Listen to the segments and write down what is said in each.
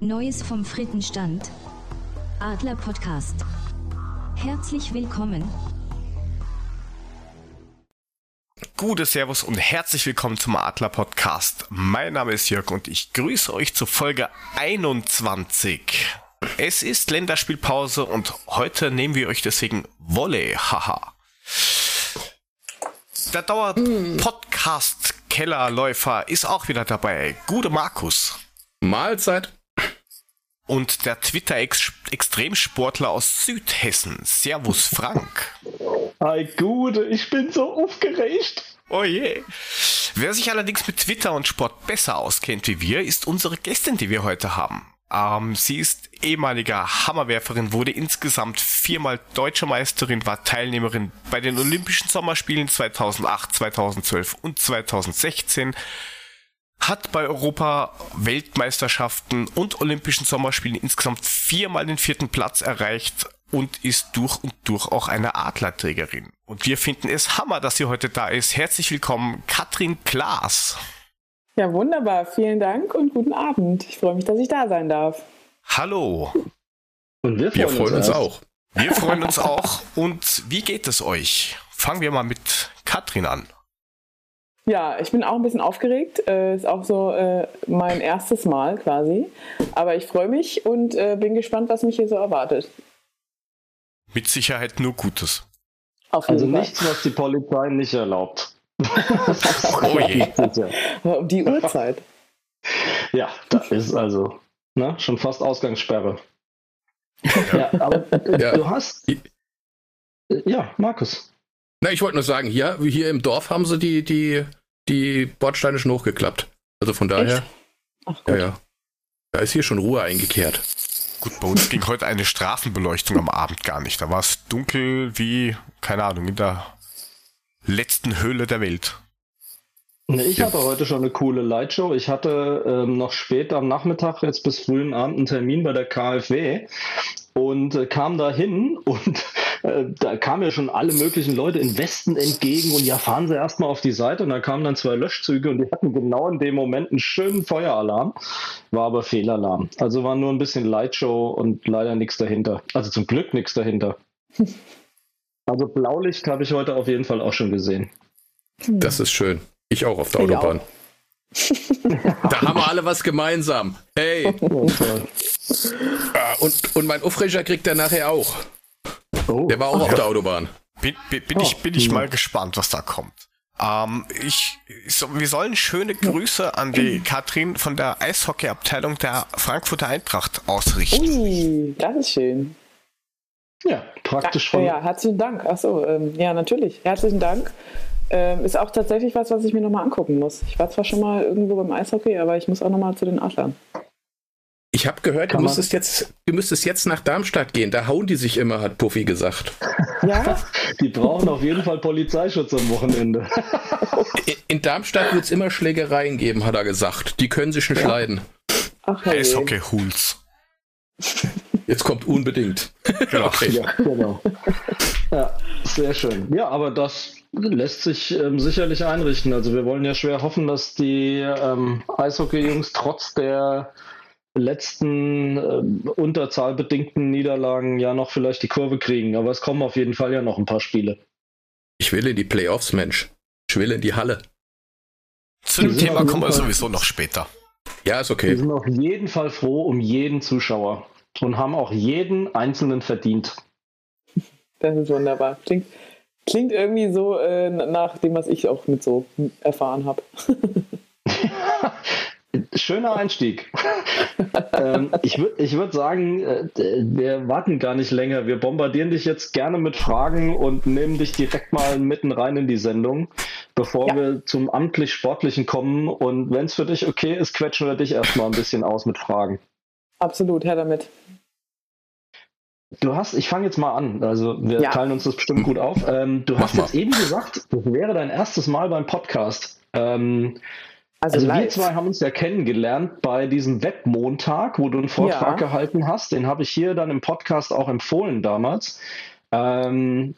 Neues vom Frittenstand. Adler Podcast. Herzlich willkommen. Gute Servus und herzlich willkommen zum Adler Podcast. Mein Name ist Jörg und ich grüße euch zur Folge 21. Es ist Länderspielpause und heute nehmen wir euch deswegen Wolle, haha. Der Dauer-Podcast-Kellerläufer ist auch wieder dabei. Gute Markus. Mahlzeit. Und der Twitter-Extremsportler aus Südhessen. Servus, Frank. Hi, Gute, ich bin so aufgeregt. Oh je. Wer sich allerdings mit Twitter und Sport besser auskennt wie wir, ist unsere Gästin, die wir heute haben. Ähm, sie ist ehemaliger Hammerwerferin, wurde insgesamt viermal deutsche Meisterin, war Teilnehmerin bei den Olympischen Sommerspielen 2008, 2012 und 2016, hat bei Europa Weltmeisterschaften und Olympischen Sommerspielen insgesamt viermal den vierten Platz erreicht und ist durch und durch auch eine Adlerträgerin. Und wir finden es Hammer, dass sie heute da ist. Herzlich willkommen, Katrin Klaas. Ja, wunderbar. Vielen Dank und guten Abend. Ich freue mich, dass ich da sein darf. Hallo. Und wir freuen, wir freuen uns, uns auch. Wir freuen uns auch. Und wie geht es euch? Fangen wir mal mit Katrin an. Ja, ich bin auch ein bisschen aufgeregt. Äh, ist auch so äh, mein erstes Mal quasi. Aber ich freue mich und äh, bin gespannt, was mich hier so erwartet. Mit Sicherheit nur Gutes. also nichts, was die Polizei nicht erlaubt. oh je. Aber um die Uhrzeit. Ja, da ist also ne, schon fast Ausgangssperre. ja, aber ja. du hast. Ja, Markus. Na, ich wollte nur sagen, hier, hier im Dorf haben sie die, die, die Bordsteine schon hochgeklappt. Also von daher. Ach, ja, ja. Da ist hier schon Ruhe eingekehrt. Gut, bei uns ging heute eine Straßenbeleuchtung am Abend gar nicht. Da war es dunkel wie, keine Ahnung, in der letzten Höhle der Welt. Ich hatte heute schon eine coole Lightshow. Ich hatte ähm, noch spät am Nachmittag, jetzt bis frühen Abend, einen Termin bei der KfW und äh, kam da hin und äh, da kamen ja schon alle möglichen Leute in Westen entgegen und ja, fahren Sie erstmal auf die Seite und da kamen dann zwei Löschzüge und die hatten genau in dem Moment einen schönen Feueralarm, war aber Fehlalarm. Also war nur ein bisschen Lightshow und leider nichts dahinter. Also zum Glück nichts dahinter. Also Blaulicht habe ich heute auf jeden Fall auch schon gesehen. Das ist schön. Ich auch auf der ich Autobahn. Da haben wir alle was gemeinsam. Hey. Ah, und, und mein Aufreger kriegt er nachher auch. Oh. Der war auch auf der Autobahn. Bin, bin, bin ich, bin ich mal gespannt, was da kommt. Ähm, ich, so, wir sollen schöne Grüße an die Katrin von der Eishockeyabteilung der Frankfurter Eintracht ausrichten. Ui, das ist schön. Ja, praktisch von. Ja, herzlichen Dank. Achso, ähm, ja, natürlich. Herzlichen Dank. Ähm, ist auch tatsächlich was, was ich mir nochmal angucken muss. Ich war zwar schon mal irgendwo beim Eishockey, aber ich muss auch nochmal zu den Adlern. Ich habe gehört, du müsstest, jetzt, du müsstest jetzt nach Darmstadt gehen. Da hauen die sich immer, hat Puffy gesagt. Ja? die brauchen auf jeden Fall Polizeischutz am Wochenende. In Darmstadt wird es immer Schlägereien geben, hat er gesagt. Die können sich nicht ja. leiden. Ach, Eishockey-Hools. Jetzt kommt unbedingt. Genau. Okay. Ja, genau. Ja, sehr schön. Ja, aber das lässt sich ähm, sicherlich einrichten. Also wir wollen ja schwer hoffen, dass die ähm, Eishockey-Jungs trotz der letzten äh, unterzahlbedingten Niederlagen ja noch vielleicht die Kurve kriegen. Aber es kommen auf jeden Fall ja noch ein paar Spiele. Ich will in die Playoffs, Mensch. Ich will in die Halle. Zu dem Thema kommen wir sowieso noch später. Ja, ist okay. Wir sind auf jeden Fall froh um jeden Zuschauer und haben auch jeden einzelnen verdient. Das ist wunderbar. Klingt, klingt irgendwie so äh, nach dem, was ich auch mit so erfahren habe. Schöner Einstieg. ähm, ich würde ich würd sagen, äh, wir warten gar nicht länger. Wir bombardieren dich jetzt gerne mit Fragen und nehmen dich direkt mal mitten rein in die Sendung, bevor ja. wir zum amtlich-sportlichen kommen. Und wenn es für dich okay ist, quetschen wir dich erstmal ein bisschen aus mit Fragen. Absolut, her damit. Du hast, ich fange jetzt mal an, also wir ja. teilen uns das bestimmt gut auf. Ähm, du Mach hast mal. jetzt eben gesagt, das wäre dein erstes Mal beim Podcast. Ähm, also, also wir zwei haben uns ja kennengelernt bei diesem Webmontag, wo du einen Vortrag ja. gehalten hast. Den habe ich hier dann im Podcast auch empfohlen damals. Ähm,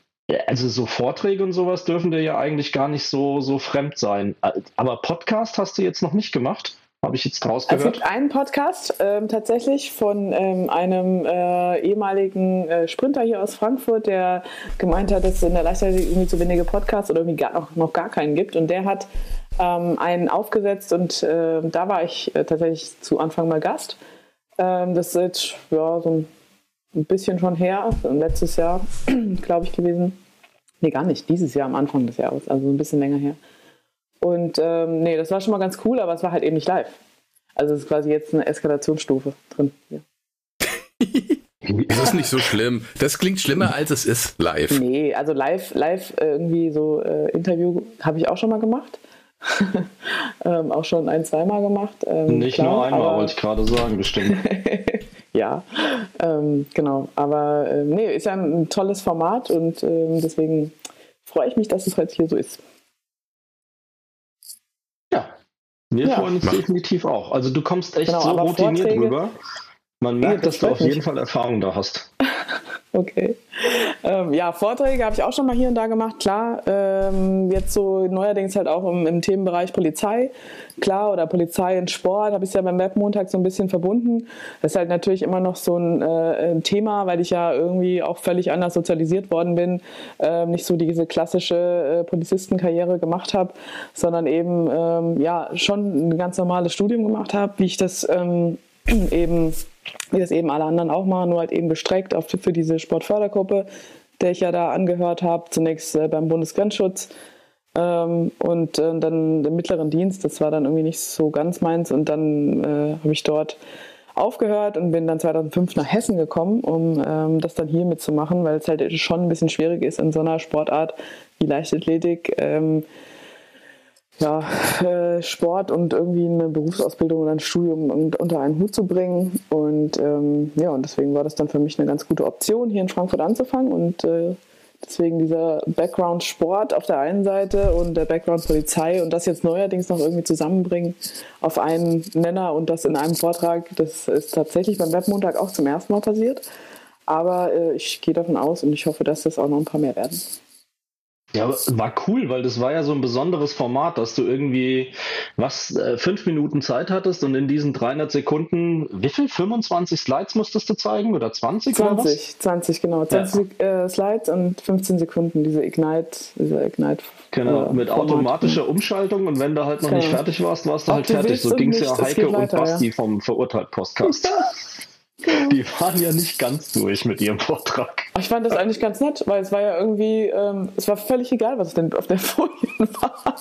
also so Vorträge und sowas dürfen dir ja eigentlich gar nicht so, so fremd sein. Aber Podcast hast du jetzt noch nicht gemacht? Habe ich jetzt rausgehört. Es gibt einen Podcast ähm, tatsächlich von ähm, einem äh, ehemaligen äh, Sprinter hier aus Frankfurt, der gemeint hat, dass es in der Leichtathletik irgendwie zu wenige Podcasts oder irgendwie gar, noch, noch gar keinen gibt. Und der hat ähm, einen aufgesetzt und äh, da war ich äh, tatsächlich zu Anfang mal Gast. Ähm, das ist jetzt ja, so ein, ein bisschen schon her, letztes Jahr, glaube ich, gewesen. Nee, gar nicht, dieses Jahr am Anfang des Jahres, also ein bisschen länger her. Und ähm, nee, das war schon mal ganz cool, aber es war halt eben nicht live. Also es ist quasi jetzt eine Eskalationsstufe drin. Ja. Das ist nicht so schlimm. Das klingt schlimmer, als es ist live. Nee, also live, live äh, irgendwie so äh, Interview habe ich auch schon mal gemacht. ähm, auch schon ein, zweimal gemacht. Ähm, nicht klar, nur einmal, aber... wollte ich gerade sagen, bestimmt. ja, ähm, genau. Aber äh, nee, ist ja ein, ein tolles Format und ähm, deswegen freue ich mich, dass es heute hier so ist. Wir ja. freuen uns definitiv auch. Also du kommst echt genau, so routiniert Vorträge, rüber. Man merkt, das dass du auf jeden Fall Erfahrung da hast. Okay. Ähm, ja, Vorträge habe ich auch schon mal hier und da gemacht, klar. Ähm, jetzt so neuerdings halt auch im, im, Themenbereich Polizei, klar, oder Polizei und Sport habe ich es ja beim Webmontag so ein bisschen verbunden. Das ist halt natürlich immer noch so ein, äh, ein Thema, weil ich ja irgendwie auch völlig anders sozialisiert worden bin, äh, nicht so diese klassische äh, Polizistenkarriere gemacht habe, sondern eben ähm, ja schon ein ganz normales Studium gemacht habe, wie ich das ähm, eben wie das eben alle anderen auch machen, nur halt eben bestreckt auf, für diese Sportfördergruppe, der ich ja da angehört habe, zunächst äh, beim Bundesgrenzschutz ähm, und äh, dann den mittleren Dienst, das war dann irgendwie nicht so ganz meins und dann äh, habe ich dort aufgehört und bin dann 2005 nach Hessen gekommen, um ähm, das dann hier mitzumachen, weil es halt schon ein bisschen schwierig ist in so einer Sportart wie Leichtathletik. Ähm, ja, äh, Sport und irgendwie eine Berufsausbildung oder ein Studium unter einen Hut zu bringen. Und ähm, ja, und deswegen war das dann für mich eine ganz gute Option, hier in Frankfurt anzufangen. Und äh, deswegen dieser Background Sport auf der einen Seite und der Background Polizei und das jetzt neuerdings noch irgendwie zusammenbringen auf einen Nenner und das in einem Vortrag, das ist tatsächlich beim Webmontag auch zum ersten Mal passiert. Aber äh, ich gehe davon aus und ich hoffe, dass das auch noch ein paar mehr werden. Ja, war cool, weil das war ja so ein besonderes Format, dass du irgendwie was äh, fünf Minuten Zeit hattest und in diesen 300 Sekunden, wie viel? 25 Slides musstest du zeigen oder 20 20, oder was? 20 genau, 20 ja. äh, Slides und 15 Sekunden diese Ignite, diese Ignite. Genau, äh, mit Format. automatischer Umschaltung und wenn du halt noch genau. nicht fertig warst, warst du Ob halt fertig. So ging es ja Heike weiter, und Basti ja. vom Verurteilt Podcast. Die waren ja nicht ganz durch mit ihrem Vortrag. Ich fand das eigentlich ganz nett, weil es war ja irgendwie, ähm, es war völlig egal, was denn auf der Folie war.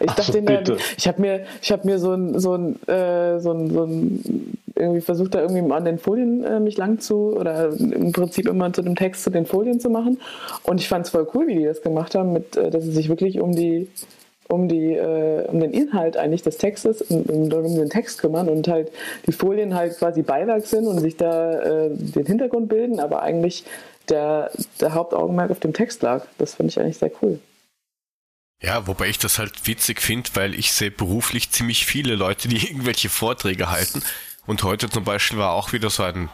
Ich dachte, so, dann, ich habe mir, ich habe mir so ein, so ein, äh, so ein, so ein, irgendwie versucht, da irgendwie an den Folien äh, mich lang zu, oder im Prinzip immer zu dem Text zu den Folien zu machen. Und ich fand es voll cool, wie die das gemacht haben, mit, äh, dass sie sich wirklich um die um, die, äh, um den Inhalt eigentlich des Textes und um, um, den Text kümmern und halt die Folien halt quasi Beiwerk sind und sich da äh, den Hintergrund bilden, aber eigentlich der, der Hauptaugenmerk auf dem Text lag. Das fand ich eigentlich sehr cool. Ja, wobei ich das halt witzig finde, weil ich sehe beruflich ziemlich viele Leute, die irgendwelche Vorträge halten. Und heute zum Beispiel war auch wieder so ein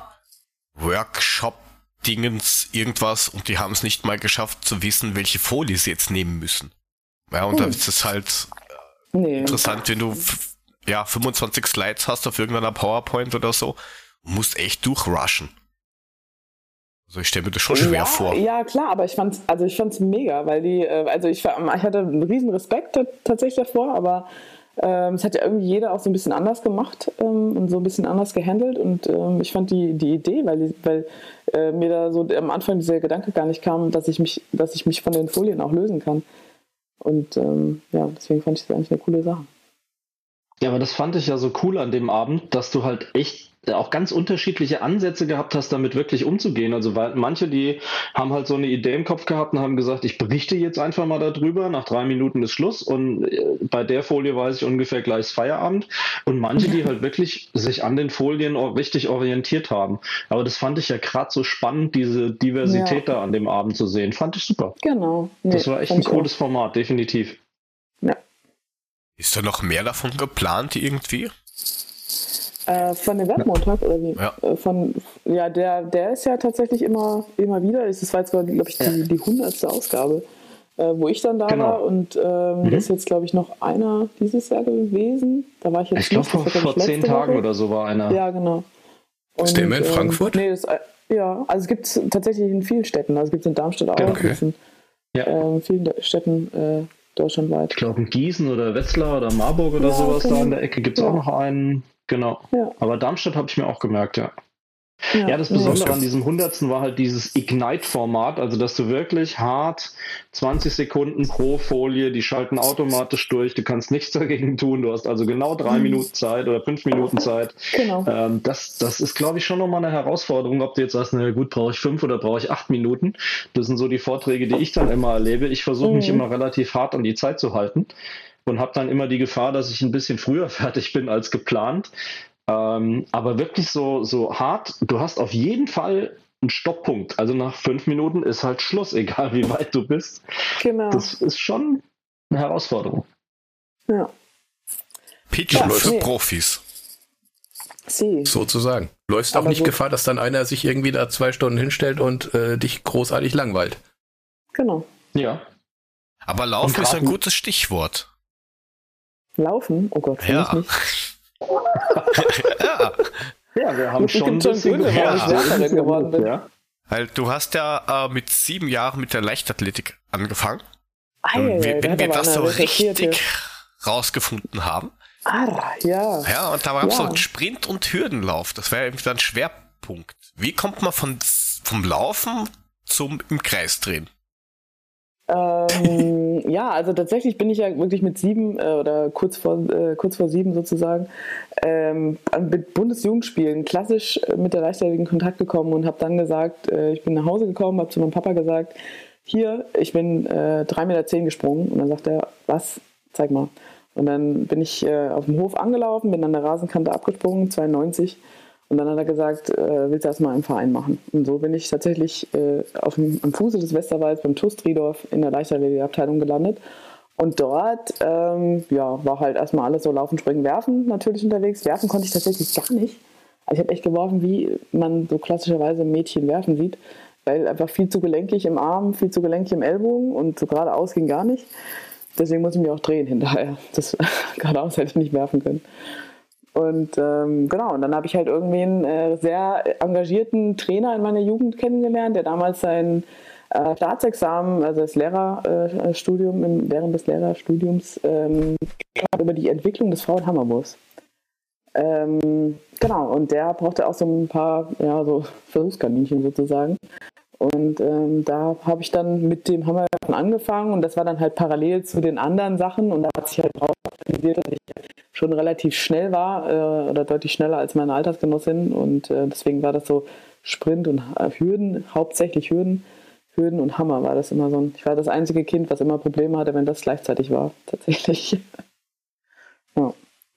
Workshop-Dingens irgendwas und die haben es nicht mal geschafft zu wissen, welche Folie sie jetzt nehmen müssen. Ja, und hm. da ist es halt nee. interessant, wenn du ja 25 Slides hast auf irgendeiner PowerPoint oder so, musst echt durchrushen. Also ich stelle mir das schon schwer ja, vor. Ja, klar, aber ich fand's, also ich fand's mega, weil die, äh, also ich, ich hatte einen riesen Respekt tatsächlich davor, aber ähm, es hat ja irgendwie jeder auch so ein bisschen anders gemacht ähm, und so ein bisschen anders gehandelt und ähm, ich fand die, die Idee, weil, weil äh, mir da so am Anfang dieser Gedanke gar nicht kam, dass ich mich, dass ich mich von den Folien auch lösen kann. Und ähm, ja, deswegen fand ich das eigentlich eine coole Sache. Ja, aber das fand ich ja so cool an dem Abend, dass du halt echt auch ganz unterschiedliche Ansätze gehabt hast, damit wirklich umzugehen. Also weil manche, die haben halt so eine Idee im Kopf gehabt und haben gesagt, ich berichte jetzt einfach mal darüber, nach drei Minuten ist Schluss und äh, bei der Folie weiß ich ungefähr gleich Feierabend. Und manche, die halt wirklich sich an den Folien richtig orientiert haben. Aber das fand ich ja gerade so spannend, diese Diversität ja. da an dem Abend zu sehen. Fand ich super. Genau. Nee, das war echt ein cooles auch. Format, definitiv. Ja. Ist da noch mehr davon geplant irgendwie? Äh, von dem Webmontag oder wie? Ja. Äh, von, ja, der, der ist ja tatsächlich immer, immer wieder. Das war jetzt, glaube ich, die, die hundertste Ausgabe. äh, wo ich dann da Genau. war. Und ähm, Mhm. das ist jetzt, glaube ich, noch einer dieses Jahr gewesen. Da war ich jetzt Ich glaube, vor, vor ich, zehn Tagen Woche. oder so war einer. Ja, genau. Ist der immer in ähm, Frankfurt? Nee, das, äh, ja, also es gibt es tatsächlich in vielen Städten. Also es gibt es in Darmstadt auch, Genau. es gibt es in Ja. ähm, vielen Städten äh, deutschlandweit. Ich glaube, in Gießen oder Wetzlar oder Marburg oder Ja, sowas genau. da in der Ecke gibt es Ja. auch noch einen. Genau. Ja. Aber Darmstadt habe ich mir auch gemerkt, ja. Ja, das Besondere an diesem 100. war halt dieses Ignite-Format, also dass du wirklich hart 20 Sekunden pro Folie, die schalten automatisch durch, du kannst nichts dagegen tun, du hast also genau drei Minuten Zeit oder fünf Minuten Zeit. Genau. Ähm, das, das ist, glaube ich, schon nochmal eine Herausforderung, ob du jetzt sagst, na gut, brauche ich fünf oder brauche ich acht Minuten. Das sind so die Vorträge, die ich dann immer erlebe. Ich versuche mich Mhm. immer relativ hart an die Zeit zu halten und habe dann immer die Gefahr, dass ich ein bisschen früher fertig bin als geplant. Ähm, aber wirklich so, so hart, du hast auf jeden Fall einen Stopppunkt. Also nach fünf Minuten ist halt Schluss, egal wie weit du bist. genau. Das ist schon eine Herausforderung. ja. Pitch Ja, für nee. Profis. Sie. Sozusagen. Läufst auch Aber nicht so- Gefahr, dass dann einer sich irgendwie da zwei Stunden hinstellt und äh, dich großartig langweilt. Genau. Ja. Aber Laufen Und ist ein gutes Stichwort. Laufen? Oh Gott, Ja. ich nicht. ja. Ja, wir haben schon schon bisschen Gründe, warum ich ja geworden bin. Ja. Weil du hast ja äh, mit sieben Jahren mit der Leichtathletik angefangen. Ei, wir- wenn wir das so richtig rausgefunden haben. Ah, ja. Ja, und da gab es Ja. so Sprint- und Hürdenlauf. Das wäre irgendwie dann Schwerpunkt. Wie kommt man von, vom Laufen zum im Kreis drehen? Ähm, ja, also tatsächlich bin ich ja wirklich mit sieben äh, oder kurz vor, äh, kurz vor sieben sozusagen ähm, mit Bundesjugendspielen klassisch äh, mit der Leichtathletik in Kontakt gekommen und habe dann gesagt, äh, ich bin nach Hause gekommen, habe zu meinem Papa gesagt, hier, ich bin äh, 3,10 Meter gesprungen und dann sagt er, was? Zeig mal. Und dann bin ich äh, auf dem Hof angelaufen, bin an der Rasenkante abgesprungen, 92 und dann hat er gesagt, äh, willst du das mal im Verein machen? Und so bin ich tatsächlich äh, auf dem, am Fuße des Westerwalds beim TuS Driedorf in der Leichtathletikabteilung gelandet. Und dort ja, war halt erstmal alles so Laufen, Springen, Werfen natürlich unterwegs. Werfen konnte ich tatsächlich gar nicht. Also ich habe echt geworfen, wie man so klassischerweise Mädchen werfen sieht, weil einfach viel zu gelenkig im Arm, viel zu gelenkig im Ellbogen und so geradeaus ging gar nicht. Deswegen muss ich mich auch drehen hinterher. Das geradeaus hätte ich nicht werfen können. Und ähm, genau, und dann habe ich halt irgendwie einen äh, sehr engagierten Trainer in meiner Jugend kennengelernt, der damals sein äh, Staatsexamen, also das Lehrerstudium, im, während des Lehrerstudiums, ähm, über die Entwicklung des Frauenhammerwurfs. Ähm, genau, und der brauchte auch so ein paar, ja, so Versuchskaninchen sozusagen. Und ähm, da habe ich dann mit dem Hammerwerfen angefangen und das war dann halt parallel zu den anderen Sachen und da hat sich halt realisiert, dass ich schon relativ schnell war äh, oder deutlich schneller als meine Altersgenossin und äh, deswegen war das so Sprint und äh, Hürden, hauptsächlich Hürden, Hürden und Hammer war das immer so ein, ich war das einzige Kind, was immer Probleme hatte, wenn das gleichzeitig war, tatsächlich. ja.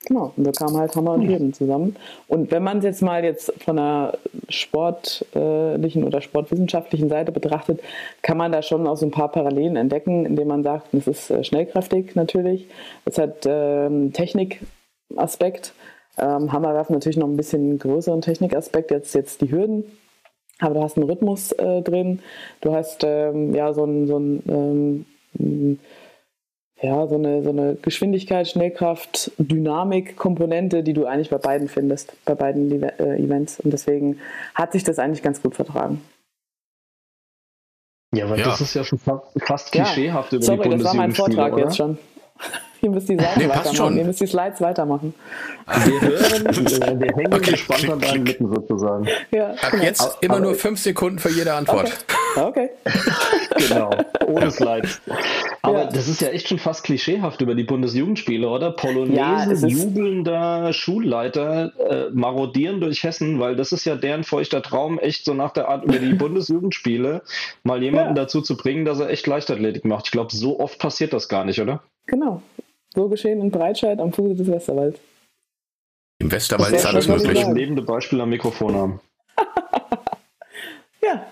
Genau, und da kamen halt Hammer und Hürden zusammen. Und wenn man es jetzt mal jetzt von der sportlichen oder sportwissenschaftlichen Seite betrachtet, kann man da schon auch so ein paar Parallelen entdecken, indem man sagt, es ist äh, schnellkräftig natürlich, es hat ähm, Technikaspekt, ähm, Hammerwerfen natürlich noch ein bisschen größeren Technikaspekt, jetzt, jetzt die Hürden, aber du hast einen Rhythmus äh, drin, du hast ähm, ja so ein, so ein ähm, ja, so eine, so eine Geschwindigkeit, Schnellkraft, Dynamik, Komponente, die du eigentlich bei beiden findest, bei beiden äh, Events. Und deswegen hat sich das eigentlich ganz gut vertragen. Ja, weil Ja. das ist ja schon fast, fast klischeehaft über Sorry, die das war mein Vortrag jetzt schon. Ihr müsst die Seiten Nee, passt weitermachen, schon. ihr müsst die Slides weitermachen. Wir hören, wir hängen Okay, gespannt an deinen. Lippen sozusagen. Ja, Ab genau. jetzt Aber- immer aber- nur fünf Sekunden für jede Antwort. Okay. Genau, ohne Slides. Aber Ja. das ist ja echt schon fast klischeehaft über die Bundesjugendspiele, oder? Ja, es ist- jubelnder Schulleiter äh, marodieren durch Hessen, weil das ist ja deren feuchter Traum, echt so nach der Art über die Bundesjugendspiele mal jemanden Ja. dazu zu bringen, dass er echt Leichtathletik macht. Ich glaube, so oft passiert das gar nicht, oder? Genau. So geschehen in Breitscheid am Fuße des Westerwalds. Im Westerwald Das ist alles möglich. ich sagen. lebende Beispiel am Mikrofon haben. Ja,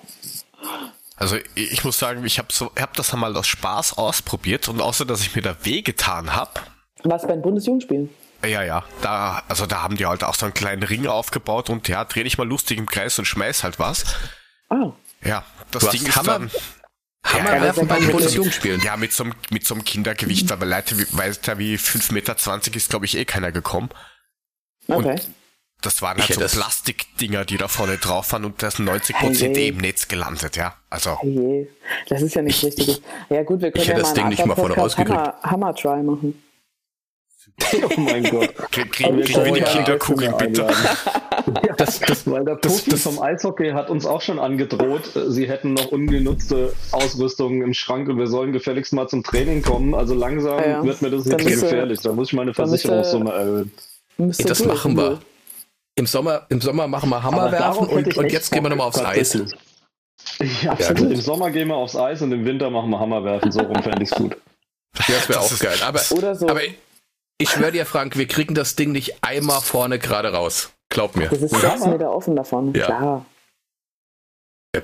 Also ich muss sagen, ich habe so, hab das einmal aus Spaß ausprobiert und außer dass ich mir da wehgetan habe, was bei den Bundesjugendspielen. ja, ja, da, also da haben die halt auch so einen kleinen Ring aufgebaut und ja, dreh dich mal lustig im Kreis und schmeiß halt was. Ah, Ja, das Du Ding hast ist Hammer- dann, Hammerwerfen bei den Bundesjugendspielen. Ja, mit so einem, mit so einem Kindergewicht, aber Leute wie, weiter wie 5,20 Meter ist, glaube ich, eh keiner gekommen. Okay. Und das waren halt Ich so das- Plastikdinger, die da vorne drauf waren und da sind 90 Prozent Hey. eh im Netz gelandet, ja. Also, je, das ist ja nicht richtig. Ja gut, wir können Ich hätte ja das mal Ding einen nicht mal vorne rausgekriegt. Hammer, Hammer Try machen. Oh mein Gott. kriegen kriegen wir die Ja, Kinderkugeln bitte? Das, das, Weil der Das- Profi das- vom Eishockey hat uns auch schon angedroht, äh, sie hätten noch ungenutzte Ausrüstung im Schrank und wir sollen gefälligst mal zum Training kommen. Also langsam Ja, ja. wird mir das zu müsste- gefährlich. Da muss ich meine Versicherungssumme erhöhen. Müsste das machen wir. Im Sommer, Im Sommer machen wir Hammerwerfen und, und jetzt gehen wir nochmal aufs Eis. Ja, Ja, gut. im Sommer gehen wir aufs Eis und im Winter machen wir Hammerwerfen. So rum fände ich es gut. Ja, das wäre auch geil. Aber, Oder so. aber ich schwöre dir, Frank, wir kriegen das Ding nicht einmal vorne gerade raus. Glaub mir. Das ist Ja. sechs Meter offen davon. Ja. Klar.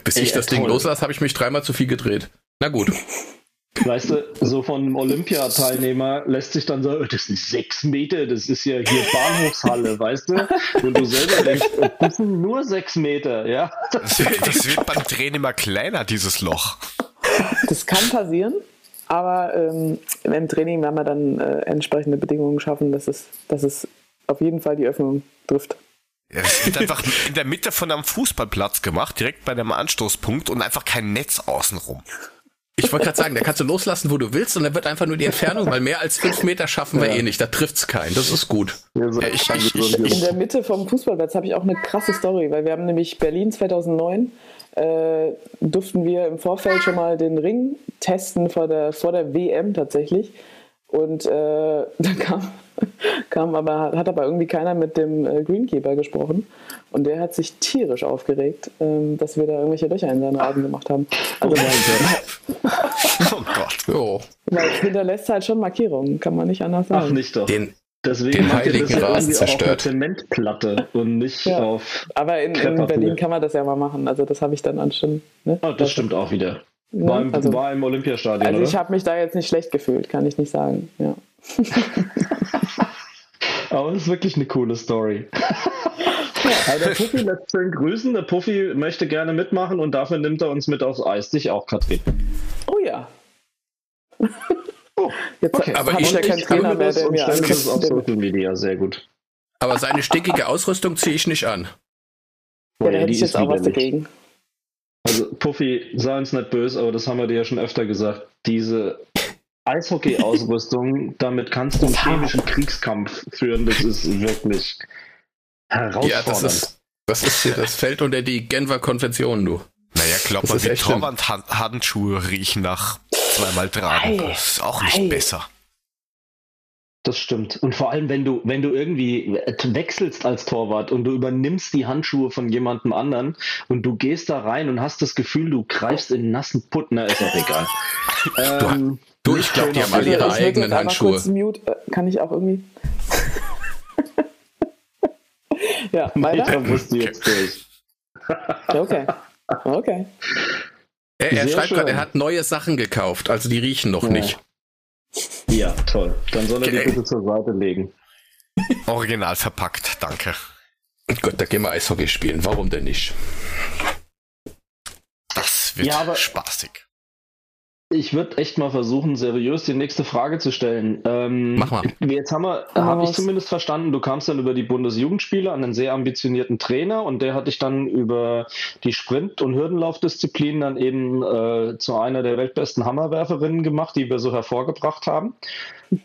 Bis Ey, ich das Ding toll. loslasse, habe ich mich dreimal zu viel gedreht. Na gut. Weißt du, so von einem Olympiateilnehmer lässt sich dann sagen, das sind sechs Meter, das ist ja hier Bahnhofshalle, weißt du? Und du selber denkst, das sind nur sechs Meter, ja? Das wird, das wird beim Drehen immer kleiner, dieses Loch. Das kann passieren, aber ähm, im Training werden wir dann äh, entsprechende Bedingungen schaffen, dass es, dass es auf jeden Fall die Öffnung trifft. Ja, das wird einfach in der Mitte von einem Fußballplatz gemacht, direkt bei dem Anstoßpunkt und einfach kein Netz außenrum. Ich wollte gerade sagen, da kannst du loslassen, wo du willst, und dann wird einfach nur die Entfernung, weil mehr als fünf Meter schaffen wir Ja. eh nicht. Da trifft's keinen. Das ist gut. Ja, so ich- ich- ich- In der Mitte vom Fußballplatz habe ich auch eine krasse Story, weil wir haben nämlich Berlin 2009 äh, durften wir im Vorfeld schon mal den Ring testen vor der, vor der WM tatsächlich. Und äh, da kam, kam aber, hat aber irgendwie keiner mit dem äh, Greenkeeper gesprochen. Und der hat sich tierisch aufgeregt, ähm, dass wir da irgendwelche Löcher in seinen Rasen gemacht haben. Also, Oh Gott. Jo. weil es hinterlässt halt schon Markierungen, kann man nicht anders sagen. Ach, nicht doch. Den, Deswegen den das heiligen ja Rasen irgendwie auch auf zerstört. Zementplatte und nicht Ja. auf. Aber in, in. Berlin kann man das ja mal machen. Also das habe ich dann anstellen. Ne? Ah, das stimmt auch wieder. Ne? War im, also, war im Olympiastadion, also ich habe mich da jetzt nicht schlecht gefühlt, kann ich nicht sagen. Ja. Aber das ist wirklich eine coole Story. Also der Puffi lässt schön grüßen. Der Puffi möchte gerne mitmachen und dafür nimmt er uns mit aufs Eis. Dich auch, Katrin. Oh ja. Oh, Jetzt okay. Aber ich ja keinen Trainer mehr, der mir das auf angibt. Social Media. Sehr gut. aber seine stickige Ausrüstung ziehe ich nicht an. Ja, da hätte die ich jetzt ist auch was dagegen. Also Puffy, sei uns nicht böse, aber das haben wir dir ja schon öfter gesagt. Diese Eishockey-Ausrüstung, damit kannst du einen chemischen Kriegskampf führen. Das ist wirklich herausfordernd. Ja, das ist, das ist hier, das fällt unter die Genfer Konvention, du. Naja, glaub mal, ist schlimm. Torwand-Handschuhe riechen nach zweimal tragen. Ei, Das ist auch nicht ei. besser. Das stimmt. Und vor allem, wenn du, wenn du irgendwie wechselst als Torwart und du übernimmst die Handschuhe von jemandem anderen und du gehst da rein und hast das Gefühl, du greifst in nassen Putt, na, ist auch egal. ähm, Du, ich glaube, die haben alle ihre eigenen Handschuhe. Kurz mute. Äh, Kann ich auch irgendwie. ja, weiter? Da musst du jetzt durch. Okay. Okay. Er, er schreibt gerade, er hat neue Sachen gekauft, also die riechen noch Ja. nicht. Ja, toll. Dann soll er die bitte zur Seite legen. Original verpackt, danke. Gut, da gehen wir Eishockey spielen. Warum denn nicht? Das wird Ja, aber- spaßig. Ich würde echt mal versuchen, seriös die nächste Frage zu stellen. Ähm, Mach mal. Jetzt haben wir, habe ich zumindest verstanden, du kamst dann über die Bundesjugendspiele an einen sehr ambitionierten Trainer und der hat dich dann über die Sprint- und Hürdenlaufdisziplin dann eben äh, zu einer der weltbesten Hammerwerferinnen gemacht, die wir so hervorgebracht haben.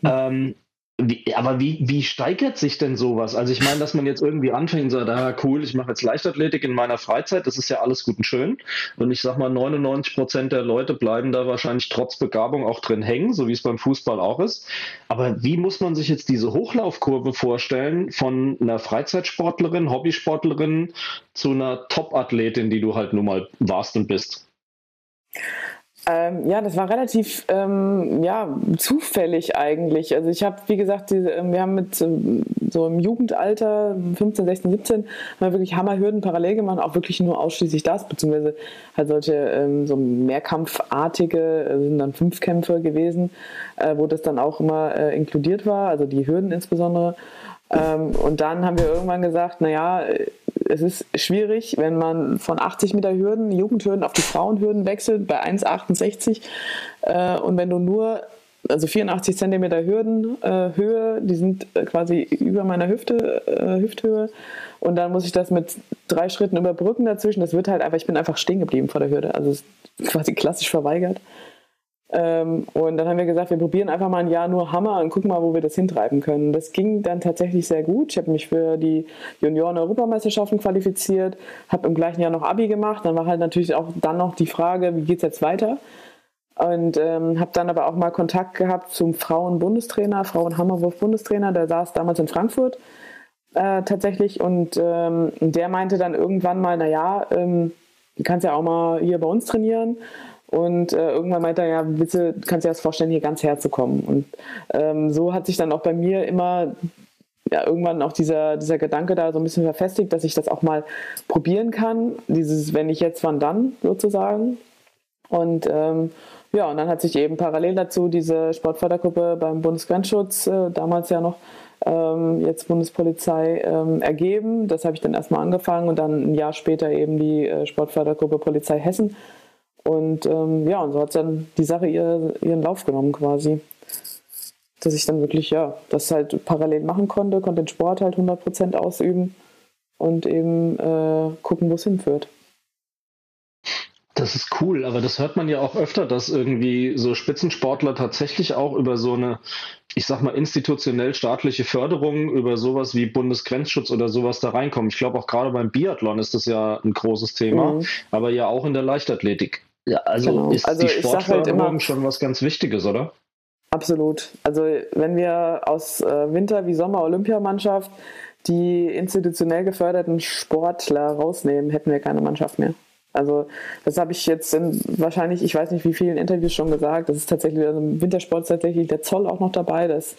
ähm, wie, aber wie, wie steigert sich denn sowas? Also ich meine, dass man jetzt irgendwie anfängt und sagt, ah cool, ich mache jetzt Leichtathletik in meiner Freizeit, das ist ja alles gut und schön. Und ich sag mal, 99 Prozent der Leute bleiben da wahrscheinlich trotz Begabung auch drin hängen, so wie es beim Fußball auch ist. Aber wie muss man sich jetzt diese Hochlaufkurve vorstellen von einer Freizeitsportlerin, Hobbysportlerin zu einer Top-Athletin, die du halt nun mal warst und bist? Ähm, ja, das war relativ ähm, ja, zufällig eigentlich. Also ich habe, wie gesagt, diese, ähm, wir haben mit so im Jugendalter, 15, 16, 17, haben wir wirklich Hammerhürden parallel gemacht, auch wirklich nur ausschließlich das, beziehungsweise halt solche ähm, so mehrkampfartige, äh, sind dann Fünfkämpfe gewesen, äh, wo das dann auch immer äh, inkludiert war, also die Hürden insbesondere. Ähm, und dann haben wir irgendwann gesagt, naja, es ist schwierig, wenn man von 80 Meter Hürden, Jugendhürden auf die Frauenhürden wechselt bei 1,68 äh, und wenn du nur also 84 Zentimeter Hürdenhöhe, äh, die sind äh, quasi über meiner Hüfte, äh, Hüfthöhe. Und dann muss ich das mit drei Schritten überbrücken dazwischen. Das wird halt einfach, ich bin einfach stehen geblieben vor der Hürde. Also quasi klassisch verweigert. Ähm, und dann haben wir gesagt, wir probieren einfach mal ein Jahr nur Hammer und gucken mal, wo wir das hintreiben können. Das ging dann tatsächlich sehr gut. Ich habe mich für die Junioren-Europameisterschaften qualifiziert, habe im gleichen Jahr noch Abi gemacht. Dann war halt natürlich auch dann noch die Frage, wie geht es jetzt weiter? Und ähm, habe dann aber auch mal Kontakt gehabt zum Frauen-Bundestrainer, Frauen-Hammerwurf-Bundestrainer, der saß damals in Frankfurt äh, tatsächlich und ähm, der meinte dann irgendwann mal, naja, ähm, du kannst ja auch mal hier bei uns trainieren. Und äh, irgendwann meinte er, ja, bitte, kannst du dir das vorstellen, hier ganz herzukommen. Und ähm, so hat sich dann auch bei mir immer ja, irgendwann auch dieser, dieser Gedanke da so ein bisschen verfestigt, dass ich das auch mal probieren kann. Dieses, wenn ich jetzt, wann dann sozusagen. Und ähm, ja, und dann hat sich eben parallel dazu diese Sportfördergruppe beim Bundesgrenzschutz, äh, damals ja noch, ähm, jetzt Bundespolizei, ähm, ergeben. Das habe ich dann erstmal angefangen und dann ein Jahr später eben die äh, Sportfördergruppe Polizei Hessen. Und ähm, ja, und so hat dann die Sache ihr, ihren Lauf genommen quasi. Dass ich dann wirklich, ja, das halt parallel machen konnte, konnte den Sport halt 100% ausüben und eben äh, gucken, wo es hinführt. Das ist cool, aber das hört man ja auch öfter, dass irgendwie so Spitzensportler tatsächlich auch über so eine, ich sag mal, institutionell staatliche Förderung, über sowas wie Bundesgrenzschutz oder sowas da reinkommen. Ich glaube auch gerade beim Biathlon ist das ja ein großes Thema, mhm. aber ja auch in der Leichtathletik. Ja, also genau. ist also die halt Sportförderung halt schon was ganz Wichtiges, oder? Absolut. Also wenn wir aus äh, Winter- wie Sommer-Olympiamannschaft die institutionell geförderten Sportler rausnehmen, hätten wir keine Mannschaft mehr. Also das habe ich jetzt in wahrscheinlich, ich weiß nicht wie vielen Interviews schon gesagt, das ist tatsächlich also im Wintersport ist tatsächlich der Zoll auch noch dabei. Das,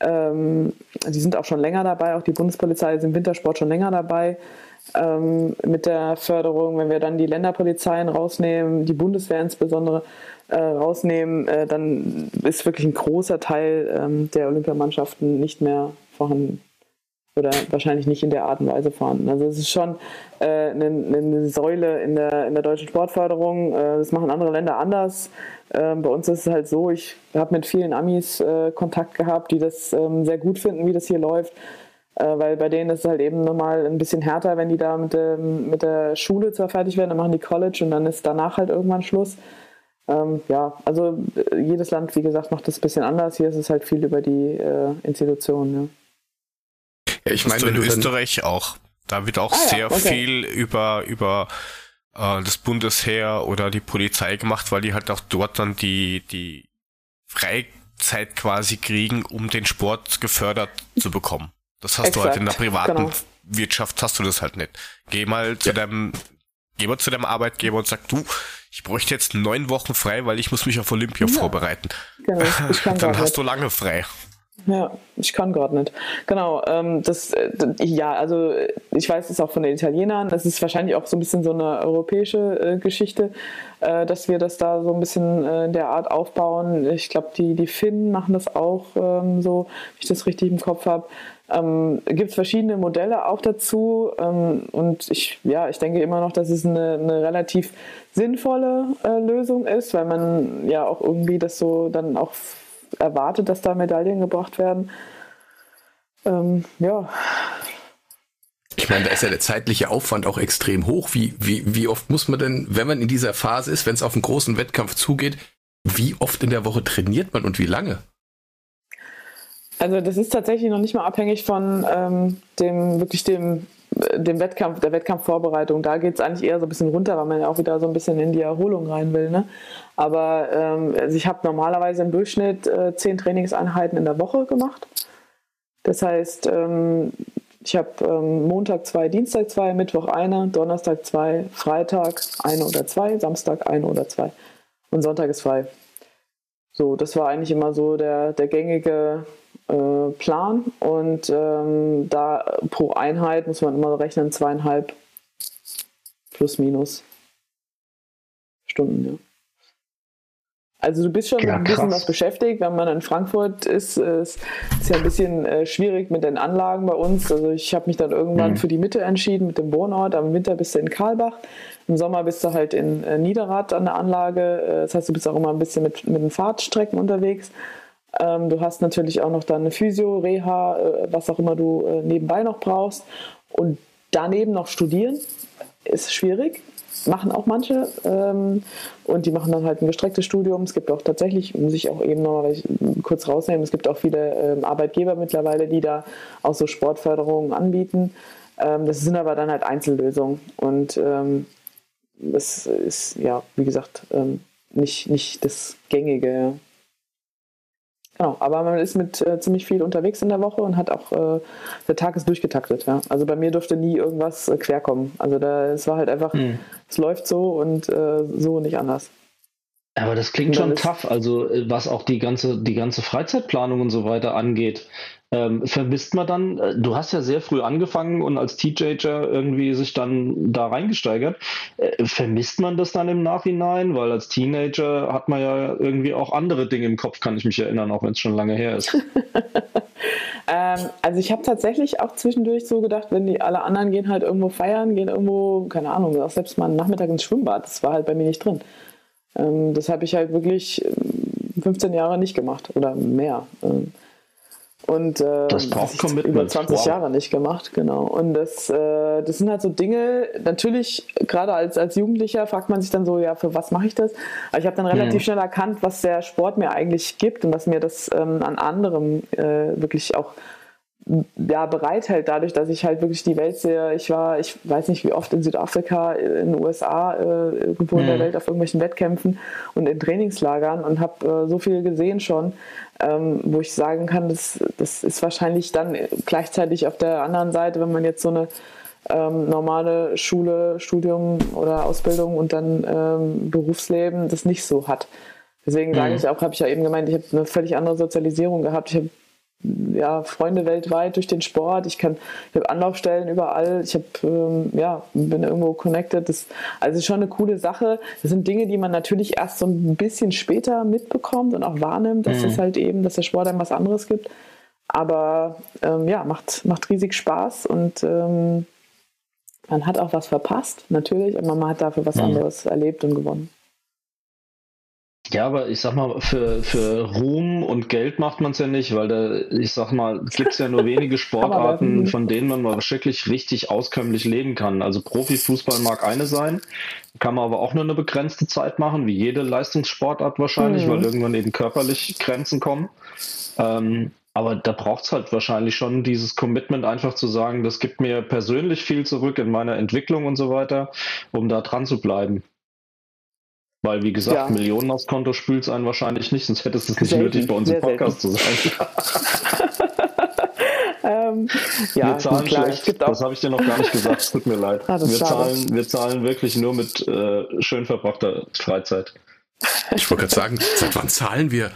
ähm, die sind auch schon länger dabei, auch die Bundespolizei ist im Wintersport schon länger dabei ähm, mit der Förderung. Wenn wir dann die Länderpolizeien rausnehmen, die Bundeswehr insbesondere äh, rausnehmen, äh, dann ist wirklich ein großer Teil ähm, der Olympiamannschaften nicht mehr vorhanden oder wahrscheinlich nicht in der Art und Weise vorhanden. Also es ist schon äh, eine, eine, Säule in der, in der deutschen Sportförderung. Äh, das machen andere Länder anders. Äh, bei uns ist es halt so, ich habe mit vielen Amis äh, Kontakt gehabt, die das ähm, sehr gut finden, wie das hier läuft. Äh, weil bei denen ist es halt eben nochmal ein bisschen härter, wenn die da mit, dem, mit der Schule zwar fertig werden, dann machen die College und dann ist danach halt irgendwann Schluss. Ähm, ja, also äh, jedes Land, wie gesagt, macht das ein bisschen anders. Hier ist es halt viel über die Institutionen. Ja. Ja, ich meine, in Österreich auch. Da wird auch ah, sehr ja, okay. viel über, über äh, das Bundesheer oder die Polizei gemacht, weil die halt auch dort dann die, die Freizeit quasi kriegen, um den Sport gefördert zu bekommen. Das hast Exakt, du halt in der privaten genau. Wirtschaft hast du das halt nicht. Geh mal zu ja. deinem, geh mal zu deinem Arbeitgeber und sag, du, ich bräuchte jetzt neun Wochen frei, weil ich muss mich auf Olympia ja. vorbereiten. Genau, dann hast du lange frei. Ja, ich kann gerade nicht. Genau, ähm, das, äh, ja, also ich weiß es auch von den Italienern, das ist wahrscheinlich auch so ein bisschen so eine europäische äh, Geschichte, äh, dass wir das da so ein bisschen äh, in der Art aufbauen. Ich glaube, die, die Finnen machen das auch ähm, so, wenn ich das richtig im Kopf habe. Ähm, Gibt es verschiedene Modelle auch dazu ähm, und ich, ja, ich denke immer noch, dass es eine, eine relativ sinnvolle äh, Lösung ist, weil man ja auch irgendwie das so dann auch erwartet, dass da Medaillen gebracht werden. Ähm, ja. Ich meine, da ist ja der zeitliche Aufwand auch extrem hoch. Wie, wie, wie oft muss man denn, wenn man in dieser Phase ist, wenn es auf einen großen Wettkampf zugeht, wie oft in der Woche trainiert man und wie lange? Also das ist tatsächlich noch nicht mal abhängig von ähm, dem wirklich dem dem Wettkampf, der Wettkampfvorbereitung, da geht es eigentlich eher so ein bisschen runter, weil man ja auch wieder so ein bisschen in die Erholung rein will. Ne? Aber ähm, also ich habe normalerweise im Durchschnitt äh, zehn Trainingseinheiten in der Woche gemacht. Das heißt, ähm, ich habe ähm, Montag zwei, Dienstag zwei, Mittwoch eine, Donnerstag zwei, Freitag eine oder zwei, Samstag eine oder zwei und Sonntag ist frei. So, das war eigentlich immer so der, der gängige äh, Plan und ähm, da pro Einheit muss man immer rechnen zweieinhalb plus minus Stunden. Ja. Also du bist schon ja, ein bisschen was beschäftigt. Wenn man in Frankfurt ist, ist es ja ein bisschen äh, schwierig mit den Anlagen bei uns. Also ich habe mich dann irgendwann mhm. für die Mitte entschieden mit dem Wohnort. Am Winter bist du in Karlbach. Im Sommer bist du halt in äh, Niederrad an der Anlage. Äh, das heißt, du bist auch immer ein bisschen mit, mit den Fahrtstrecken unterwegs. Ähm, du hast natürlich auch noch dann eine Physio, Reha, äh, was auch immer du äh, nebenbei noch brauchst. Und daneben noch studieren ist schwierig. Machen auch manche. Ähm, und die machen dann halt ein gestrecktes Studium. Es gibt auch tatsächlich, muss ich auch eben noch mal kurz rausnehmen, es gibt auch viele ähm, Arbeitgeber mittlerweile, die da auch so Sportförderungen anbieten. Ähm, das sind aber dann halt Einzellösungen. Und ähm, das ist, ja, wie gesagt, ähm, nicht, nicht das Gängige. Genau, aber man ist mit äh, ziemlich viel unterwegs in der Woche und hat auch, äh, der Tag ist durchgetaktet. Ja? Also bei mir durfte nie irgendwas äh, querkommen. Also da, es war halt einfach, mhm. es läuft so und äh, so nicht anders. Aber das klingt schon tough, also äh, was auch die ganze, die ganze Freizeitplanung und so weiter angeht. Ähm, vermisst man dann, äh, du hast ja sehr früh angefangen und als Teenager irgendwie sich dann da reingesteigert. Äh, vermisst man das dann im Nachhinein? Weil als Teenager hat man ja irgendwie auch andere Dinge im Kopf, kann ich mich erinnern, auch wenn es schon lange her ist. ähm, also ich habe tatsächlich auch zwischendurch so gedacht, wenn die alle anderen gehen halt irgendwo feiern, gehen irgendwo, keine Ahnung, auch selbst mal einen Nachmittag ins Schwimmbad, das war halt bei mir nicht drin. Ähm, das habe ich halt wirklich 15 ähm, Jahre nicht gemacht oder mehr. Ähm, und äh, das braucht Commitment. über 20 wow. Jahre nicht gemacht, genau. Und das, äh, das sind halt so Dinge, natürlich, gerade als, als Jugendlicher fragt man sich dann so, ja, für was mache ich das? Aber ich habe dann relativ mhm. schnell erkannt, was der Sport mir eigentlich gibt und was mir das ähm, an anderem äh, wirklich auch ja, bereithält, dadurch, dass ich halt wirklich die Welt sehe. Ich war, ich weiß nicht wie oft in Südafrika, in den USA, äh, irgendwo in der mhm. Welt auf irgendwelchen Wettkämpfen und in Trainingslagern und habe äh, so viel gesehen schon, ähm, wo ich sagen kann, das, das ist wahrscheinlich dann gleichzeitig auf der anderen Seite, wenn man jetzt so eine ähm, normale Schule, Studium oder Ausbildung und dann ähm, Berufsleben das nicht so hat. Deswegen sage mhm. ich auch, habe ich ja eben gemeint, ich habe eine völlig andere Sozialisierung gehabt. Ich habe ja, Freunde weltweit durch den Sport. Ich kann, ich habe Anlaufstellen überall. Ich habe, ähm, ja, bin irgendwo connected. Das, also schon eine coole Sache. Das sind Dinge, die man natürlich erst so ein bisschen später mitbekommt und auch wahrnimmt, dass mhm. es halt eben, dass der Sport einem was anderes gibt. Aber ähm, ja, macht, macht riesig Spaß und ähm, man hat auch was verpasst, natürlich, aber man hat dafür was mhm. anderes erlebt und gewonnen. Ja, aber ich sag mal, für, für Ruhm und Geld macht man es ja nicht, weil da, ich sag mal, es gibt ja nur wenige Sportarten, von denen man mal wirklich richtig auskömmlich leben kann. Also Profifußball mag eine sein, kann man aber auch nur eine begrenzte Zeit machen, wie jede Leistungssportart wahrscheinlich, mhm. weil irgendwann eben körperlich Grenzen kommen. Ähm, aber da braucht es halt wahrscheinlich schon dieses Commitment, einfach zu sagen, das gibt mir persönlich viel zurück in meiner Entwicklung und so weiter, um da dran zu bleiben. Weil, wie gesagt, ja. Millionen aufs Konto spült es einen wahrscheinlich nicht, sonst hättest du es nicht selten, nötig, bei uns im Podcast selten. zu sein. ähm, ja, wir zahlen klar, schlecht, das habe ich dir noch gar nicht gesagt, es tut mir leid. Ah, wir, zahlen, wir zahlen wirklich nur mit äh, schön verbrachter Freizeit. Ich wollte gerade sagen, seit wann zahlen wir?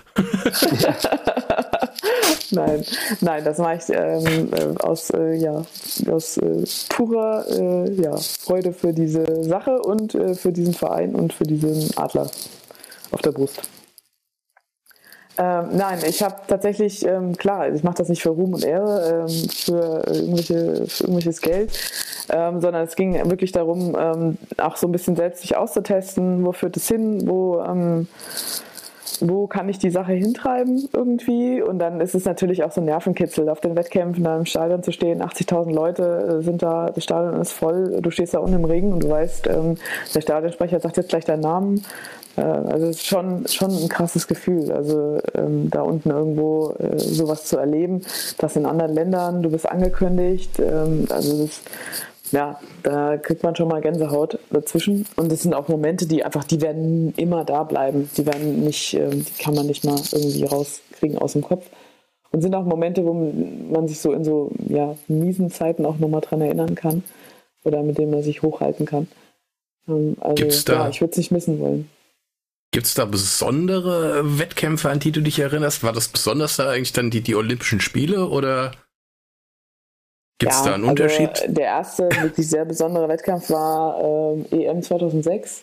Nein, nein, das mache ich ähm, äh, aus, äh, ja, aus äh, purer äh, ja, Freude für diese Sache und äh, für diesen Verein und für diesen Adler auf der Brust. Ähm, nein, ich habe tatsächlich, ähm, klar, ich mache das nicht für Ruhm und Ehre, ähm, für, irgendwelche, für irgendwelches Geld, ähm, sondern es ging wirklich darum, ähm, auch so ein bisschen selbst sich auszutesten, wo führt es hin, wo ähm, wo kann ich die Sache hintreiben irgendwie? Und dann ist es natürlich auch so ein Nervenkitzel, auf den Wettkämpfen da im Stadion zu stehen. 80.000 Leute äh, sind da, das Stadion ist voll. Du stehst da unten im Regen und du weißt, ähm, der Stadionsprecher sagt jetzt gleich deinen Namen. Äh, also es ist schon, schon ein krasses Gefühl, also ähm, da unten irgendwo äh, sowas zu erleben. Das in anderen Ländern, du bist angekündigt. Ähm, also das ja, da kriegt man schon mal Gänsehaut dazwischen. Und das sind auch Momente, die einfach, die werden immer da bleiben. Die werden nicht, ähm, die kann man nicht mal irgendwie rauskriegen aus dem Kopf. Und sind auch Momente, wo man sich so in so ja, miesen Zeiten auch nochmal dran erinnern kann. Oder mit denen man sich hochhalten kann. Ähm, also Gibt's da, ja, ich würde es nicht missen wollen. Gibt es da besondere Wettkämpfe, an die du dich erinnerst? War das besonders da eigentlich dann die, die Olympischen Spiele oder Gibt es ja, da einen Unterschied? Also der erste wirklich sehr besondere Wettkampf war äh, EM 2006.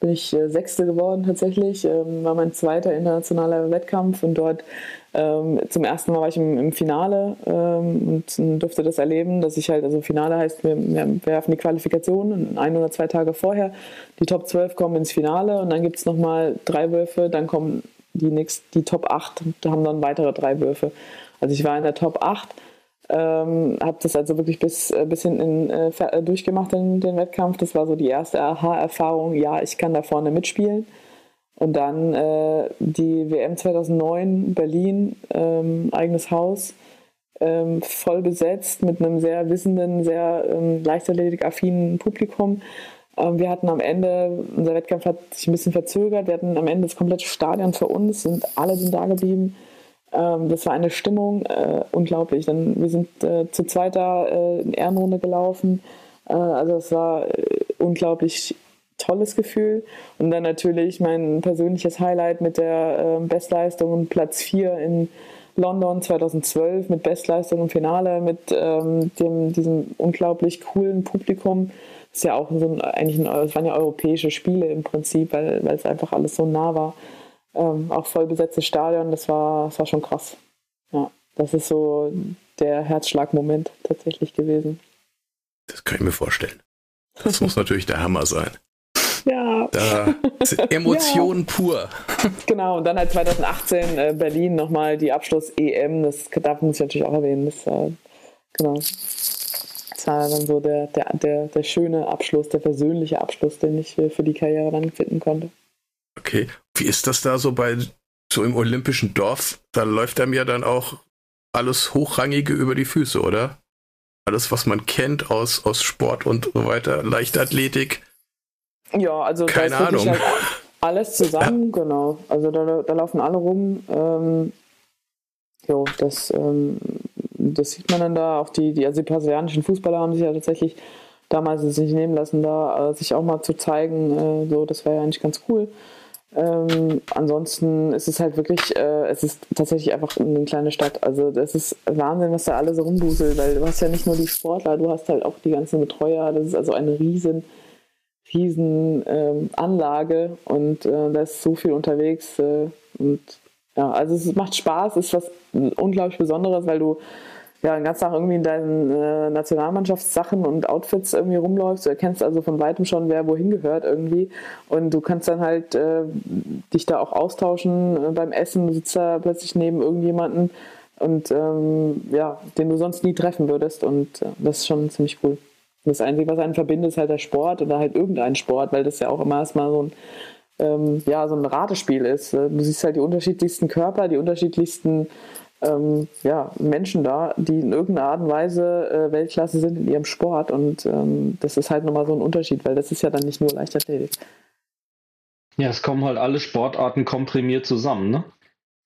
bin ich äh, Sechste geworden tatsächlich. Ähm, war mein zweiter internationaler Wettkampf und dort ähm, zum ersten Mal war ich im, im Finale ähm, und durfte das erleben, dass ich halt, also Finale heißt, wir, wir werfen die Qualifikation ein oder zwei Tage vorher. Die Top 12 kommen ins Finale und dann gibt es nochmal drei Würfe, dann kommen die, nächst, die Top 8, da haben dann weitere drei Würfe. Also ich war in der Top 8 ähm, habe das also wirklich bis, äh, bis hinten äh, äh, durchgemacht, in den Wettkampf. Das war so die erste Aha-Erfahrung, ja, ich kann da vorne mitspielen. Und dann äh, die WM 2009, Berlin, ähm, eigenes Haus, ähm, voll besetzt mit einem sehr wissenden, sehr ähm, leichtathletik-affinen Publikum. Ähm, wir hatten am Ende, unser Wettkampf hat sich ein bisschen verzögert, wir hatten am Ende das komplette Stadion für uns und alle sind da geblieben. Ähm, das war eine Stimmung, äh, unglaublich. Dann, wir sind äh, zu zweiter äh, in Ehrenrunde gelaufen. Äh, also es war äh, unglaublich tolles Gefühl. Und dann natürlich mein persönliches Highlight mit der äh, Bestleistung Platz 4 in London 2012 mit Bestleistung im Finale, mit ähm, dem, diesem unglaublich coolen Publikum. Das ja auch so ein, ein, waren ja europäische Spiele im Prinzip, weil es einfach alles so nah war ähm, auch voll besetztes Stadion, das war, das war schon krass. Ja, das ist so der Herzschlagmoment tatsächlich gewesen. Das kann ich mir vorstellen. Das muss natürlich der Hammer sein. Ja. Da Emotionen ja. pur. Genau, und dann halt 2018 äh, Berlin nochmal die Abschluss-EM, das darf muss ich natürlich auch erwähnen. Das, äh, genau. Das war dann so der, der, der, der schöne Abschluss, der persönliche Abschluss, den ich für die Karriere dann finden konnte. Okay. Wie ist das da so bei so im olympischen Dorf? Da läuft einem ja dann auch alles Hochrangige über die Füße, oder? Alles, was man kennt aus, aus Sport und so weiter, Leichtathletik. Ja, also keine Ahnung. Halt alles zusammen, ja. genau. Also da, da laufen alle rum. Ähm, jo, das, ähm, das sieht man dann da. Auch die, die, also die brasilianischen Fußballer haben sich ja tatsächlich damals es nicht nehmen lassen, da äh, sich auch mal zu zeigen. Äh, so, das wäre ja eigentlich ganz cool. Ähm, ansonsten ist es halt wirklich, äh, es ist tatsächlich einfach eine kleine Stadt. Also das ist Wahnsinn, was da alle so rumbuselt, weil du hast ja nicht nur die Sportler, du hast halt auch die ganzen Betreuer. Das ist also eine riesen, riesen ähm, Anlage und äh, da ist so viel unterwegs. Äh, und ja, also es macht Spaß, ist was unglaublich Besonderes, weil du ja, den ganzen Tag irgendwie in deinen äh, Nationalmannschaftssachen und Outfits irgendwie rumläufst. Du erkennst also von weitem schon, wer wohin gehört irgendwie. Und du kannst dann halt äh, dich da auch austauschen äh, beim Essen. Du sitzt da plötzlich neben irgendjemanden und ähm, ja, den du sonst nie treffen würdest. Und äh, das ist schon ziemlich cool. Das Einzige, was einen verbindet, ist halt der Sport oder halt irgendein Sport, weil das ja auch immer erstmal so ein ähm, ja, so ein Ratespiel ist. Du siehst halt die unterschiedlichsten Körper, die unterschiedlichsten ähm, ja, Menschen da, die in irgendeiner Art und Weise äh, Weltklasse sind in ihrem Sport. Und ähm, das ist halt nochmal so ein Unterschied, weil das ist ja dann nicht nur Leichtathletik. Ja, es kommen halt alle Sportarten komprimiert zusammen, ne?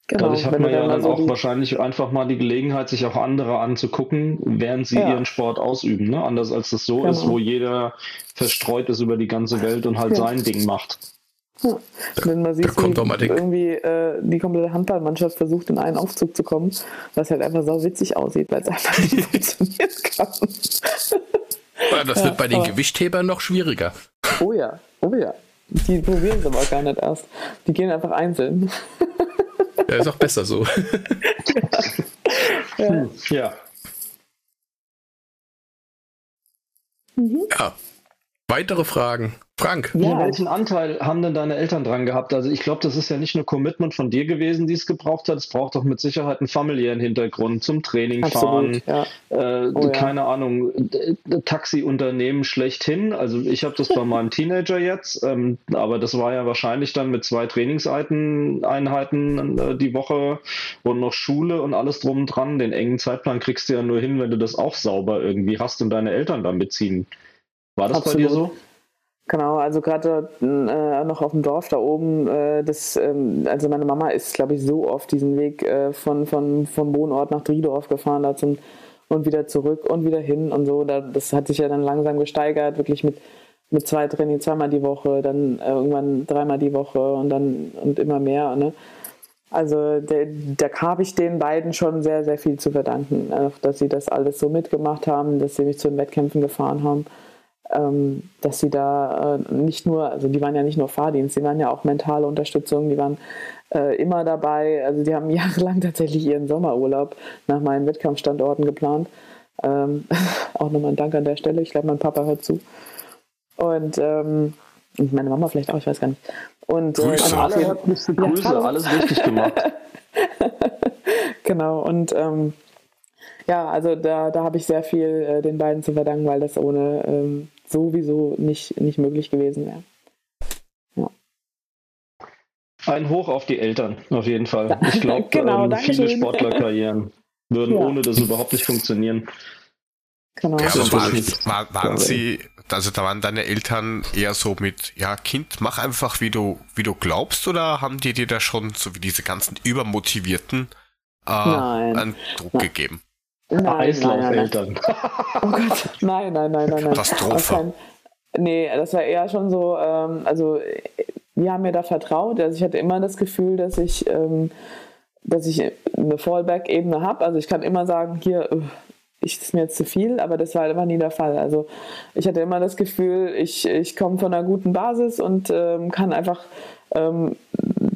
Genau, Dadurch hat man ja dann so auch wahrscheinlich einfach mal die Gelegenheit, sich auch andere anzugucken, während sie ja. ihren Sport ausüben. Ne? Anders als das so genau. ist, wo jeder verstreut ist über die ganze Welt und halt ja. sein Ding macht. Ja. Wenn man sieht, wie irgendwie äh, die komplette Handballmannschaft versucht, in einen Aufzug zu kommen, was halt einfach so witzig aussieht, weil es einfach nicht funktionieren kann. Ja, das ja, wird bei den Gewichthebern noch schwieriger. Oh ja, oh ja. Die probieren es aber gar nicht erst. Die gehen einfach einzeln. Ja, ist auch besser so. ja. ja. Mhm. ja. Weitere Fragen? Frank. Ja. Welchen Anteil haben denn deine Eltern dran gehabt? Also ich glaube, das ist ja nicht nur Commitment von dir gewesen, die es gebraucht hat. Es braucht doch mit Sicherheit einen familiären Hintergrund zum Training Absolut, fahren. Ja. Äh, oh, keine ja. Ahnung, Taxiunternehmen schlechthin. Also ich habe das bei meinem Teenager jetzt, ähm, aber das war ja wahrscheinlich dann mit zwei Trainingseinheiten äh, die Woche und noch Schule und alles drum und dran. Den engen Zeitplan kriegst du ja nur hin, wenn du das auch sauber irgendwie hast und deine Eltern dann mitziehen. War das Absolut. bei dir so? Genau, also gerade äh, noch auf dem Dorf da oben, äh, das, ähm, also meine Mama ist, glaube ich, so oft diesen Weg äh, von, von, vom Wohnort nach Driedorf gefahren da zum, und wieder zurück und wieder hin und so. Da, das hat sich ja dann langsam gesteigert, wirklich mit, mit zwei Training, zweimal die Woche, dann äh, irgendwann dreimal die Woche und dann und immer mehr. Ne? Also da habe ich den beiden schon sehr, sehr viel zu verdanken, dass sie das alles so mitgemacht haben, dass sie mich zu den Wettkämpfen gefahren haben. Ähm, dass sie da äh, nicht nur, also die waren ja nicht nur Fahrdienst, die waren ja auch mentale Unterstützung, die waren äh, immer dabei. Also die haben jahrelang tatsächlich ihren Sommerurlaub nach meinen Wettkampfstandorten geplant. Ähm, auch nochmal ein Dank an der Stelle. Ich glaube, mein Papa hört zu. Und ähm, meine Mama vielleicht auch, ich weiß gar nicht. Und äh, Grüße. An alle herzlichste Grüße, ja, alles richtig gemacht. genau, und ähm, ja, also da, da habe ich sehr viel äh, den beiden zu verdanken, weil das ohne ähm, sowieso nicht, nicht möglich gewesen wäre. Ja. Ein Hoch auf die Eltern, auf jeden Fall. Ich glaube, genau, ähm, viele Sportlerkarrieren würden ja. ohne das überhaupt nicht funktionieren. Genau. Ja, aber waren, war, waren sie, also da waren deine Eltern eher so mit, ja, Kind, mach einfach, wie du, wie du glaubst, oder haben die dir da schon, so wie diese ganzen Übermotivierten, äh, einen Druck Nein. gegeben? Nein, Eislaufeltern. Oh Gott, nein, nein, nein, nein. Katastrophe. Kein, nee, das war eher schon so, ähm, also wir haben mir da vertraut. Also ich hatte immer das Gefühl, dass ich, ähm, dass ich eine Fallback-Ebene habe. Also ich kann immer sagen, hier, äh, ich, das ist mir jetzt zu viel, aber das war halt immer nie der Fall. Also ich hatte immer das Gefühl, ich, ich komme von einer guten Basis und ähm, kann einfach ähm,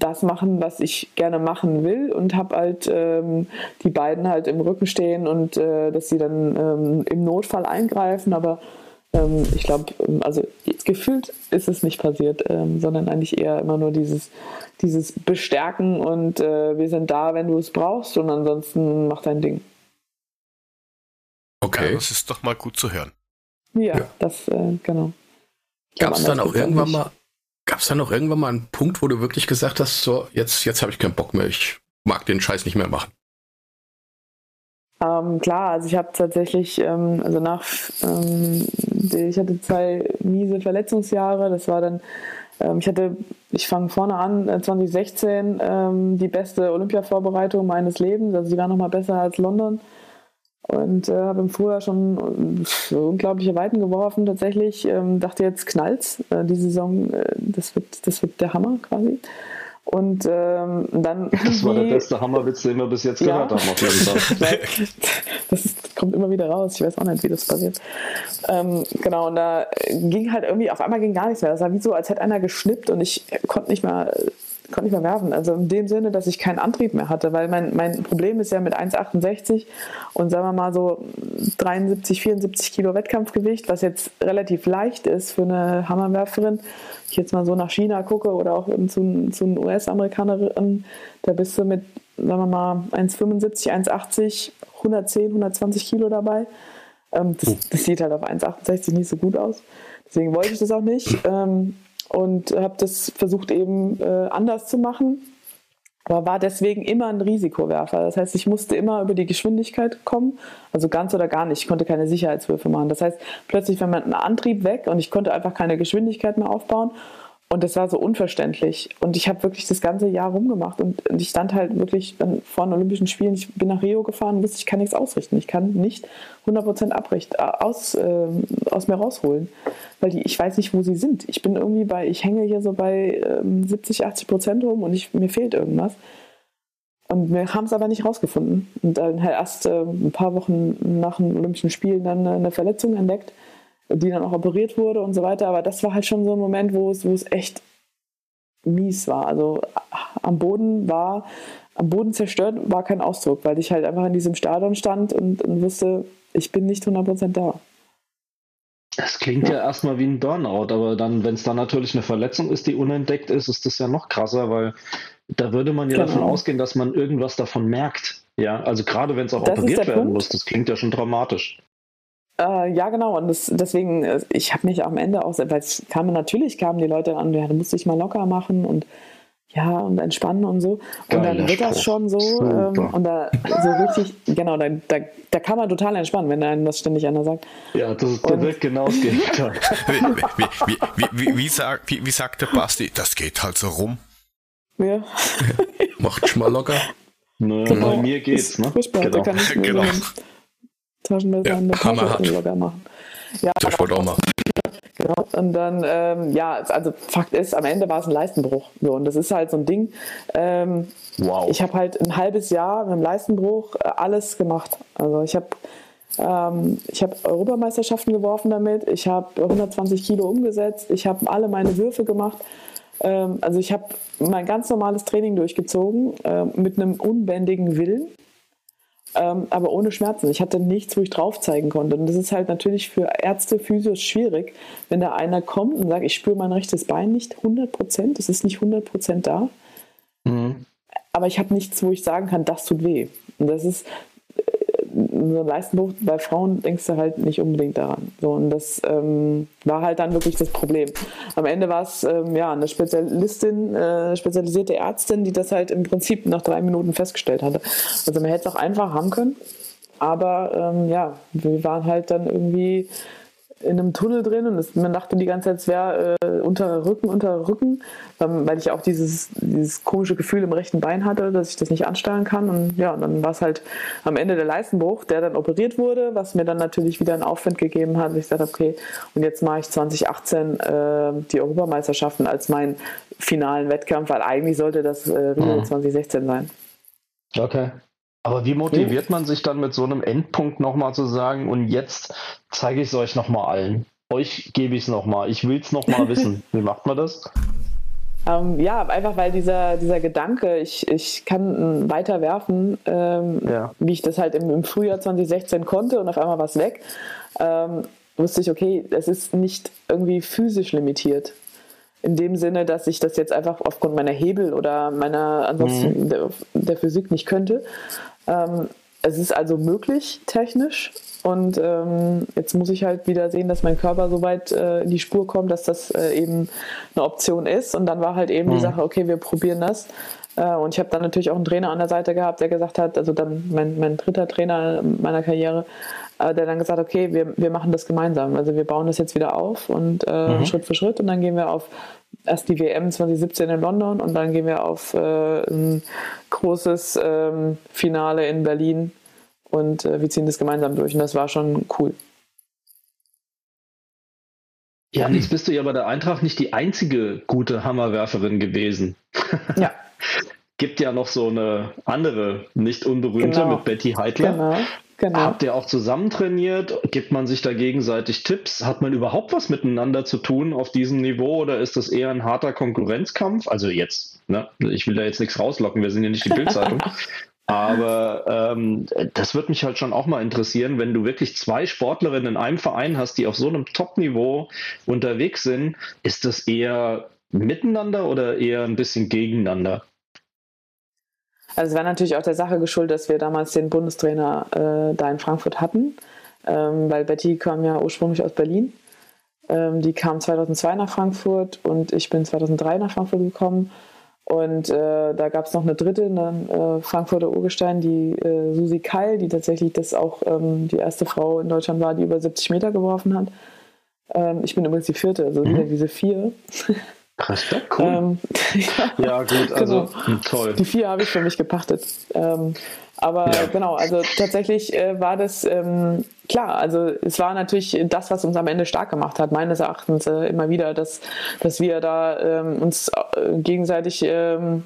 das machen, was ich gerne machen will und habe halt ähm, die beiden halt im Rücken stehen und äh, dass sie dann ähm, im Notfall eingreifen, aber ähm, ich glaube, also gefühlt ist es nicht passiert, ähm, sondern eigentlich eher immer nur dieses, dieses Bestärken und äh, wir sind da, wenn du es brauchst und ansonsten mach dein Ding. Okay. Ja, das ist doch mal gut zu hören. Ja, ja. das, äh, genau. Gab es dann auch irgendwann mal, gab es dann auch irgendwann mal einen Punkt, wo du wirklich gesagt hast, so, jetzt, jetzt habe ich keinen Bock mehr, ich mag den Scheiß nicht mehr machen? Ähm, klar, also ich habe tatsächlich, ähm, also nach, ähm, ich hatte zwei miese Verletzungsjahre, das war dann, ähm, ich hatte, ich fange vorne an, 2016 äh, ähm, die beste Olympia-Vorbereitung meines Lebens, also sie war nochmal besser als London und äh, habe im Frühjahr schon äh, unglaubliche Weiten geworfen tatsächlich. Ähm, dachte jetzt knallt's. Äh, die Saison, äh, das wird, das wird der Hammer quasi. Und ähm, dann. Das war der beste Hammerwitz, den wir bis jetzt ja. gehört haben, auf jeden Fall. das ist, kommt immer wieder raus. Ich weiß auch nicht, wie das passiert. Ähm, genau, und da ging halt irgendwie, auf einmal ging gar nichts mehr. Das war wie so, als hätte einer geschnippt und ich konnte nicht mehr konnte nicht mehr werfen. Also in dem Sinne, dass ich keinen Antrieb mehr hatte, weil mein, mein Problem ist ja mit 1,68 und sagen wir mal so 73, 74 Kilo Wettkampfgewicht, was jetzt relativ leicht ist für eine Hammerwerferin. Wenn ich jetzt mal so nach China gucke oder auch zu, zu einer US-Amerikanerin, da bist du mit, sagen wir mal, 1,75, 1,80, 110, 120 Kilo dabei. Ähm, das, das, sieht halt auf 1,68 nicht so gut aus. Deswegen wollte ich das auch nicht. Und habe das versucht eben äh, anders zu machen, aber war deswegen immer ein Risikowerfer. Das heißt, ich musste immer über die Geschwindigkeit kommen, also ganz oder gar nicht. Ich konnte keine Sicherheitswürfe machen. Das heißt, plötzlich war mein Antrieb weg und ich konnte einfach keine Geschwindigkeit mehr aufbauen und das war so unverständlich. Und ich habe wirklich das ganze Jahr rumgemacht. Und, ich stand halt wirklich vor den Olympischen Spielen. Ich bin nach Rio gefahren und wusste, ich kann nichts ausrichten. Ich kann nicht 100% abrichten, äh, aus, äh, aus mir rausholen. Weil die, ich weiß nicht, wo sie sind. Ich bin irgendwie bei, ich hänge hier so bei ähm, 70, 80 Prozent rum und ich, mir fehlt irgendwas. Und wir haben es aber nicht rausgefunden. Und dann halt erst äh, ein paar Wochen nach den Olympischen Spielen dann eine Verletzung entdeckt die dann auch operiert wurde und so weiter. Aber das war halt schon so ein Moment, wo es, wo es echt mies war. Also am Boden war, am Boden zerstört war kein Ausdruck, weil ich halt einfach in diesem Stadion stand und, und wusste, ich bin nicht 100% da. Das klingt ja, ja erstmal wie ein Burnout, aber dann, wenn es dann natürlich eine Verletzung ist, die unentdeckt ist, ist das ja noch krasser, weil da würde man ja genau. davon ausgehen, dass man irgendwas davon merkt. Ja, also gerade wenn es auch das operiert werden Punkt. muss, das klingt ja schon dramatisch. Äh, ja, genau. Und das, deswegen, äh, ich habe mich am Ende auch, weil es kamen natürlich kamen die Leute an, ja, du musst dich mal locker machen und ja, und entspannen und so. Und dann wird das schon so. Ähm, und da so richtig, genau, da, da, da kann man total entspannen, wenn einem das ständig einer sagt. Ja, das ist direkt genau das Gegenteil. wie, wie, wie, wie, sagt, wie, wie sagt der Basti, das geht halt so rum. Ja. Macht mal locker. Naja, genau. bei mir geht's, ne? Genau. Kann ich genau. Taschenmesser ja, eine Tasche machen. Ja, das wollte auch mal. Genau. Und dann, ähm, ja, also Fakt ist, am Ende war es ein Leistenbruch. So, und das ist halt so ein Ding. Ähm, wow. Ich habe halt ein halbes Jahr mit dem Leistenbruch äh, alles gemacht. Also ich habe Ähm, ich habe Europameisterschaften geworfen damit. Ich habe 120 Kilo umgesetzt. Ich habe alle meine Würfe gemacht. Ähm, also ich habe mein ganz normales Training durchgezogen äh, mit einem unbändigen Willen. Ähm, aber ohne Schmerzen. Ich hatte nichts, wo ich drauf zeigen konnte. Und das ist halt natürlich für Ärzte, Physios schwierig, wenn da einer kommt und sagt, ich spüre mein rechtes Bein nicht 100 Prozent, es ist nicht 100 Prozent da. Mhm. Aber ich habe nichts, wo ich sagen kann, das tut weh. Und das ist so ein Leistenbruch bei Frauen denkst du halt nicht unbedingt daran. So, und das ähm, war halt dann wirklich das Problem. Am Ende war es ähm, ja eine Spezialistin, äh, spezialisierte Ärztin, die das halt im Prinzip nach drei Minuten festgestellt hatte. Also man hätte es auch einfach haben können. Aber ähm, ja, wir waren halt dann irgendwie in einem Tunnel drin und es, man dachte die ganze Zeit, es wäre äh, unter Rücken, unter Rücken, ähm, weil ich auch dieses, dieses komische Gefühl im rechten Bein hatte, dass ich das nicht ansteuern kann. Und ja, dann war es halt am Ende der Leistenbruch, der dann operiert wurde, was mir dann natürlich wieder einen Aufwand gegeben hat. Ich sagte, okay, und jetzt mache ich 2018 äh, die Europameisterschaften als meinen finalen Wettkampf, weil eigentlich sollte das äh, Rio mhm. 2016 sein. Okay. Aber wie motiviert man sich dann mit so einem Endpunkt nochmal zu sagen, und jetzt zeige ich es euch nochmal allen? Euch gebe ich es nochmal, ich will es nochmal wissen. Wie macht man das? Ähm, ja, einfach weil dieser, dieser Gedanke, ich, ich kann weiter werfen, ähm, ja. wie ich das halt im, im, Frühjahr 2016 konnte und auf einmal war es weg, ähm, wusste ich, okay, es ist nicht irgendwie physisch limitiert. In dem Sinne, dass ich das jetzt einfach aufgrund meiner Hebel oder meiner ansonsten mhm. der, der, Physik nicht könnte, ähm, es ist also möglich, technisch. Und ähm, jetzt muss ich halt wieder sehen, dass mein Körper so weit äh, in die Spur kommt, dass das äh, eben eine Option ist. Und dann war halt eben mhm. die Sache, okay, wir probieren das. Äh, und ich habe dann natürlich auch einen Trainer an der Seite gehabt, der gesagt hat, also dann mein, mein dritter Trainer meiner Karriere, äh, der dann gesagt hat, okay, wir, wir machen das gemeinsam. Also wir bauen das jetzt wieder auf und äh, mhm. Schritt für Schritt und dann gehen wir auf erst die WM 2017 in London und dann gehen wir auf äh, ein großes ähm, Finale in Berlin und äh, wir ziehen das gemeinsam durch und das war schon cool. Ja, jetzt bist du ja bei der Eintracht nicht die einzige gute Hammerwerferin gewesen. Ja. Gibt ja noch so eine andere, nicht unberühmte genau. mit Betty Heitler. Genau. Genau. Habt ihr auch zusammen trainiert? Gibt man sich da gegenseitig Tipps? Hat man überhaupt was miteinander zu tun auf diesem Niveau oder ist das eher ein harter Konkurrenzkampf? Also jetzt, ne? ich will da jetzt nichts rauslocken, wir sind ja nicht die Bildzeitung. Aber ähm, das würde mich halt schon auch mal interessieren, wenn du wirklich zwei Sportlerinnen in einem Verein hast, die auf so einem Top-Niveau unterwegs sind, ist das eher miteinander oder eher ein bisschen gegeneinander? Also es war natürlich auch der Sache geschuldet, dass wir damals den Bundestrainer äh, da in Frankfurt hatten, ähm, weil Betty kam ja ursprünglich aus Berlin. Ähm, die kam 2002 nach Frankfurt und ich bin 2003 nach Frankfurt gekommen. Und äh, da gab es noch eine dritte, eine äh, Frankfurter Urgestein, die äh, Susi Keil, die tatsächlich das auch ähm, die erste Frau in Deutschland war, die über 70 Meter geworfen hat. Ähm, ich bin übrigens die vierte, also mhm. wieder diese vier. Respekt, cool. Ähm, ja, ja, gut, also genau. Toll. Die vier habe ich für mich gepachtet. Ähm, aber ja. genau, also tatsächlich äh, war das ähm, klar. Also es war natürlich das, was uns am Ende stark gemacht hat, meines Erachtens äh, immer wieder, dass, dass wir da ähm, uns äh, gegenseitig ähm,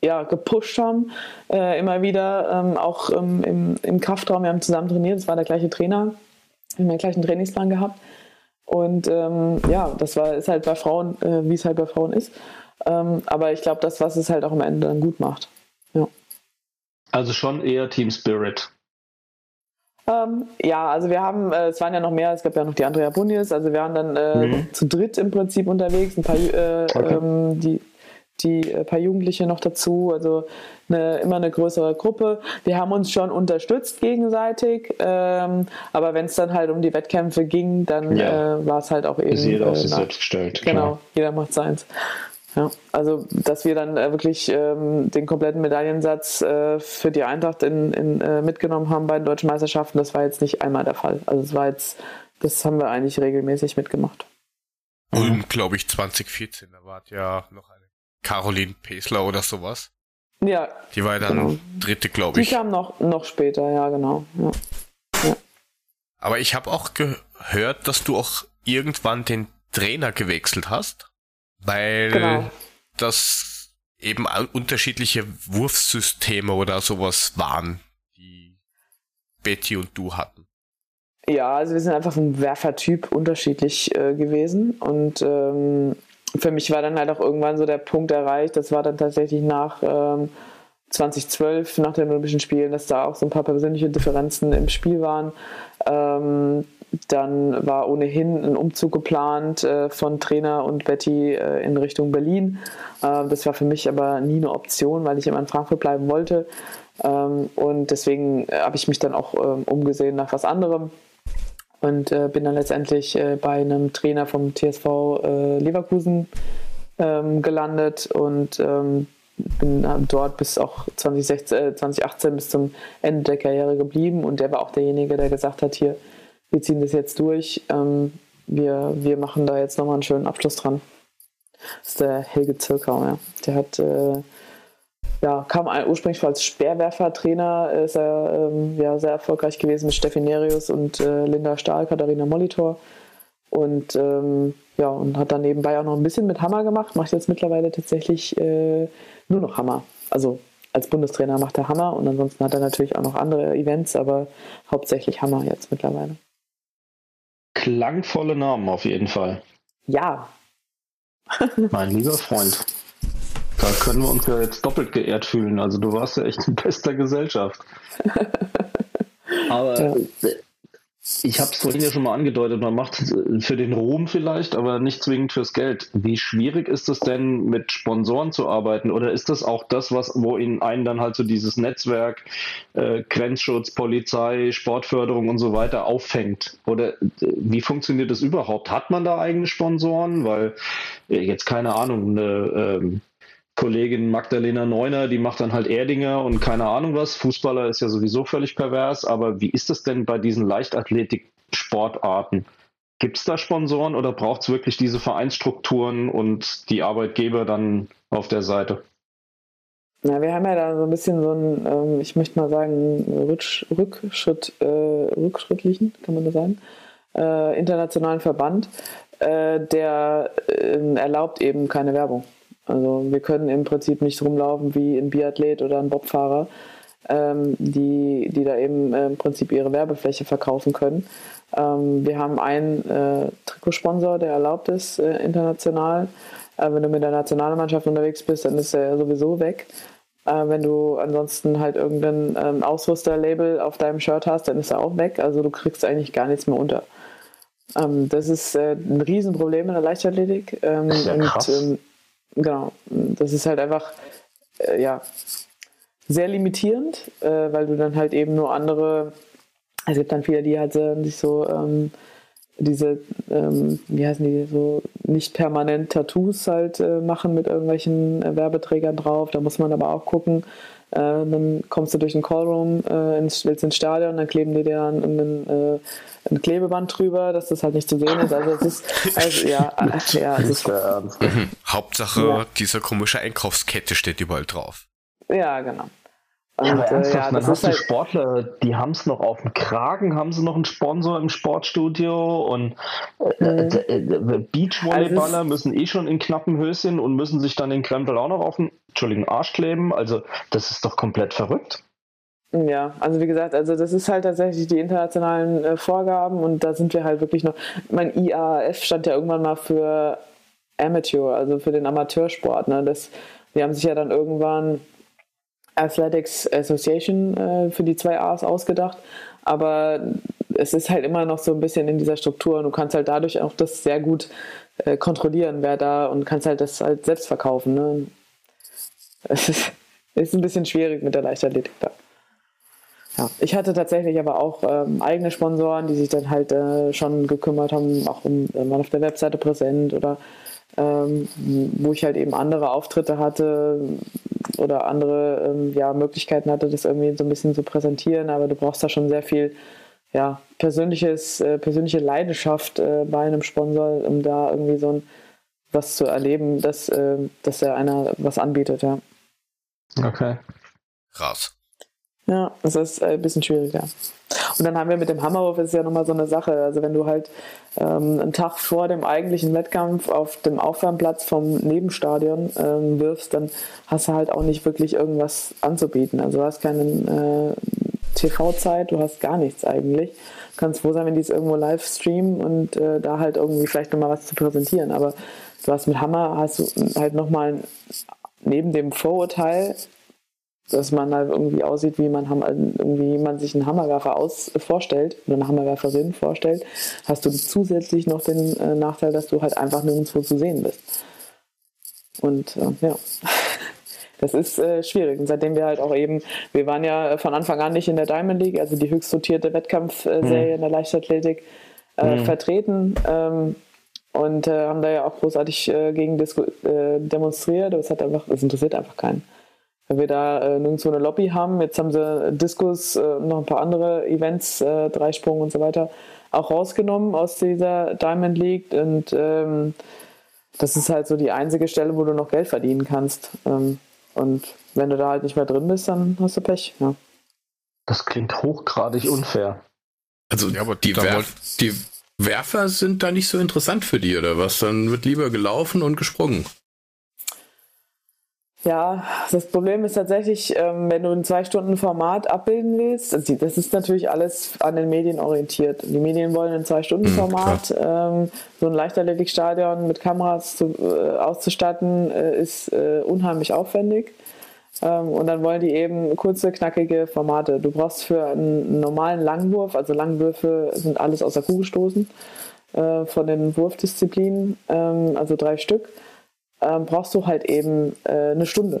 ja, gepusht haben, äh, immer wieder, ähm, auch im, im Kraftraum. Wir haben zusammen trainiert, es war der gleiche Trainer, wir haben den gleichen Trainingsplan gehabt. Und ähm, ja, das war, ist halt bei Frauen, äh, wie es halt bei Frauen ist. Ähm, aber ich glaube, das, was es halt auch am Ende dann gut macht. Ja. Also schon eher Team Spirit. Ähm, ja, also wir haben, äh, es waren ja noch mehr, es gab ja noch die Andrea Bunjes, also wir waren dann äh, mhm. zu dritt im Prinzip unterwegs, ein paar, äh, okay. ähm, die, die äh, paar Jugendliche noch dazu, also eine, immer eine größere Gruppe. Wir haben uns schon unterstützt gegenseitig, ähm, aber wenn es dann halt um die Wettkämpfe ging, dann ja. äh, war es halt auch eben. Ist jeder äh, auf sich selbst gestellt. Genau, klar. jeder macht seins. Ja, also dass wir dann äh, wirklich ähm, den kompletten Medaillensatz äh, für die Eintracht in, in, äh, mitgenommen haben bei den deutschen Meisterschaften, das war jetzt nicht einmal der Fall. Also es war jetzt, das haben wir eigentlich regelmäßig mitgemacht. Und glaube ich 2014, da war ja noch eine Caroline Pesler oder sowas. Ja. Die war ja dann genau. dritte, glaube ich. Die kam noch, noch später, ja, genau. Ja. Ja. Aber ich habe auch gehört, dass du auch irgendwann den Trainer gewechselt hast, weil genau. das eben unterschiedliche Wurfsysteme oder sowas waren, die Betty und du hatten. Ja, also wir sind einfach vom Werfertyp unterschiedlich äh, gewesen und ähm, für mich war dann halt auch irgendwann so der Punkt erreicht, das war dann tatsächlich nach ähm, 2012, nach den Olympischen Spielen, dass da auch so ein paar persönliche Differenzen im Spiel waren. Ähm, dann war ohnehin ein Umzug geplant äh, von Trainer und Betty äh, in Richtung Berlin. Äh, das war für mich aber nie eine Option, weil ich immer in Frankfurt bleiben wollte. Ähm, und deswegen habe ich mich dann auch ähm, umgesehen nach was anderem und äh, bin dann letztendlich äh, bei einem Trainer vom TSV Leverkusen ähm, gelandet und ähm, bin dort bis auch 2016, 2018 bis zum Ende der Karriere geblieben und der war auch derjenige, der gesagt hat, hier, wir ziehen das jetzt durch, ähm, wir, wir machen da jetzt nochmal einen schönen Abschluss dran. Das ist der Helge Zirkau, ja. Der hat, äh, ja, kam ursprünglich als Speerwerfer-Trainer, ist er ähm, ja, sehr erfolgreich gewesen mit Steffi Nerius und äh, Linda Stahl, Katharina Molitor. Und ähm, ja, und hat dann nebenbei auch noch ein bisschen mit Hammer gemacht, macht jetzt mittlerweile tatsächlich äh, nur noch Hammer. Also als Bundestrainer macht er Hammer und ansonsten hat er natürlich auch noch andere Events, aber hauptsächlich Hammer jetzt mittlerweile. Klangvolle Namen auf jeden Fall. Ja. mein lieber Freund. Da können wir uns ja jetzt doppelt geehrt fühlen. Also du warst ja echt in bester Gesellschaft. Aber ja. Ich habe es vorhin ja schon mal angedeutet, man macht es für den Ruhm vielleicht, aber nicht zwingend fürs Geld. Wie schwierig ist es denn, mit Sponsoren zu arbeiten? Oder ist das auch das, was, wo ihnen einen dann halt so dieses Netzwerk, äh, Grenzschutz, Polizei, Sportförderung und so weiter auffängt? Oder äh, wie funktioniert das überhaupt? Hat man da eigene Sponsoren? Weil äh, jetzt keine Ahnung, eine ähm, Kollegin Magdalena Neuner, die macht dann halt Erdinger und keine Ahnung was. Fußballer ist ja sowieso völlig pervers, aber wie ist das denn bei diesen Leichtathletik-Sportarten? Gibt es da Sponsoren oder braucht es wirklich diese Vereinsstrukturen und die Arbeitgeber dann auf der Seite? Ja, wir haben ja da so ein bisschen so einen, ähm, ich möchte mal sagen, Rücksch Rückschritt, äh, rückschrittlichen, kann man das sagen, äh, internationalen Verband, äh, der ähm, erlaubt eben keine Werbung. Also wir können im Prinzip nicht rumlaufen wie ein Biathlet oder ein Bobfahrer, ähm, die, die da eben äh, im Prinzip ihre Werbefläche verkaufen können. Ähm, wir haben einen äh, Trikotsponsor, der erlaubt ist äh, international. Äh, wenn du mit der Nationalmannschaft unterwegs bist, dann ist er sowieso weg. Äh, wenn du ansonsten halt irgendein ähm, Ausrüsterlabel auf deinem Shirt hast, dann ist er auch weg. Also du kriegst eigentlich gar nichts mehr unter. Ähm, das ist äh, ein Riesenproblem in der Leichtathletik. Ähm, ja krass. Und, ähm, genau, das ist halt einfach, äh, ja, sehr limitierend, äh, weil du dann halt eben nur andere, es gibt dann viele, die halt sich so ähm, diese, ähm, wie heißen die, so nicht permanent Tattoos halt äh, machen mit irgendwelchen äh, Werbeträgern drauf. Da muss man aber auch gucken, äh, dann kommst du durch den Callroom, äh, ins, willst ins Stadion, dann kleben die dir einen, äh, ein Klebeband drüber, dass das halt nicht zu sehen ist. Also es ist, also, ja, äh, ja, es ist mhm. Hauptsache, ja. diese komische Einkaufskette steht überall drauf. Ja, genau. Und, ja, aber ernsthaft, ja, dann hast du halt Sportler, die haben es noch auf dem Kragen, haben sie noch einen Sponsor im Sportstudio und äh, mhm. äh, äh Beachvolleyballer also müssen eh schon in knappen Höschen und müssen sich dann den Krempel auch noch auf den Entschuldigung, Arsch kleben. Also das ist doch komplett verrückt. Ja, also wie gesagt, also das ist halt tatsächlich die internationalen äh, Vorgaben und da sind wir halt wirklich noch. Mein IAAF stand ja irgendwann mal für Amateur, also für den Amateursport. Ne? Das, die haben sich ja dann irgendwann Athletics Association äh, für die zwei A's ausgedacht. Aber es ist halt immer noch so ein bisschen in dieser Struktur und du kannst halt dadurch auch das sehr gut äh, kontrollieren, wer da und kannst halt das halt selbst verkaufen. Ne? Es ist, ist ein bisschen schwierig mit der Leichtathletik da. Ja, ich hatte tatsächlich aber auch ähm, eigene Sponsoren, die sich dann halt äh, schon gekümmert haben, auch um, äh, mal auf der Webseite präsent oder ähm, wo ich halt eben andere Auftritte hatte oder andere ähm, ja, Möglichkeiten hatte, das irgendwie so ein bisschen zu präsentieren. Aber du brauchst da schon sehr viel ja, persönliches, äh, persönliche Leidenschaft äh, bei einem Sponsor, um da irgendwie so ein was zu erleben, dass, äh, dass er einer was anbietet, ja. Okay. Raus. Ja, das ist ein bisschen schwieriger. Und dann haben wir mit dem Hammerwurf, ist ja nochmal so eine Sache. Also wenn du halt ähm, einen Tag vor dem eigentlichen Wettkampf auf dem Aufwärmplatz vom Nebenstadion ähm, wirfst, dann hast du halt auch nicht wirklich irgendwas anzubieten. Also du hast keinen, äh, TV-Zeit, du hast gar nichts eigentlich. Du kannst froh sein, wenn die es irgendwo live streamen und äh, da halt irgendwie vielleicht nochmal was zu präsentieren. Aber du hast mit Hammer, hast du halt nochmal neben dem Vorurteil, dass man halt irgendwie aussieht, wie man irgendwie jemand sich einen Hammerwerfer aus, vorstellt oder eine Hammerwerferin vorstellt, hast du zusätzlich noch den äh, Nachteil, dass du halt einfach nirgendwo zu sehen bist. Und äh, ja, das ist äh, schwierig. Und seitdem wir halt auch eben, wir waren ja von Anfang an nicht in der Diamond League, also die höchst dotierte Wettkampfserie mhm. in der Leichtathletik, äh, mhm. vertreten. Ähm, und äh, haben da ja auch großartig äh, gegen äh, demonstriert. Das hat einfach, es interessiert einfach keinen. Weil wir da äh, nirgendwo eine Lobby haben. Jetzt haben sie Diskus, äh, noch ein paar andere Events, äh, Dreisprung und so weiter, auch rausgenommen aus dieser Diamond League. Und ähm, das ist halt so die einzige Stelle, wo du noch Geld verdienen kannst. Ähm, und wenn du da halt nicht mehr drin bist, dann hast du Pech. Ja. Das klingt hochgradig unfair. Also ja, aber die, Werf die Werfer sind da nicht so interessant für die, oder was? Dann wird lieber gelaufen und gesprungen. Ja, das Problem ist tatsächlich, ähm, wenn du ein zwei Stunden Format abbilden willst, also das ist natürlich alles an den Medien orientiert. Die Medien wollen ein zwei Stunden Format, mhm, so ein Leichtathletikstadion mit Kameras zu, äh, auszustatten, äh, ist äh, unheimlich aufwendig. Ähm, und dann wollen die eben kurze, knackige Formate. Du brauchst für einen normalen Langwurf, also Langwürfe sind alles außer Kugelstoßen von den Wurfdisziplinen, ähm, also drei Stück ähm, brauchst du halt eben äh, eine Stunde.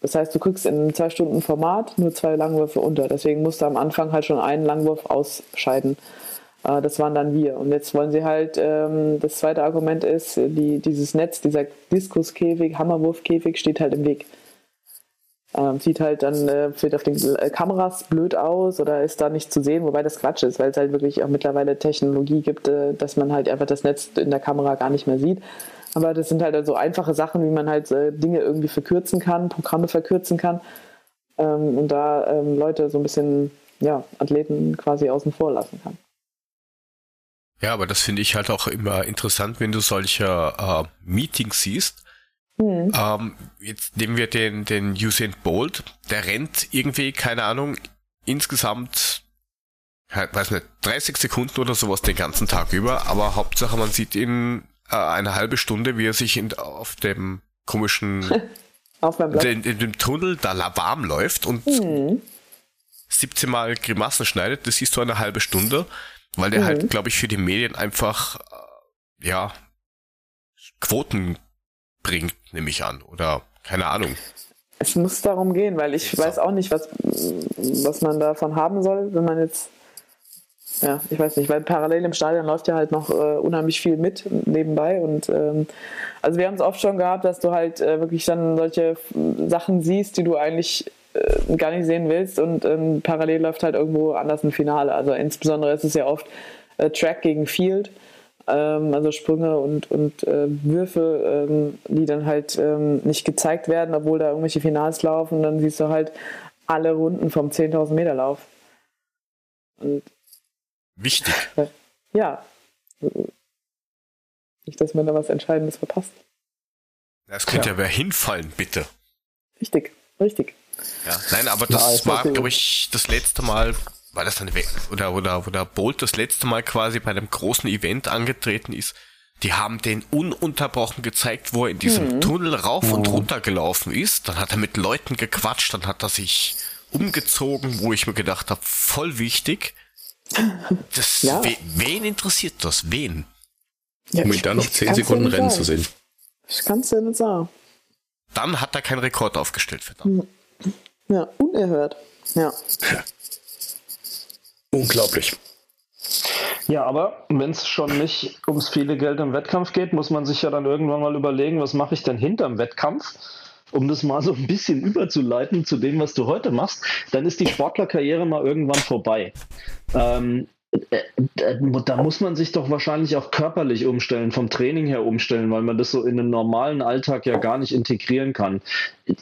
Das heißt, du kriegst in einem zwei Stunden Format nur zwei Langwürfe unter. Deswegen musst du am Anfang halt schon einen Langwurf ausscheiden. Äh, das waren dann wir. Und jetzt wollen sie halt, ähm, das zweite Argument ist, die, dieses Netz, dieser Diskuskäfig, Hammerwurfkäfig steht halt im Weg. Ähm, sieht halt dann äh, vielleicht auf den äh, Kameras blöd aus oder ist da nicht zu sehen, wobei das Quatsch ist, weil es halt wirklich auch mittlerweile Technologie gibt, äh, dass man halt einfach das Netz in der Kamera gar nicht mehr sieht. Aber das sind halt so also einfache Sachen, wie man halt äh, Dinge irgendwie verkürzen kann, Programme verkürzen kann ähm, und da ähm, Leute so ein bisschen, ja, Athleten quasi außen vor lassen kann. Ja, aber das finde ich halt auch immer interessant, wenn du solche äh, Meetings siehst. Mhm. Ähm, jetzt nehmen wir den, den Usain Bolt, der rennt irgendwie, keine Ahnung, insgesamt, weiß nicht, 30 Sekunden oder sowas den ganzen Tag über, aber Hauptsache man sieht ihn äh, eine halbe Stunde, wie er sich in, auf dem komischen auf in, in, dem Tunnel da warm läuft und mhm. 17 Mal Grimassen schneidet, das siehst du eine halbe Stunde, weil der halt, mhm. halt, glaube ich, für die Medien einfach äh, ja Quoten bringt, nehme ich an. Oder keine Ahnung. Es muss darum gehen, weil ich weiß auch nicht, was, was man davon haben soll, wenn man jetzt ja, ich weiß nicht, weil parallel im Stadion läuft ja halt noch äh, unheimlich viel mit nebenbei. Und ähm, also wir haben es oft schon gehabt, dass du halt äh, wirklich dann solche Sachen siehst, die du eigentlich äh, gar nicht sehen willst und ähm, parallel läuft halt irgendwo anders ein Finale. Also insbesondere ist es ja oft äh, Track gegen Field. Ähm, also Sprünge und, und äh, Würfe, ähm, die dann halt ähm, nicht gezeigt werden, obwohl da irgendwelche Finals laufen. Dann siehst du halt alle Runden vom 10.000 Meter Lauf. Und Wichtig. Ja. Nicht, dass man da was Entscheidendes verpasst. Es könnte ja. ja wer hinfallen, bitte. Richtig, richtig. Ja, nein, aber das ja, war, glaube ich, das letzte Mal, war das dann, oder, oder, oder Bolt das letzte Mal quasi bei einem großen Event angetreten ist. Die haben den ununterbrochen gezeigt, wo er in diesem mhm. Tunnel rauf mhm. und runter gelaufen ist. Dann hat er mit Leuten gequatscht, dann hat er sich umgezogen, wo ich mir gedacht habe, voll wichtig. Das, ja. we, wen interessiert das? Wen? Ja, um ihn dann noch 10 Sekunden rennen zu sehen. Ich kann es ja nicht sagen. Dann hat er keinen Rekord aufgestellt, verdammt. Hm. Ja, unerhört. Ja. Unglaublich. Ja, aber wenn es schon nicht ums viele Geld im Wettkampf geht, muss man sich ja dann irgendwann mal überlegen, was mache ich denn hinterm Wettkampf? Um das mal so ein bisschen überzuleiten zu dem, was du heute machst, dann ist die Sportlerkarriere mal irgendwann vorbei. Ähm, äh, äh, da muss man sich doch wahrscheinlich auch körperlich umstellen, vom Training her umstellen, weil man das so in einen normalen Alltag ja gar nicht integrieren kann.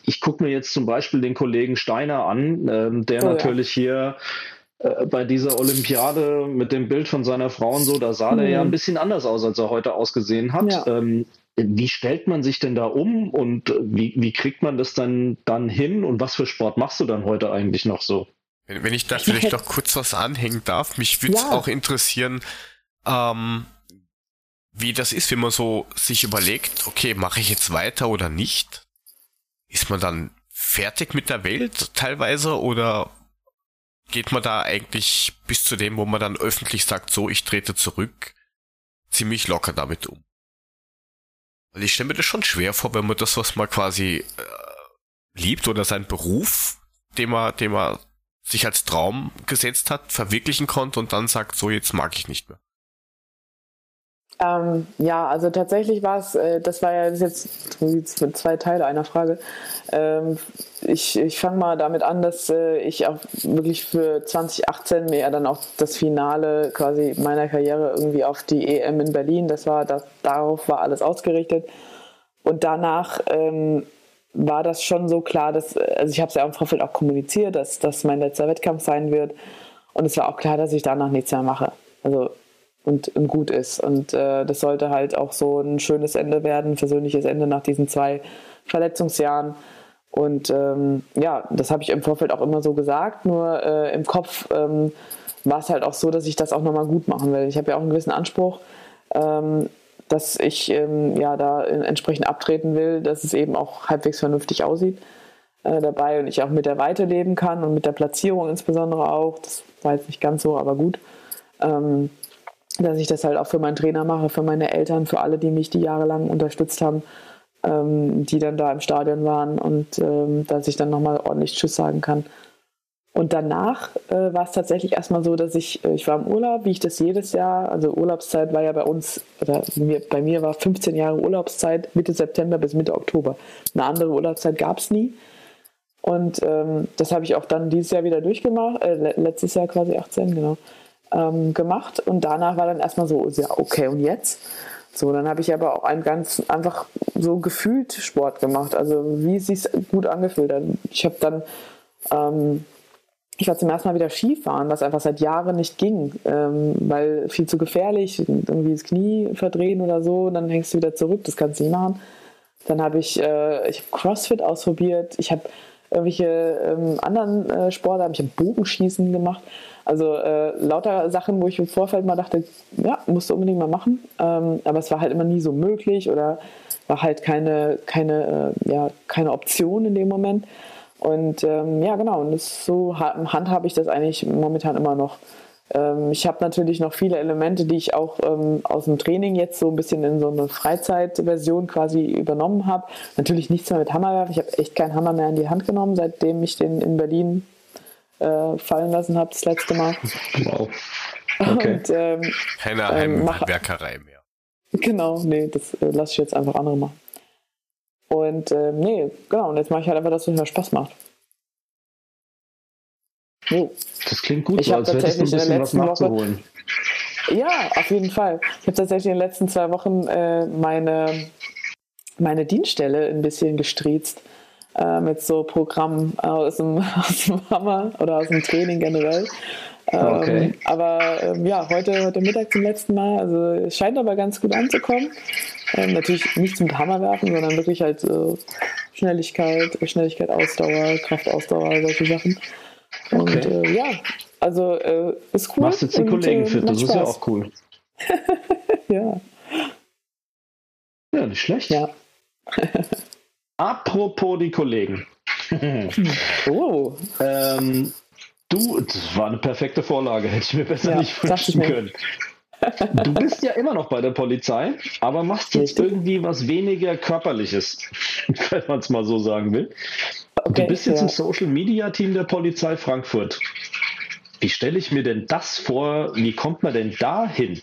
Ich gucke mir jetzt zum Beispiel den Kollegen Steiner an, ähm, der oh, natürlich ja. hier äh, bei dieser Olympiade mit dem Bild von seiner Frau und so, da sah mhm. der ja ein bisschen anders aus, als er heute ausgesehen hat. Ja. Ähm, wie stellt man sich denn da um und wie, wie kriegt man das dann, dann hin und was für Sport machst du dann heute eigentlich noch so? Wenn, wenn ich da vielleicht noch kurz was anhängen darf, mich würde es ja. auch interessieren, ähm, wie das ist, wenn man so sich überlegt, okay, mache ich jetzt weiter oder nicht? Ist man dann fertig mit der Welt teilweise oder geht man da eigentlich bis zu dem, wo man dann öffentlich sagt, so, ich trete zurück, ziemlich locker damit um? Weil ich stelle mir das schon schwer vor, wenn man das, was man quasi äh, liebt oder sein Beruf, den man, den man sich als Traum gesetzt hat, verwirklichen konnte und dann sagt, so jetzt mag ich nicht mehr. Ähm, ja, also tatsächlich war es, äh, das war ja jetzt zwei Teile einer Frage. Ähm, ich ich fange mal damit an, dass äh, ich auch wirklich für 2018 mir dann auch das Finale quasi meiner Karriere irgendwie auf die EM in Berlin, das war, das, darauf war alles ausgerichtet. Und danach ähm, war das schon so klar, dass, also ich habe es ja im Vorfeld auch kommuniziert, dass das mein letzter Wettkampf sein wird. Und es war auch klar, dass ich danach nichts mehr mache. Also und, und gut ist. Und äh, das sollte halt auch so ein schönes Ende werden, ein persönliches Ende nach diesen zwei Verletzungsjahren. Und ähm, ja, das habe ich im Vorfeld auch immer so gesagt, nur äh, im Kopf ähm, war es halt auch so, dass ich das auch nochmal gut machen will. Ich habe ja auch einen gewissen Anspruch. Ähm, dass ich ähm, ja da entsprechend abtreten will, dass es eben auch halbwegs vernünftig aussieht äh, dabei und ich auch mit der Weite leben kann und mit der Platzierung insbesondere auch. Das war jetzt nicht ganz so, aber gut. Ähm, dass ich das halt auch für meinen Trainer mache, für meine Eltern, für alle, die mich die jahrelang unterstützt haben, ähm, die dann da im Stadion waren und ähm, dass ich dann nochmal ordentlich Tschüss sagen kann. Und danach äh, war es tatsächlich erstmal so, dass ich, äh, ich war im Urlaub, wie ich das jedes Jahr, also Urlaubszeit war ja bei uns, oder mir, bei mir war 15 Jahre Urlaubszeit, Mitte September bis Mitte Oktober. Eine andere Urlaubszeit gab es nie. Und ähm, das habe ich auch dann dieses Jahr wieder durchgemacht, äh, letztes Jahr quasi 18, genau, ähm, gemacht. Und danach war dann erstmal so, ja, okay, und jetzt? So, dann habe ich aber auch einen ganz einfach so gefühlt Sport gemacht, also wie es sich gut angefühlt hat. Ich habe dann ähm, ich war zum ersten Mal wieder Skifahren, was einfach seit Jahren nicht ging, ähm, weil viel zu gefährlich, irgendwie das Knie verdrehen oder so, dann hängst du wieder zurück, das kannst du nicht machen. Dann habe ich, äh, ich hab CrossFit ausprobiert, ich habe irgendwelche ähm, anderen äh, Sportarten, ich habe Bogenschießen gemacht, also äh, lauter Sachen, wo ich im Vorfeld mal dachte, ja, musst du unbedingt mal machen, ähm, aber es war halt immer nie so möglich oder war halt keine, keine, äh, ja, keine Option in dem Moment. Und ähm, ja, genau, und das, so handhabe ich das eigentlich momentan immer noch. Ähm, ich habe natürlich noch viele Elemente, die ich auch ähm, aus dem Training jetzt so ein bisschen in so eine Freizeitversion quasi übernommen habe. Natürlich nichts mehr mit Hammerwerfen. Ich habe echt keinen Hammer mehr in die Hand genommen, seitdem ich den in Berlin äh, fallen lassen habe das letzte Mal. Wow. Okay. Und, ähm, Keine ähm, Heimwerkerei mehr. Genau, nee, das äh, lasse ich jetzt einfach andere machen. Und äh, nee, genau, und jetzt mache ich halt einfach, dass es mir Spaß macht. Oh, das klingt gut, ich so, als tatsächlich hättest du ein bisschen was nachzuholen. Woche, ja, auf jeden Fall. Ich habe tatsächlich in den letzten zwei Wochen äh, meine, meine Dienststelle ein bisschen gestriezt äh, mit so Programmen aus dem, aus dem Hammer oder aus dem Training generell. Ähm, okay. aber ähm, ja, heute, heute Mittag zum letzten Mal. Also es scheint aber ganz gut anzukommen. Ähm, natürlich nicht zum Hammerwerfen, sondern wirklich halt äh, Schnelligkeit, Schnelligkeit, Ausdauer, Kraftausdauer, solche Sachen. Und okay. äh, ja, also äh, ist cool. Machst jetzt die Kollegen äh, fit, das ist ja auch cool. ja. Ja, nicht schlecht. Ja. Apropos die Kollegen. oh. Ähm, du, das war eine perfekte Vorlage, hätte ich mir besser ja, nicht wünschen können. Du bist ja immer noch bei der Polizei, aber machst jetzt irgendwie was weniger Körperliches, wenn man es mal so sagen will. Okay, du bist jetzt ja. im Social Media Team der Polizei Frankfurt. Wie stelle ich mir denn das vor? Wie kommt man denn da hin?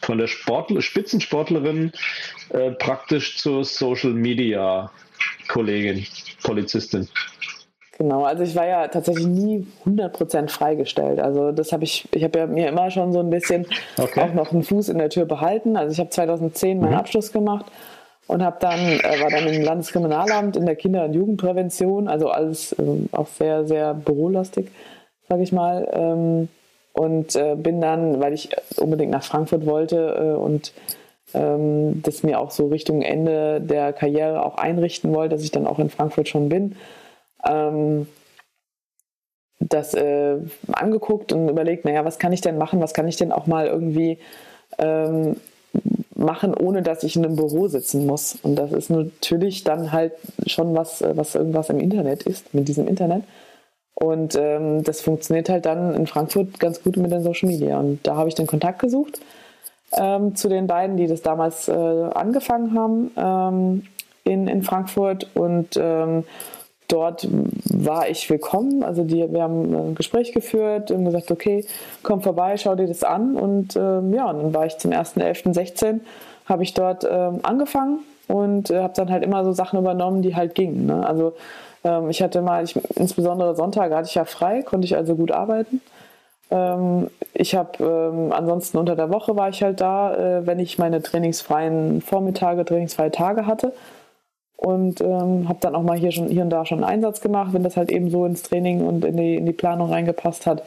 Von der Sportler, Spitzensportlerin äh, praktisch zur Social Media Kollegin, Polizistin. Genau, also ich war ja tatsächlich nie 100% freigestellt. Also das habe ich, ich habe ja mir immer schon so ein bisschen okay. auch noch einen Fuß in der Tür behalten. Also ich habe 2010 meinen mhm. Abschluss gemacht und habe dann, äh, war dann im Landeskriminalamt in der Kinder- und Jugendprävention, also alles äh, auch sehr, sehr bürolastig, sage ich mal. Ähm, und äh, bin dann, weil ich unbedingt nach Frankfurt wollte äh, und ähm, das mir auch so Richtung Ende der Karriere auch einrichten wollte, dass ich dann auch in Frankfurt schon bin, ähm, das äh, angeguckt und überlegt, naja, was kann ich denn machen, was kann ich denn auch mal irgendwie ähm, machen, ohne dass ich in einem Büro sitzen muss. Und das ist natürlich dann halt schon was, was irgendwas im Internet ist, mit diesem Internet. Und ähm, das funktioniert halt dann in Frankfurt ganz gut mit den Social Media. Und da habe ich den Kontakt gesucht ähm, zu den beiden, die das damals äh, angefangen haben ähm, in, in Frankfurt. Und ähm, dort war ich willkommen. Also die, wir haben ein Gespräch geführt und gesagt, okay, komm vorbei, schau dir das an. Und ähm, ja, und dann war ich zum 1.11.16, habe ich dort ähm, angefangen und äh, habe dann halt immer so Sachen übernommen, die halt gingen. Ne? Also ähm, ich hatte mal, ich, insbesondere Sonntage hatte ich ja frei, konnte ich also gut arbeiten. Ähm, ich habe ähm, ansonsten unter der Woche war ich halt da, äh, wenn ich meine trainingsfreien Vormittage, trainingsfreie Tage hatte und ähm, habe dann auch mal hier, schon, hier und da schon einen Einsatz gemacht, wenn das halt eben so ins Training und in die, in die Planung reingepasst hat.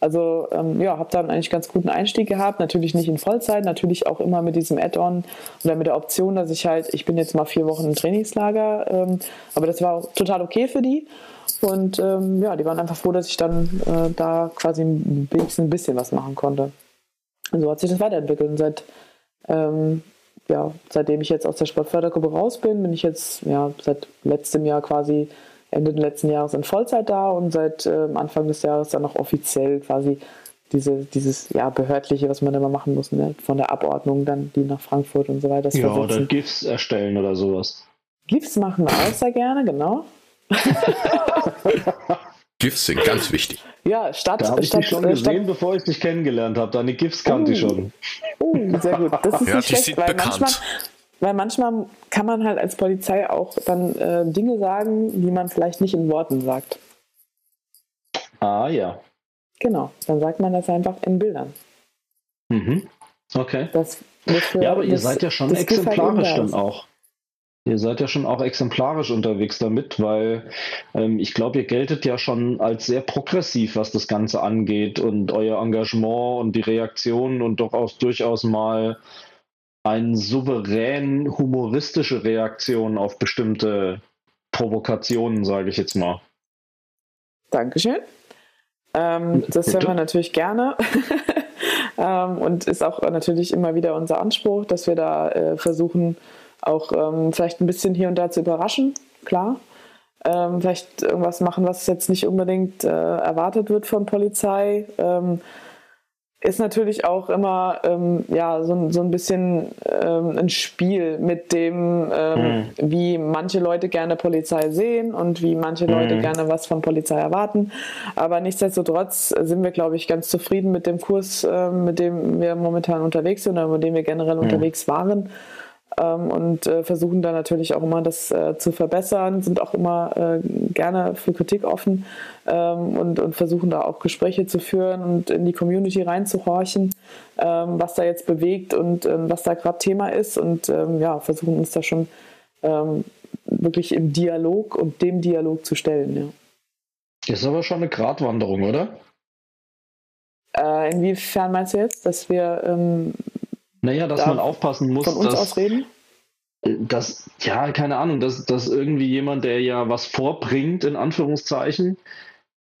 Also ähm, ja, habe dann eigentlich ganz guten Einstieg gehabt, natürlich nicht in Vollzeit, natürlich auch immer mit diesem Add-on oder mit der Option, dass ich halt, ich bin jetzt mal vier Wochen im Trainingslager, ähm, aber das war total okay für die. Und ähm, ja, die waren einfach froh, dass ich dann äh, da quasi ein bisschen, ein bisschen was machen konnte. Und so hat sich das weiterentwickelt. Und seit ähm, ja, seitdem ich jetzt aus der Sportfördergruppe raus bin, bin ich jetzt ja, seit letztem Jahr quasi Ende des letzten Jahres in Vollzeit da und seit äh, Anfang des Jahres dann auch offiziell quasi diese, dieses ja, behördliche, was man immer machen muss, ne? von der Abordnung dann die nach Frankfurt und so weiter. Ja, versetzen. oder GIFs erstellen oder sowas. GIFs machen wir auch sehr gerne, genau. GIFs sind ganz wichtig. Ja, statt. Da habe ich statt, dich schon äh, gesehen, statt, bevor ich dich kennengelernt habe. Deine GIFs kannte Oh. ich schon. Oh, sehr gut. Das ist Ja, nicht schlecht, sind weil bekannt. manchmal, weil manchmal kann man halt als Polizei auch dann äh, Dinge sagen, die man vielleicht nicht in Worten sagt. Ah ja. Genau, dann sagt man das einfach in Bildern. Mhm. Okay. Das, wofür Ja, aber ihr das- seid ja schon das halt exemplarisch da dann ist. auch. Ihr seid ja schon auch exemplarisch unterwegs damit, weil ähm, ich glaube, ihr geltet ja schon als sehr progressiv, was das Ganze angeht und euer Engagement und die Reaktionen und doch auch durchaus mal eine souverän humoristische Reaktion auf bestimmte Provokationen, sage ich jetzt mal. Dankeschön. Ähm, das Bitte. hören wir natürlich gerne. ähm, und ist auch natürlich immer wieder unser Anspruch, dass wir da äh, versuchen, auch ähm, vielleicht ein bisschen hier und da zu überraschen, klar. Ähm, vielleicht irgendwas machen, was jetzt nicht unbedingt äh, erwartet wird von Polizei. Ähm, ist natürlich auch immer ähm, ja, so, ein- so ein bisschen ähm, ein Spiel mit dem, ähm, wie manche Leute gerne Polizei sehen und wie manche Leute gerne was von Polizei erwarten. Aber nichtsdestotrotz sind wir, glaube ich, ganz zufrieden mit dem Kurs, ähm, mit dem wir momentan unterwegs sind oder mit dem wir generell unterwegs waren. Ähm, und äh, versuchen da natürlich auch immer das äh, zu verbessern, sind auch immer äh, gerne für Kritik offen ähm, und, und versuchen da auch Gespräche zu führen und in die Community reinzuhorchen, ähm, was da jetzt bewegt und was da gerade Thema ist und ja, versuchen uns da schon wirklich im Dialog und dem Dialog zu stellen. Ist aber schon eine Gratwanderung, oder? Ja. Äh, inwiefern meinst du jetzt, dass wir ähm, Naja, dass Da man aufpassen muss, von uns dass, aus reden? dass, ja, keine Ahnung, dass, dass irgendwie jemand, der ja was vorbringt, in Anführungszeichen,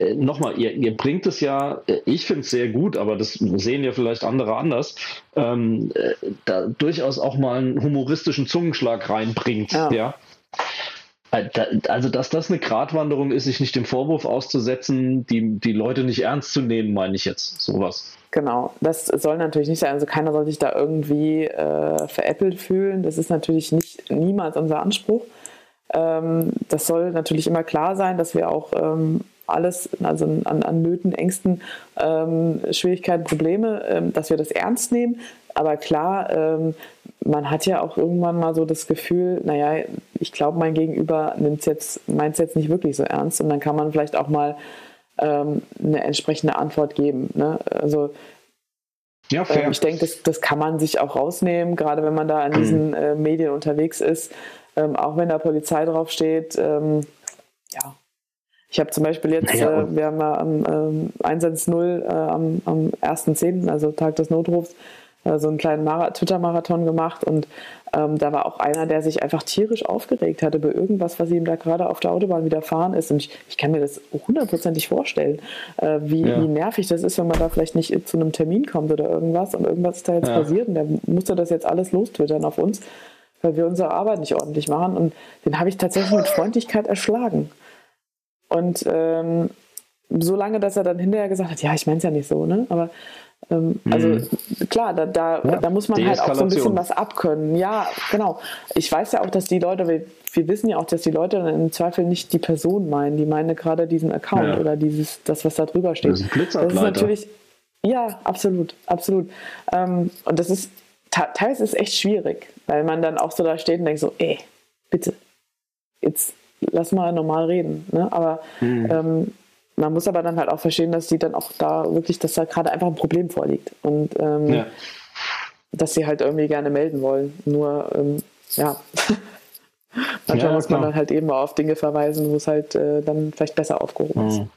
äh, nochmal, ihr, ihr bringt es ja, äh, ich finde es sehr gut, aber das sehen ja vielleicht andere anders, ähm, äh, da durchaus auch mal einen humoristischen Zungenschlag reinbringt, Ja. ja. Äh, Also, dass das eine Gratwanderung ist, sich nicht dem Vorwurf auszusetzen, die, die Leute nicht ernst zu nehmen, meine ich jetzt. Sowas. Genau, das soll natürlich nicht sein. Also keiner soll sich da irgendwie äh, veräppelt fühlen. Das ist natürlich nicht niemals unser Anspruch. Ähm, das soll natürlich immer klar sein, dass wir auch ähm, alles, also an, an Nöten, Ängsten, ähm, Schwierigkeiten, Probleme, ähm, dass wir das ernst nehmen. Aber klar, ähm, man hat ja auch irgendwann mal so das Gefühl, naja, ich glaube, mein Gegenüber jetzt, meint es jetzt nicht wirklich so ernst. Und dann kann man vielleicht auch mal ähm, eine entsprechende Antwort geben. Ne? Also Ja, ähm, ich denke, das, das kann man sich auch rausnehmen, gerade wenn man da in diesen äh, Medien unterwegs ist, ähm, auch wenn da Polizei draufsteht. Ähm, ja. Ich habe zum Beispiel jetzt, Naja, äh, wir haben ja am ähm, 110 äh, am, am 1.10., also Tag des Notrufs, äh, so einen kleinen Mara Twitter-Marathon gemacht und Ähm, da war auch einer, der sich einfach tierisch aufgeregt hatte über irgendwas, was ihm da gerade auf der Autobahn widerfahren ist. Und ich, ich kann mir das hundertprozentig vorstellen, äh, wie, ja. wie nervig das ist, wenn man da vielleicht nicht zu einem Termin kommt oder irgendwas und irgendwas ist da jetzt ja. passiert und der musste das jetzt alles lostwittern auf uns, weil wir unsere Arbeit nicht ordentlich machen. Und den habe ich tatsächlich mit Freundlichkeit erschlagen. Und ähm, so lange, dass er dann hinterher gesagt hat, ja, ich meine es ja nicht so, ne? Aber also mhm. klar, da, da, ja, da muss man halt auch so ein bisschen was abkönnen. Ja, genau. Ich weiß ja auch, dass die Leute, wir, wir wissen ja auch, dass die Leute dann im Zweifel nicht die Person meinen, die meinen gerade diesen Account ja. oder dieses, das, was da drüber steht. Das ist, das ist natürlich, ja, absolut, absolut. Ähm, und das ist, teilweise ist es echt schwierig, weil man dann auch so da steht und denkt so, ey, bitte, jetzt lass mal normal reden. Ne? Aber mhm. ähm, man muss aber dann halt auch verstehen, dass die dann auch da wirklich, dass da gerade einfach ein Problem vorliegt. Und ähm, ja. dass sie halt irgendwie gerne melden wollen. Nur, ähm, ja. Manchmal ja, muss man dann halt eben auf Dinge verweisen, wo es halt äh, dann vielleicht besser aufgehoben ist. Mhm.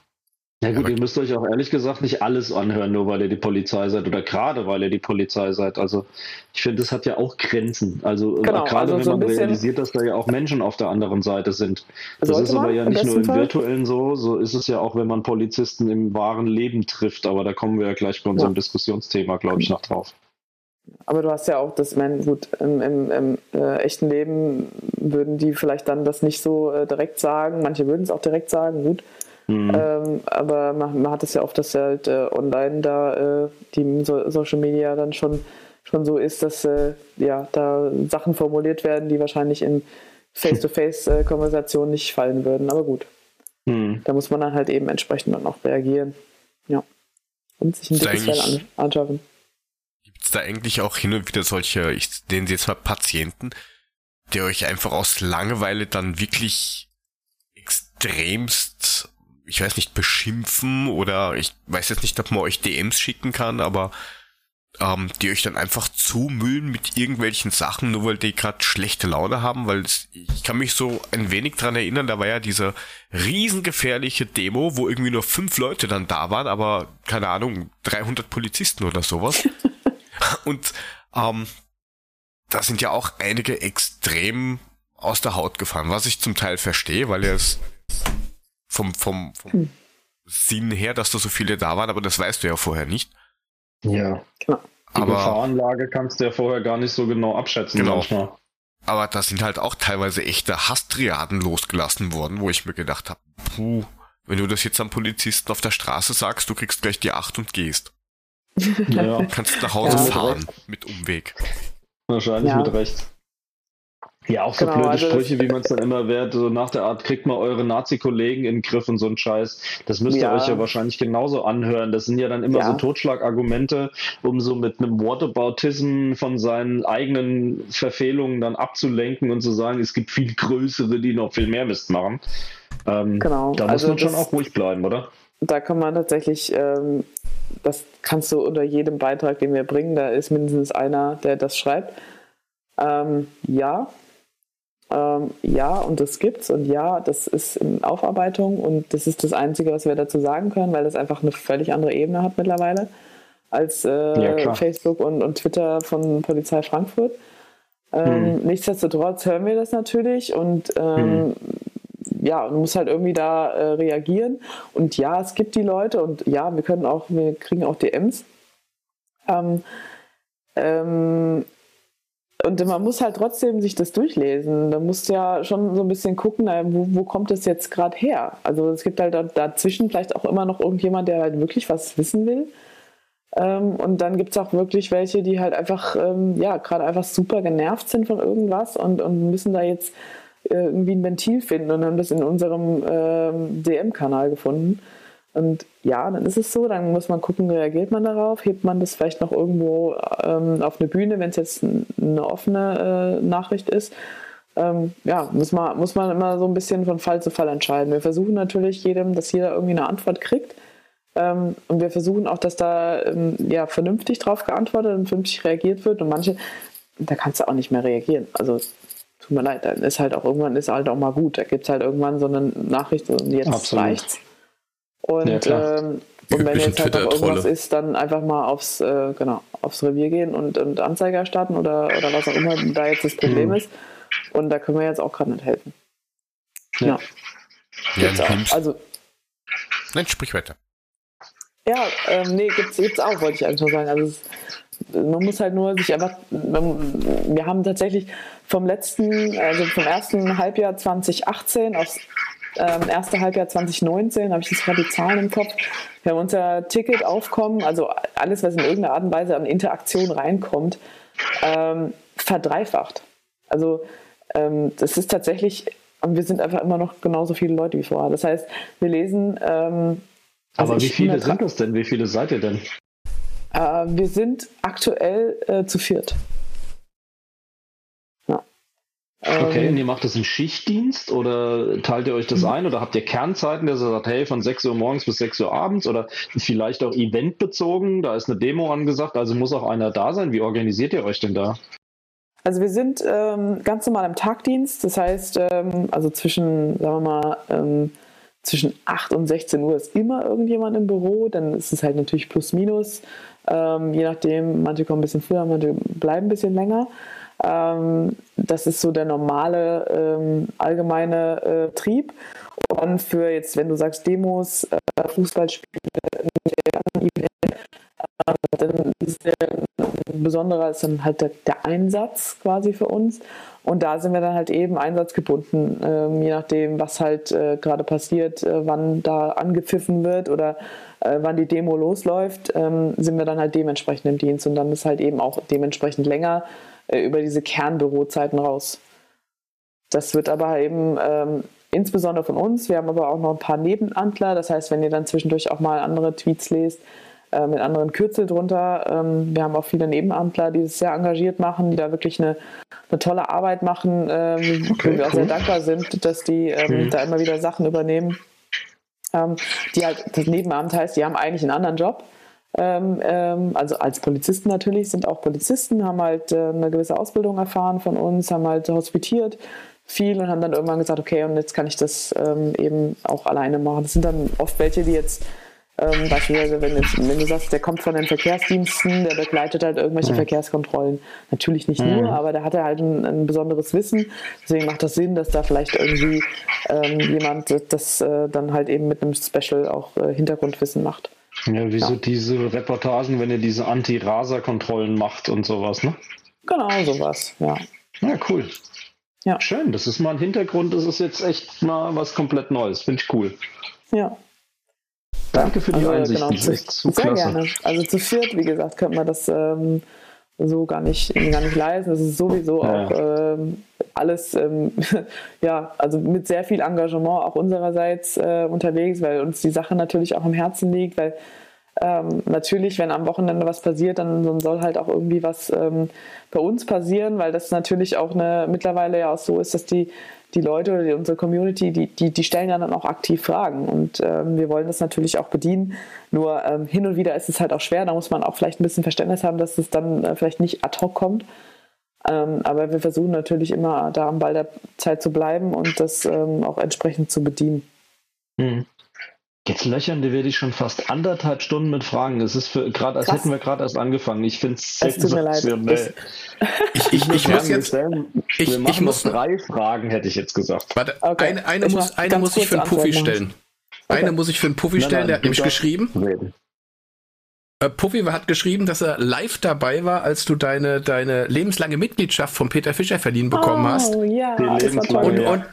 Ja gut, ihr müsst euch auch ehrlich gesagt nicht alles anhören, nur weil ihr die Polizei seid oder gerade weil ihr die Polizei seid. Also ich finde, das hat ja auch Grenzen. Also genau, gerade also wenn so man realisiert, dass da ja auch Menschen auf der anderen Seite sind. Das ist aber ja nicht nur im Fall? virtuellen so, so ist es ja auch, wenn man Polizisten im wahren Leben trifft. Aber da kommen wir ja gleich bei unserem ja. Diskussionsthema, glaube ich, noch drauf. Aber du hast ja auch das, ich meine, gut, im, im, im äh, echten Leben würden die vielleicht dann das nicht so äh, direkt sagen. Manche würden es auch direkt sagen, gut. Mhm. Ähm, aber man, man, hat es ja oft, dass halt äh, online da äh, die so, Social Media dann schon, schon so ist, dass äh, ja, da Sachen formuliert werden, die wahrscheinlich in Face-to-Face-Konversationen nicht fallen würden. Aber gut. Mhm. Da muss man dann halt eben entsprechend dann auch reagieren. Ja. Und sich ein dickes Fell an, anschaffen. Gibt es da eigentlich auch hin und wieder solche, ich nenne sie jetzt mal Patienten, die euch einfach aus Langeweile dann wirklich extremst ich weiß nicht, beschimpfen oder ich weiß jetzt nicht, ob man euch DMs schicken kann, aber ähm, die euch dann einfach zumüllen mit irgendwelchen Sachen, nur weil die gerade schlechte Laune haben, weil es, ich kann mich so ein wenig dran erinnern, da war ja diese riesengefährliche Demo, wo irgendwie nur fünf Leute dann da waren, aber keine Ahnung, 300 Polizisten oder sowas. Und ähm, da sind ja auch einige extrem aus der Haut gefahren, was ich zum Teil verstehe, weil es vom, vom, vom hm. Sinn her, dass da so viele da waren, aber das weißt du ja vorher nicht. Ja. Genau. Die aber, Gefahrenlage kannst du ja vorher gar nicht so genau abschätzen genau. manchmal. Aber da sind halt auch teilweise echte Hastriaden losgelassen worden, wo ich mir gedacht habe, puh, wenn du das jetzt am Polizisten auf der Straße sagst, du kriegst gleich die Acht und gehst. Ja. Kannst nach Hause ja, fahren mit, mit Umweg. Wahrscheinlich ja. mit Recht. Ja, auch so genau, blöde also Sprüche, wie man es dann immer wert, so nach der Art, kriegt mal eure Nazi-Kollegen in den Griff und so ein Scheiß. Das müsst ihr ja. euch ja wahrscheinlich genauso anhören. Das sind ja dann immer ja. so Totschlagargumente, um so mit einem Whataboutism von seinen eigenen Verfehlungen dann abzulenken und zu sagen, es gibt viel größere, die noch viel mehr Mist machen. Ähm, genau. Da muss also man schon auch ruhig bleiben, oder? Da kann man tatsächlich, ähm, das kannst du unter jedem Beitrag, den wir bringen, da ist mindestens einer, der das schreibt. Ähm, ja, ähm, ja, und das gibt's und ja, das ist in Aufarbeitung und das ist das Einzige, was wir dazu sagen können, weil das einfach eine völlig andere Ebene hat mittlerweile als äh, ja, Facebook und, und Twitter von Polizei Frankfurt. Ähm, hm. Nichtsdestotrotz hören wir das natürlich und ähm, hm. ja, man muss halt irgendwie da äh, reagieren. Und ja, es gibt die Leute und ja, wir können auch, wir kriegen auch DMs. Ähm, ähm, und man muss halt trotzdem sich das durchlesen. Da musst ja schon so ein bisschen gucken, wo, wo kommt es jetzt gerade her? Also es gibt halt dazwischen vielleicht auch immer noch irgendjemand, der halt wirklich was wissen will. Ähm, und dann gibt es auch wirklich welche, die halt einfach, ähm, ja, gerade einfach super genervt sind von irgendwas und, und müssen da jetzt äh, irgendwie ein Ventil finden und haben das in unserem ähm, DM-Kanal gefunden. Und ja, dann ist es so, dann muss man gucken, reagiert man darauf, hebt man das vielleicht noch irgendwo ähm, auf eine Bühne, wenn es jetzt eine offene äh, Nachricht ist. Ähm, ja, muss man, muss man immer so ein bisschen von Fall zu Fall entscheiden. Wir versuchen natürlich jedem, dass jeder irgendwie eine Antwort kriegt. Ähm, und wir versuchen auch, dass da ähm, ja, vernünftig drauf geantwortet und vernünftig reagiert wird. Und manche, da kannst du auch nicht mehr reagieren. Also tut mir leid, dann ist halt auch irgendwann ist halt auch mal gut. Da gibt es halt irgendwann so eine Nachricht und jetzt Absolut. reicht's. Und ja, ähm, Und wenn jetzt halt noch irgendwas ist, dann einfach mal aufs, äh, genau, aufs Revier gehen und, und Anzeige erstatten oder, oder was auch immer da jetzt das Problem mhm. ist. Und da können wir jetzt auch gerade nicht helfen. Ja. ja. ja also. Nein, sprich weiter. Ja, ähm, nee, gibt's, gibt's auch, wollte ich einfach sagen. Also es, man muss halt nur sich einfach, wir haben tatsächlich vom letzten, also vom ersten Halbjahr 2018 aufs ähm, erste Halbjahr 2019, habe ich jetzt gerade die Zahlen im Kopf, wir haben unser Ticketaufkommen, also alles, was in irgendeiner Art und Weise an Interaktion reinkommt, ähm, verdreifacht. Also ähm, das ist tatsächlich, wir sind einfach immer noch genauso viele Leute wie vorher. Das heißt, wir lesen. Ähm, also Aber wie viele sind das denn? Wie viele seid ihr denn? Äh, wir sind aktuell äh, zu viert. Okay, und ihr macht das im Schichtdienst oder teilt ihr euch das ein oder habt ihr Kernzeiten, dass ihr sagt, hey, von 6 Uhr morgens bis 6 Uhr abends oder vielleicht auch eventbezogen, da ist eine Demo angesagt, also muss auch einer da sein. Wie organisiert ihr euch denn da? Also wir sind ähm, ganz normal im Tagdienst, das heißt, ähm, also zwischen, sagen wir mal, ähm, zwischen 8 und 16 Uhr ist immer irgendjemand im Büro, dann ist es halt natürlich plus minus, ähm, je nachdem, manche kommen ein bisschen früher, manche bleiben ein bisschen länger. Ähm, das ist so der normale ähm, allgemeine äh, Trieb. Und für jetzt, wenn du sagst Demos, äh, Fußballspiele, äh, dann ist der besonderer ist dann halt der, der, Einsatz quasi für uns. Und da sind wir dann halt eben einsatzgebunden, ähm, je nachdem, was halt äh, gerade passiert, äh, wann da angepfiffen wird oder äh, wann die Demo losläuft, ähm, sind wir dann halt dementsprechend im Dienst und dann ist halt eben auch dementsprechend länger über diese Kernbürozeiten raus. Das wird aber eben ähm, insbesondere von uns. Wir haben aber auch noch ein paar Nebenantler. Das heißt, wenn ihr dann zwischendurch auch mal andere Tweets lest, äh, mit anderen Kürzel drunter. Ähm, wir haben auch viele Nebenamtler, die es sehr engagiert machen, die da wirklich eine, eine tolle Arbeit machen, ähm, okay, wo wir auch sehr dankbar sind, dass die ähm, da immer wieder Sachen übernehmen. Ähm, die halt, das Nebenamt heißt, die haben eigentlich einen anderen Job ähm, ähm, also als Polizisten natürlich, sind auch Polizisten, haben halt äh, eine gewisse Ausbildung erfahren von uns, haben halt hospitiert viel und haben dann irgendwann gesagt, okay, und jetzt kann ich das ähm, eben auch alleine machen. Das sind dann oft welche, die jetzt ähm, beispielsweise, wenn, jetzt, wenn, du sagst, der kommt von den Verkehrsdiensten, der begleitet halt irgendwelche mhm. Verkehrskontrollen. Natürlich nicht mhm. nur, aber der hat halt ein, ein, besonderes Wissen. Deswegen macht das Sinn, dass da vielleicht irgendwie ähm, jemand das äh, dann halt eben mit einem Special auch äh, Hintergrundwissen macht. Ja, wie ja. so diese Reportagen, wenn ihr diese Anti-Raser-Kontrollen macht und sowas, ne? Genau, sowas, ja. Ja, cool. Ja. Schön, das ist mal ein Hintergrund, das ist jetzt echt mal was komplett Neues, finde ich cool. Ja. Danke für die also, Einsicht. Genau, zu, sehr klasse. gerne. Also zu viert, wie gesagt, könnte man das ähm, so gar nicht, gar nicht leisten. Das ist sowieso ja. auch ähm, alles, ähm, ja, also mit sehr viel Engagement auch unsererseits äh, unterwegs, weil uns die Sache natürlich auch im Herzen liegt, weil ähm, natürlich, wenn am Wochenende was passiert, dann, soll halt auch irgendwie was ähm, bei uns passieren, weil das natürlich auch eine, mittlerweile ja auch so ist, dass die, die Leute oder die, unsere Community, die, die, die stellen ja dann auch aktiv Fragen und ähm, wir wollen das natürlich auch bedienen. Nur ähm, hin und wieder ist es halt auch schwer, da muss man auch vielleicht ein bisschen Verständnis haben, dass es dann äh, vielleicht nicht ad hoc kommt. Ähm, aber wir versuchen natürlich immer da am Ball der Zeit zu bleiben und das ähm, auch entsprechend zu bedienen. Hm. Jetzt löchern wir dich schon fast anderthalb Stunden mit Fragen. Es ist gerade, als hätten wir gerade erst angefangen. Ich finde es tut mir leid. Ich, ich, ich muss jetzt. Ich, wir ich muss drei Fragen, hätte ich jetzt gesagt. Warte, okay. eine, eine ich muss, eine muss ich für einen Puffy stellen. Okay. Eine muss ich für einen Puffy stellen, nein, nein, der hat nämlich geschrieben. Reden. Äh, Puffy hat geschrieben, dass er live dabei war, als du deine, deine lebenslange Mitgliedschaft von Peter Fischer verliehen bekommen oh, hast. Ja, und, und,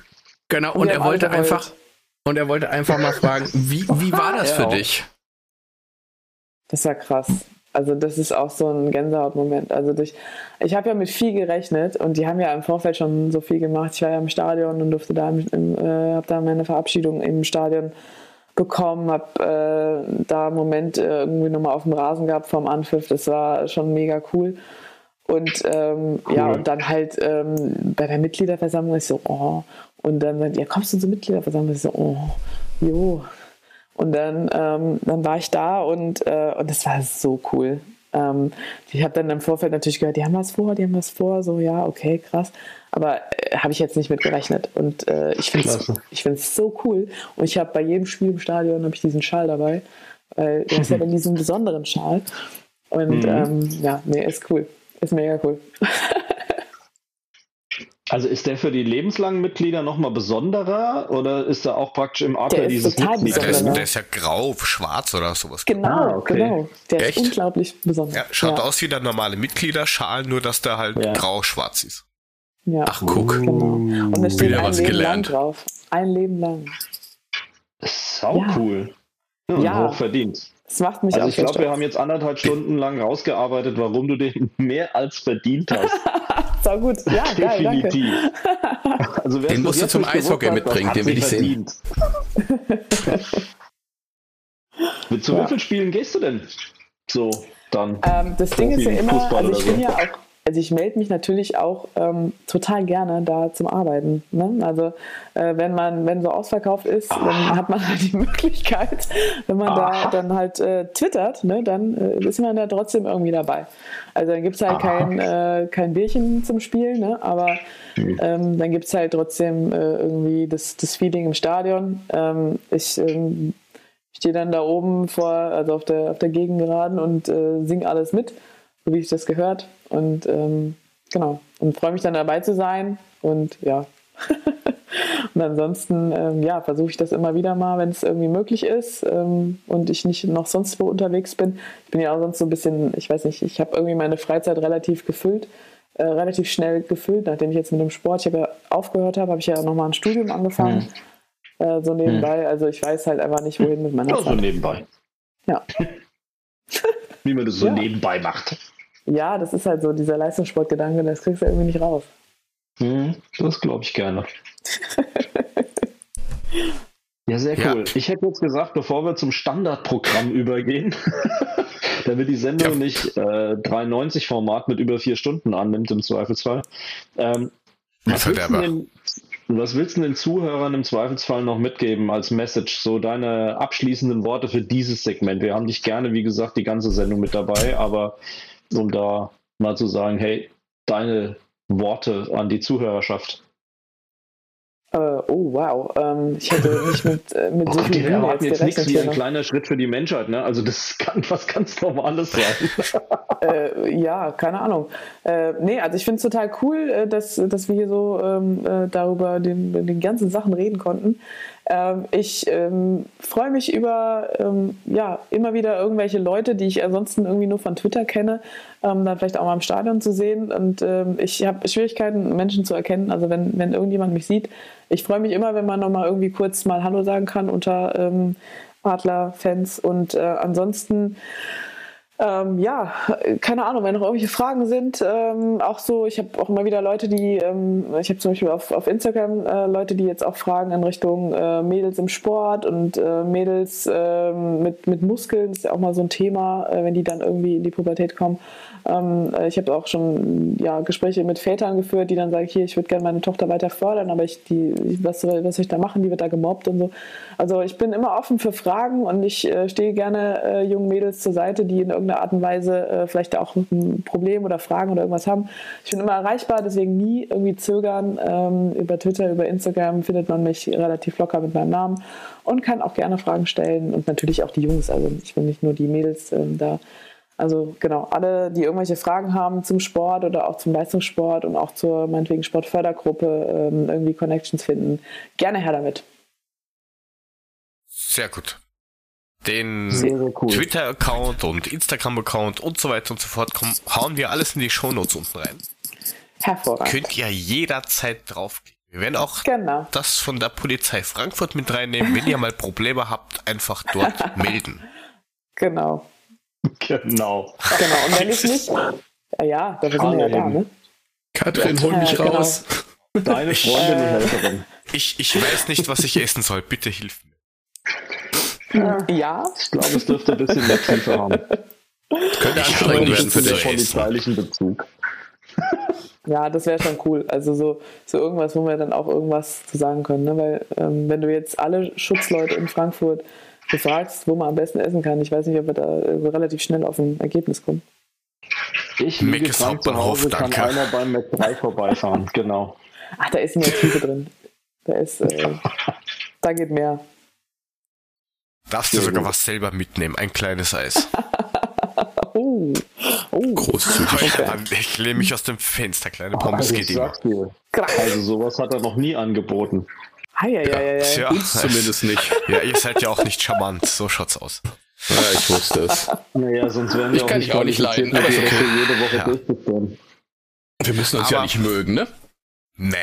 genau, und, und er wollte einfach und er wollte einfach mal fragen, wie, wie war das für dich? Das war krass. Also das ist auch so ein Gänsehautmoment. Also durch, ich habe ja mit viel gerechnet und die haben ja im Vorfeld schon so viel gemacht. Ich war ja im Stadion und durfte da, im, äh, habe da meine Verabschiedung im Stadion bekommen, habe äh, da einen Moment äh, irgendwie nochmal auf dem Rasen gehabt vom Anpfiff. Das war schon mega cool. Und ähm, cool. ja, und dann halt ähm, bei der Mitgliederversammlung ist so, oh. Und dann sagt, ja, kommst du zur Mitgliederversammlung? Ich so, oh, jo. Und dann, ähm, dann war ich da und, äh, und das war so cool. Ähm, ich habe dann im Vorfeld natürlich gehört, die haben was vor, die haben was vor, so ja, okay, krass. Aber äh, habe ich jetzt nicht mit gerechnet. Und äh, ich finde es so cool. Und ich habe bei jedem Spiel im Stadion ich diesen Schall dabei. Weil du hast ja dann diesen besonderen Schal. Und Mhm. ähm, ja, nee, ist cool. Ist mega cool. Also ist der für die lebenslangen Mitglieder nochmal besonderer oder ist da auch praktisch im Adler dieses Ja, der, ist, der ist ja grau, schwarz oder sowas. Genau, Ah, okay. genau. Der Echt? ist unglaublich besonders. Ja, schaut ja, aus wie der normale Mitgliederschal, nur dass der halt Ja. grau-schwarz ist. Ja, Ach, guck. genau. Und da steht Wieder ein was Leben gelernt. lang drauf. Ein Leben lang. Sau Ja. cool. Ja, Ja. Hoch verdient. Das macht mich Also auch ich glaube, wir haben jetzt anderthalb Stunden lang rausgearbeitet, warum du den mehr als verdient hast. Sau gut. Ja, geil, danke. Definitiv. Also, wer Den musst du zum Eishockey mitbringen, den will ich sehen. Mit zu Ja. wie vielen Spielen gehst du denn? So, dann. Ähm, das Ding ist ja immer, Fußball also ich bin so. ja auch, also ich melde mich natürlich auch ähm, total gerne da zum Arbeiten. Ne? Also äh, wenn man, wenn so ausverkauft ist, dann hat man halt die Möglichkeit, wenn man Aha. da dann halt äh, twittert, ne, dann äh, ist man da trotzdem irgendwie dabei. Also dann gibt es halt Aha. kein, äh, kein Bierchen zum Spielen, ne? aber ähm, dann gibt es halt trotzdem äh, irgendwie das, das Feeling im Stadion. Ähm, ich ähm, stehe dann da oben vor, also auf der, auf der Gegengeraden und äh, singe alles mit, so wie ich das gehört. Und ähm, genau, und freue mich dann dabei zu sein. Und ja. und ansonsten, ähm, ja, versuche ich das immer wieder mal, wenn es irgendwie möglich ist ähm, und ich nicht noch sonst wo unterwegs bin. Ich bin ja auch sonst so ein bisschen, ich weiß nicht, ich habe irgendwie meine Freizeit relativ gefüllt, äh, relativ schnell gefüllt, nachdem ich jetzt mit dem Sport, ich habe ja aufgehört habe, habe ich ja nochmal ein Studium angefangen. Äh, so nebenbei, also ich weiß halt einfach nicht, wohin mit meiner Ja, so Zeit. nebenbei. Ja. Wie man das so Ja. nebenbei macht. Ja, das ist halt so dieser Leistungssportgedanke, das kriegst du irgendwie nicht raus. Hm, das glaube ich gerne. Ja, sehr Ja. cool. Ich hätte jetzt gesagt, bevor wir zum Standardprogramm übergehen, damit die Sendung Ja. nicht äh, 93 Format mit über vier Stunden annimmt im Zweifelsfall. Ähm, was, willst den, was willst du den Zuhörern im Zweifelsfall noch mitgeben als Message? So deine abschließenden Worte für dieses Segment. Wir haben dich gerne, wie gesagt, die ganze Sendung mit dabei, aber um da mal zu sagen, hey, deine Worte an die Zuhörerschaft. Äh, oh, wow. Ähm, ich hätte nicht mit, äh, mit so Oh, viel die erwarten jetzt nichts gerechnet wie ein noch. kleiner Schritt für die Menschheit, ne? Also das kann was ganz Normales sein. Äh, ja, keine Ahnung. Äh, nee, also ich finde es total cool, äh, dass, dass wir hier so ähm, äh, darüber den, den ganzen Sachen reden konnten. Ähm, ich ähm, freue mich über ähm, ja, immer wieder irgendwelche Leute, die ich ansonsten irgendwie nur von Twitter kenne, ähm, dann vielleicht auch mal im Stadion zu sehen. Und ähm, ich habe Schwierigkeiten, Menschen zu erkennen. Also wenn, wenn irgendjemand mich sieht, ich freue mich immer, wenn man nochmal irgendwie kurz mal Hallo sagen kann unter ähm, Adler-Fans. Und äh, ansonsten ähm, ja, keine Ahnung, wenn noch irgendwelche Fragen sind, ähm, auch so, ich habe auch immer wieder Leute, die, ähm, ich habe zum Beispiel auf, auf Instagram äh, Leute, die jetzt auch fragen in Richtung äh, Mädels im Sport und äh, Mädels ähm, mit, mit Muskeln, ist ja auch mal so ein Thema, äh, wenn die dann irgendwie in die Pubertät kommen. Ähm, äh, ich habe auch schon ja, Gespräche mit Vätern geführt, die dann sagen, hier, ich würde gerne meine Tochter weiter fördern, aber ich, die, was, soll, was soll ich da machen, die wird da gemobbt und so. Also ich bin immer offen für Fragen und ich äh, stehe gerne jungen Mädels zur Seite, die in irgendeiner Art und Weise äh, vielleicht auch ein Problem oder Fragen oder irgendwas haben. Ich bin immer erreichbar, deswegen nie irgendwie zögern. Ähm, über Twitter, über Instagram findet man mich relativ locker mit meinem Namen und kann auch gerne Fragen stellen und natürlich auch die Jungs. Also ich bin nicht nur die Mädels ähm, da. Also genau, alle, die irgendwelche Fragen haben zum Sport oder auch zum Leistungssport und auch zur meinetwegen Sportfördergruppe ähm, irgendwie Connections finden, gerne her damit. Sehr gut. Den cool. Twitter-Account und Instagram-Account und so weiter und so fort kommen, hauen wir alles in die Shownotes unten rein. Hervorragend. Könnt ihr jederzeit draufklicken. Wir werden auch Genau. das von der Polizei Frankfurt mit reinnehmen. Wenn ihr mal Probleme habt, einfach dort melden. Genau. Genau. Genau. Und wenn ich nicht. Ja, dafür sind wir ja da, ne? Katrin, hol mich Ja, genau. raus. Deine Freundin und Helferin. Ich, ich weiß nicht, was ich essen soll. Bitte hilf mir. Ja, Ich glaube, es dürfte ein bisschen mehr Tiefe haben. Könnte Ich anstrengend werden für den polizeilichen Bezug. ja, das wäre schon cool. Also so, so irgendwas, wo wir dann auch irgendwas zu sagen können. Ne? Weil ähm, wenn du jetzt alle Schutzleute in Frankfurt befragst, wo man am besten essen kann, ich weiß nicht, ob wir da äh, relativ schnell auf ein Ergebnis kommen. Ich liege krank zu Hause, kann danke. einer beim Mac 3 vorbeifahren. Genau. Ach, da ist mehr Tiefe drin. Da ist, äh, da geht mehr. Darfst du sogar was selber mitnehmen, ein kleines Eis. oh, oh. Großzügig. Okay. Ich lehne mich aus dem Fenster, kleine Pommes also, geht immer. Dir. Also sowas hat er noch nie angeboten. Ei, ei, ei, ei. Ja, Uns zumindest nicht. Ja, ihr seid ja auch nicht charmant, so schaut's aus. Ja, ich wusste es. Naja, sonst wären wir Ich auch kann nicht dich auch nicht leiden, aber okay. das jede Woche Ja. durchzuführen. Wir müssen uns Aber- ja nicht mögen, ne? Nee.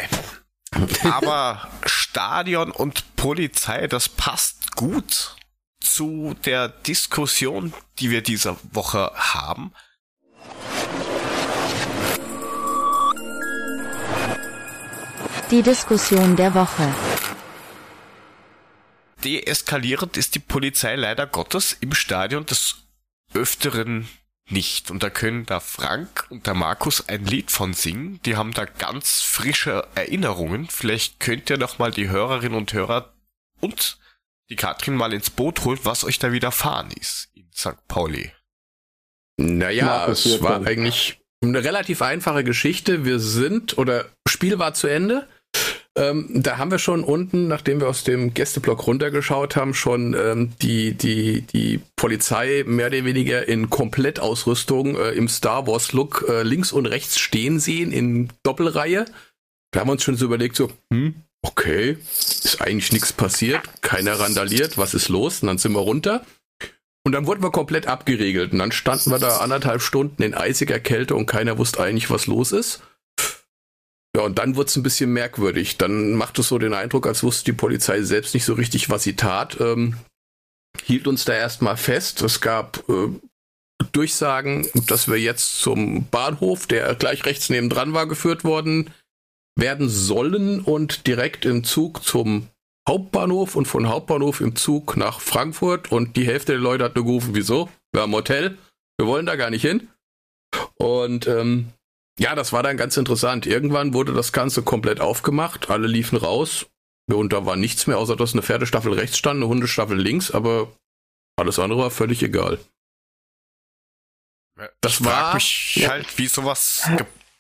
Aber Stadion und Polizei, das passt gut zu der Diskussion, die wir diese Woche haben. Die Diskussion der Woche. Deeskalierend ist die Polizei leider Gottes im Stadion des Öfteren nicht. Und da können der Frank und der Markus ein Lied von singen. Die haben da ganz frische Erinnerungen. Vielleicht könnt ihr noch mal die Hörerinnen und Hörer und die Katrin mal ins Boot holen, was euch da widerfahren ist in St. Pauli. Naja, es war eigentlich eine relativ einfache Geschichte. Wir sind, oder Spiel war zu Ende. Ähm, da haben wir schon unten, nachdem wir aus dem Gästeblock runtergeschaut haben, schon ähm, die, die, die Polizei mehr oder weniger in Komplettausrüstung äh, im Star Wars Look äh, links und rechts stehen sehen in Doppelreihe. Da haben wir uns schon so überlegt, so, hm, okay, ist eigentlich nichts passiert, keiner randaliert, was ist los? Und dann sind wir runter. Und dann wurden wir komplett abgeregelt. Und dann standen wir da anderthalb Stunden in eisiger Kälte und keiner wusste eigentlich, was los ist. Ja, und dann wurde es ein bisschen merkwürdig. Dann macht es so den Eindruck, als wusste die Polizei selbst nicht so richtig, was sie tat. Ähm, hielt uns da erstmal fest. Es gab äh, Durchsagen, dass wir jetzt zum Bahnhof, der gleich rechts nebendran war, geführt worden werden sollen und direkt im Zug zum Hauptbahnhof und von Hauptbahnhof im Zug nach Frankfurt und die Hälfte der Leute hat nur gerufen, wieso? Wir haben Hotel, wir wollen da gar nicht hin. Und ähm, ja, das war dann ganz interessant. Irgendwann wurde das Ganze komplett aufgemacht, alle liefen raus und da war nichts mehr, außer dass eine Pferdestaffel rechts stand, eine Hundestaffel links, aber alles andere war völlig egal. Das ich frag war- mich halt, wie sowas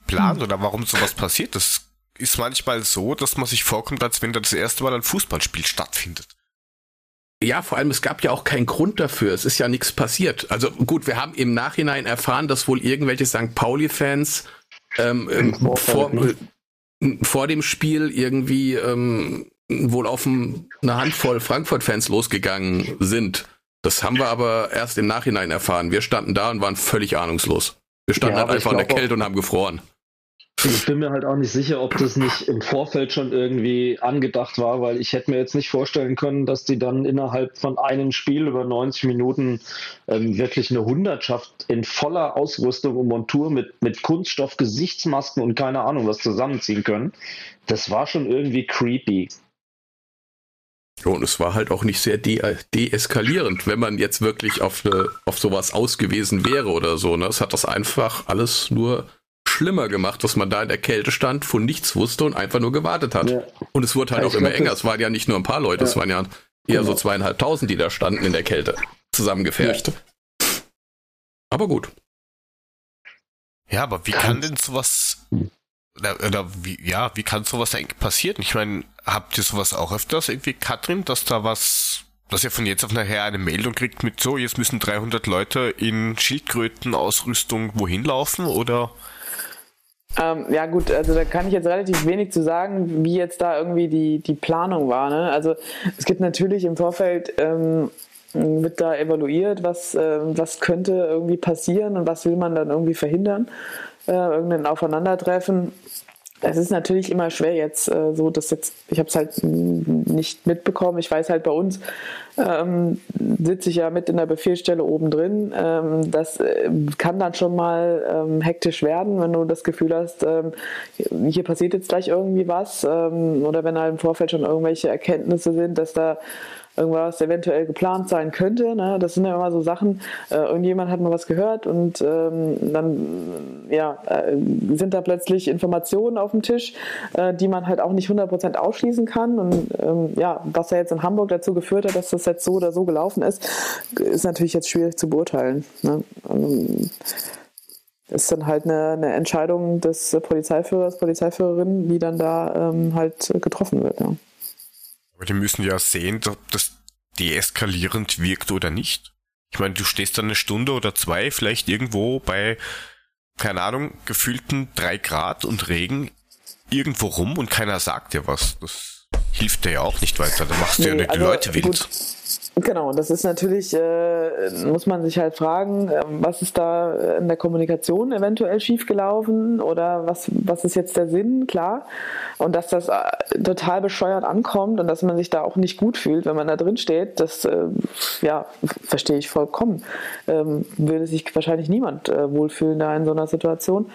geplant oder warum sowas passiert. Das ist manchmal so, dass man sich vorkommt, als wenn da das erste Mal ein Fußballspiel stattfindet. Ja, vor allem, es gab ja auch keinen Grund dafür. Es ist ja nichts passiert. Also gut, wir haben im Nachhinein erfahren, dass wohl irgendwelche St. Pauli-Fans ähm, ähm, vor, Vorfeld, äh, vor dem Spiel irgendwie ähm, wohl auf ein, eine Handvoll Frankfurt-Fans losgegangen sind. Das haben wir aber erst im Nachhinein erfahren. Wir standen da und waren völlig ahnungslos. Wir standen Ja, halt einfach in der Kälte und haben gefroren. Ich bin mir halt auch nicht sicher, ob das nicht im Vorfeld schon irgendwie angedacht war, weil ich hätte mir jetzt nicht vorstellen können, dass die dann innerhalb von einem Spiel über 90 Minuten ähm, wirklich eine Hundertschaft in voller Ausrüstung und Montur mit, mit Kunststoff, Gesichtsmasken und keine Ahnung was zusammenziehen können. Das war schon irgendwie creepy. Und es war halt auch nicht sehr de deeskalierend, wenn man jetzt wirklich auf, eine, auf sowas ausgewiesen wäre oder so. Ne? Es hat das einfach alles nur schlimmer gemacht, dass man da in der Kälte stand, von nichts wusste und einfach nur gewartet hat. Ja. Und es wurde halt Ja, auch immer glaub, enger. Es waren ja nicht nur ein paar Leute, es Ja. waren ja eher so Genau. zweieinhalbtausend, die da standen in der Kälte. Zusammengepfercht. Aber gut. Ja, aber wie kann denn sowas oder, oder wie, ja, wie kann sowas eigentlich passieren? Ich meine, habt ihr sowas auch öfters irgendwie, Katrin, dass da was, dass ihr von jetzt auf nachher eine Meldung kriegt mit so, jetzt müssen 300 Leute in Schildkrötenausrüstung wohin laufen oder? Ähm, ja gut, also da kann ich jetzt relativ wenig zu sagen, wie jetzt da irgendwie die, die Planung war. Ne? Also es gibt natürlich im Vorfeld, ähm, wird da evaluiert, was, ähm, was könnte irgendwie passieren und was will man dann irgendwie verhindern, äh, irgendein Aufeinandertreffen. Es ist natürlich immer schwer jetzt äh, so, dass jetzt, ich habe es halt nicht mitbekommen. Ich weiß halt bei uns, ähm, sitze ich ja mit in der Befehlsstelle oben drin. Ähm, das äh, kann dann schon mal ähm, hektisch werden, wenn du das Gefühl hast, ähm, hier passiert jetzt gleich irgendwie was. Ähm, oder wenn halt im Vorfeld schon irgendwelche Erkenntnisse sind, dass da irgendwas eventuell geplant sein könnte. Ne? Das sind ja immer so Sachen, äh, irgendjemand hat mal was gehört und ähm, dann ja, äh, sind da plötzlich Informationen auf dem Tisch, äh, die man halt auch nicht 100% ausschließen kann. Und ähm, ja, was ja jetzt in Hamburg dazu geführt hat, dass das jetzt so oder so gelaufen ist, ist natürlich jetzt schwierig zu beurteilen. Ne? Ähm, ist dann halt eine, eine Entscheidung des Polizeiführers, Polizeiführerin, die dann da ähm, halt getroffen wird. Ja. Aber die müssen ja sehen, dass, dass deeskalierend wirkt oder nicht. Ich meine, du stehst dann eine Stunde oder zwei vielleicht irgendwo bei, keine Ahnung, gefühlten drei Grad und Regen irgendwo rum und keiner sagt dir was. Das hilft dir ja auch nicht weiter. Da machst du nee, ja nicht also, die Leute wild. Gut. Genau, das ist natürlich, äh, muss man sich halt fragen, äh, was ist da in der Kommunikation eventuell schiefgelaufen oder was, was ist jetzt der Sinn, klar. Und dass das äh, total bescheuert ankommt und dass man sich da auch nicht gut fühlt, wenn man da drin steht, das äh, ja, verstehe ich vollkommen. Ähm, würde sich wahrscheinlich niemand äh, wohlfühlen da in so einer Situation.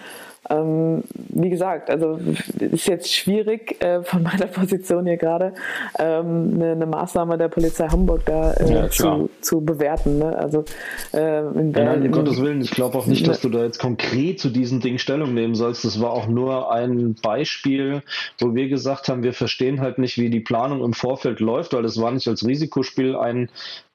Ähm, wie gesagt, also ist jetzt schwierig äh, von meiner Position hier gerade ähm, eine, eine, Maßnahme der Polizei Hamburg da äh, ja, zu, zu, bewerten. Ne? Also äh, in, ja, nein, um Gottes Willen, ich glaube auch nicht, dass du da jetzt konkret zu diesen Dingen Stellung nehmen sollst. Das war auch nur ein Beispiel, wo wir gesagt haben, wir verstehen halt nicht, wie die Planung im Vorfeld läuft, weil das war nicht als Risikospiel ein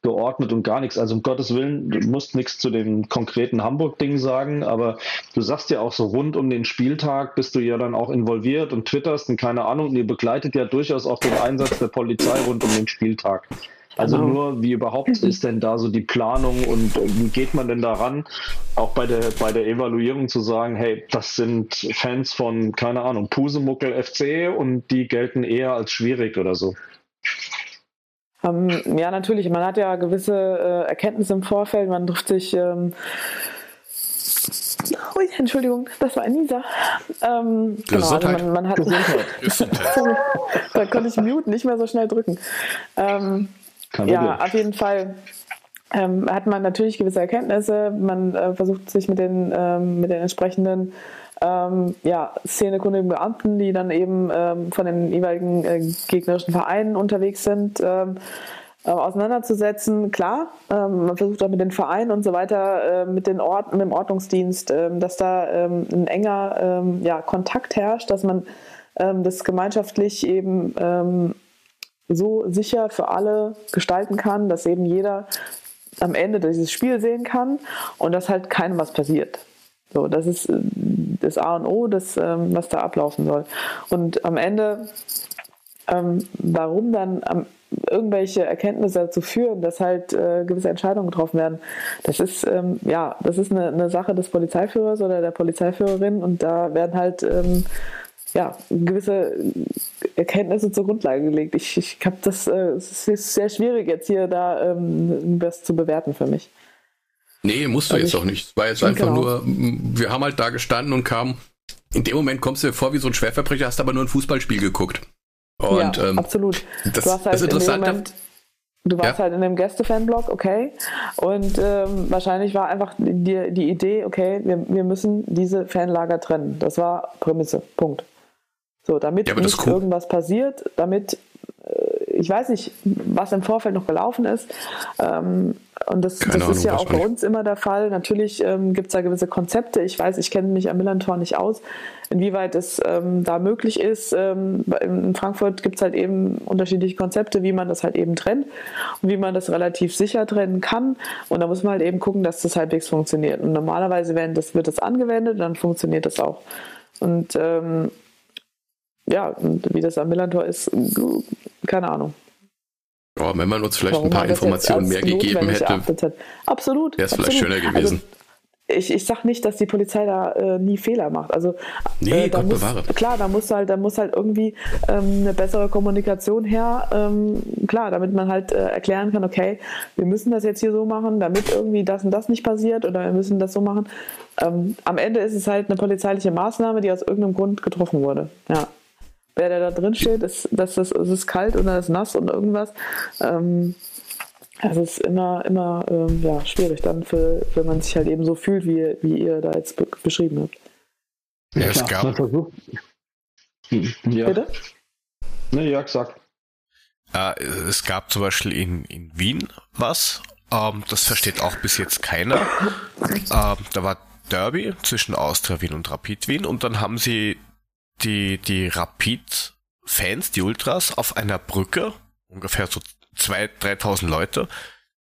geordnet und gar nichts. Also um Gottes Willen, du musst nichts zu den konkreten Hamburg-Dingen sagen, aber du sagst ja auch so rund um den Spieltag bist du ja dann auch involviert und twitterst und keine Ahnung, und ihr begleitet ja durchaus auch den Einsatz der Polizei rund um den Spieltag. Also genau. nur, wie überhaupt ist denn da so die Planung und wie geht man denn daran, auch bei der, bei der Evaluierung zu sagen, hey, das sind Fans von, keine Ahnung, Pusemuckel FC und die gelten eher als schwierig oder so. Ähm, ja, natürlich. Man hat ja gewisse äh, Erkenntnisse im Vorfeld. Man trifft sich. Ähm, Ui, Entschuldigung, das war ein Nieser. Ähm, genau, also man, man hat. da konnte ich Mute nicht mehr so schnell drücken. Ähm, ja, auf jeden Fall ähm, hat man natürlich gewisse Erkenntnisse. Man äh, versucht sich mit den, ähm, mit den entsprechenden ähm, ja, szenekundigen Beamten, die dann eben ähm, von den jeweiligen äh, gegnerischen Vereinen unterwegs sind, ähm, äh, auseinanderzusetzen. Klar, ähm, man versucht auch mit den Vereinen und so weiter, äh, mit, den Ort, mit dem Ordnungsdienst, ähm, dass da ähm, ein enger ja, Kontakt herrscht, dass man das gemeinschaftlich eben so sicher für alle gestalten kann, dass eben jeder am Ende dieses Spiel sehen kann und dass halt keinem was passiert. So, das ist äh, das A und O, das, ähm, was da ablaufen soll. Und am Ende, ähm, warum dann am, irgendwelche Erkenntnisse dazu führen, dass halt äh, gewisse Entscheidungen getroffen werden, das ist ähm, ja, das ist eine, Sache des Polizeiführers oder der Polizeiführerin und da werden halt ähm, ja, gewisse Erkenntnisse zur Grundlage gelegt. Ich, ich habe das, äh, es ist sehr schwierig jetzt hier da ähm, das zu bewerten für mich. Nee, musst du also jetzt auch nicht. Es war jetzt einfach genau. nur, wir haben halt da gestanden und kamen. In dem Moment kommst du dir vor wie so ein Schwerverbrecher, hast aber nur ein Fußballspiel geguckt. Und, ja, ähm, absolut. Das, du halt das Interessante. Moment, du warst ja. halt in dem Gäste-Fanblog, okay. Und ähm, wahrscheinlich war einfach die, die Idee, okay, wir, wir müssen diese Fanlager trennen. Das war Prämisse. Punkt. So, damit ja, nicht cool. irgendwas passiert, damit ich weiß nicht, was im Vorfeld noch gelaufen ist. Ähm, und das, das Ahnung, ist ja auch bei uns immer der Fall. Natürlich ähm, gibt es da gewisse Konzepte. Ich weiß, ich kenne mich am Millantor nicht aus, inwieweit es ähm, da möglich ist. Ähm, in Frankfurt gibt es halt eben unterschiedliche Konzepte, wie man das halt eben trennt und wie man das relativ sicher trennen kann. Und da muss man halt eben gucken, dass das halbwegs funktioniert. Und normalerweise wenn das, wird das angewendet, dann funktioniert das auch. Und ähm, ja, und wie das am Millantor ist, keine Ahnung. Ja, wenn man uns vielleicht Warum ein paar Informationen mehr gegeben hätte, absolut. Wäre es vielleicht schöner gewesen. Also, ich, ich sage nicht, dass die Polizei da äh, nie Fehler macht. Also nee, äh, da muss, bewahre. klar, da muss halt, da muss halt irgendwie ähm, eine bessere Kommunikation her. Ähm, klar, damit man halt äh, erklären kann, okay, wir müssen das jetzt hier so machen, damit irgendwie das und das nicht passiert oder wir müssen das so machen. Ähm, am Ende ist es halt eine polizeiliche Maßnahme, die aus irgendeinem Grund getroffen wurde. Ja wer da drin steht, ist, dass das, es ist kalt oder es ist nass und irgendwas. Ähm, es ist immer, immer ähm, ja, schwierig dann, für, wenn man sich halt eben so fühlt, wie, wie ihr da jetzt be beschrieben habt. Ja, es gab. Hm, ja. Bitte? Ne, Jörg, sag. Äh, es gab zum Beispiel in, in Wien was, ähm, das versteht auch bis jetzt keiner. Ähm, da war Derby zwischen Austria Wien und Rapid Wien und dann haben sie die, die Rapid-Fans, die Ultras, auf einer Brücke, ungefähr so 2.000, 3.000 Leute,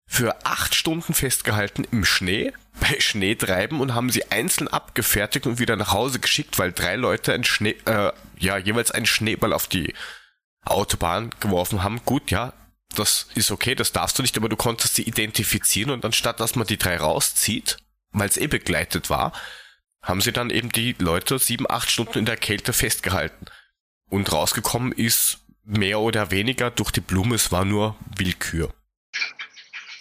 für acht Stunden festgehalten im Schnee, bei Schneetreiben und haben sie einzeln abgefertigt und wieder nach Hause geschickt, weil drei Leute ein Schnee, äh, ja, jeweils einen Schneeball auf die Autobahn geworfen haben. Gut, ja, das ist okay, das darfst du nicht, aber du konntest sie identifizieren und anstatt dass man die drei rauszieht, weil es eh begleitet war, haben sie dann eben die Leute sieben, acht Stunden in der Kälte festgehalten. Und rausgekommen ist mehr oder weniger durch die Blume, es war nur Willkür.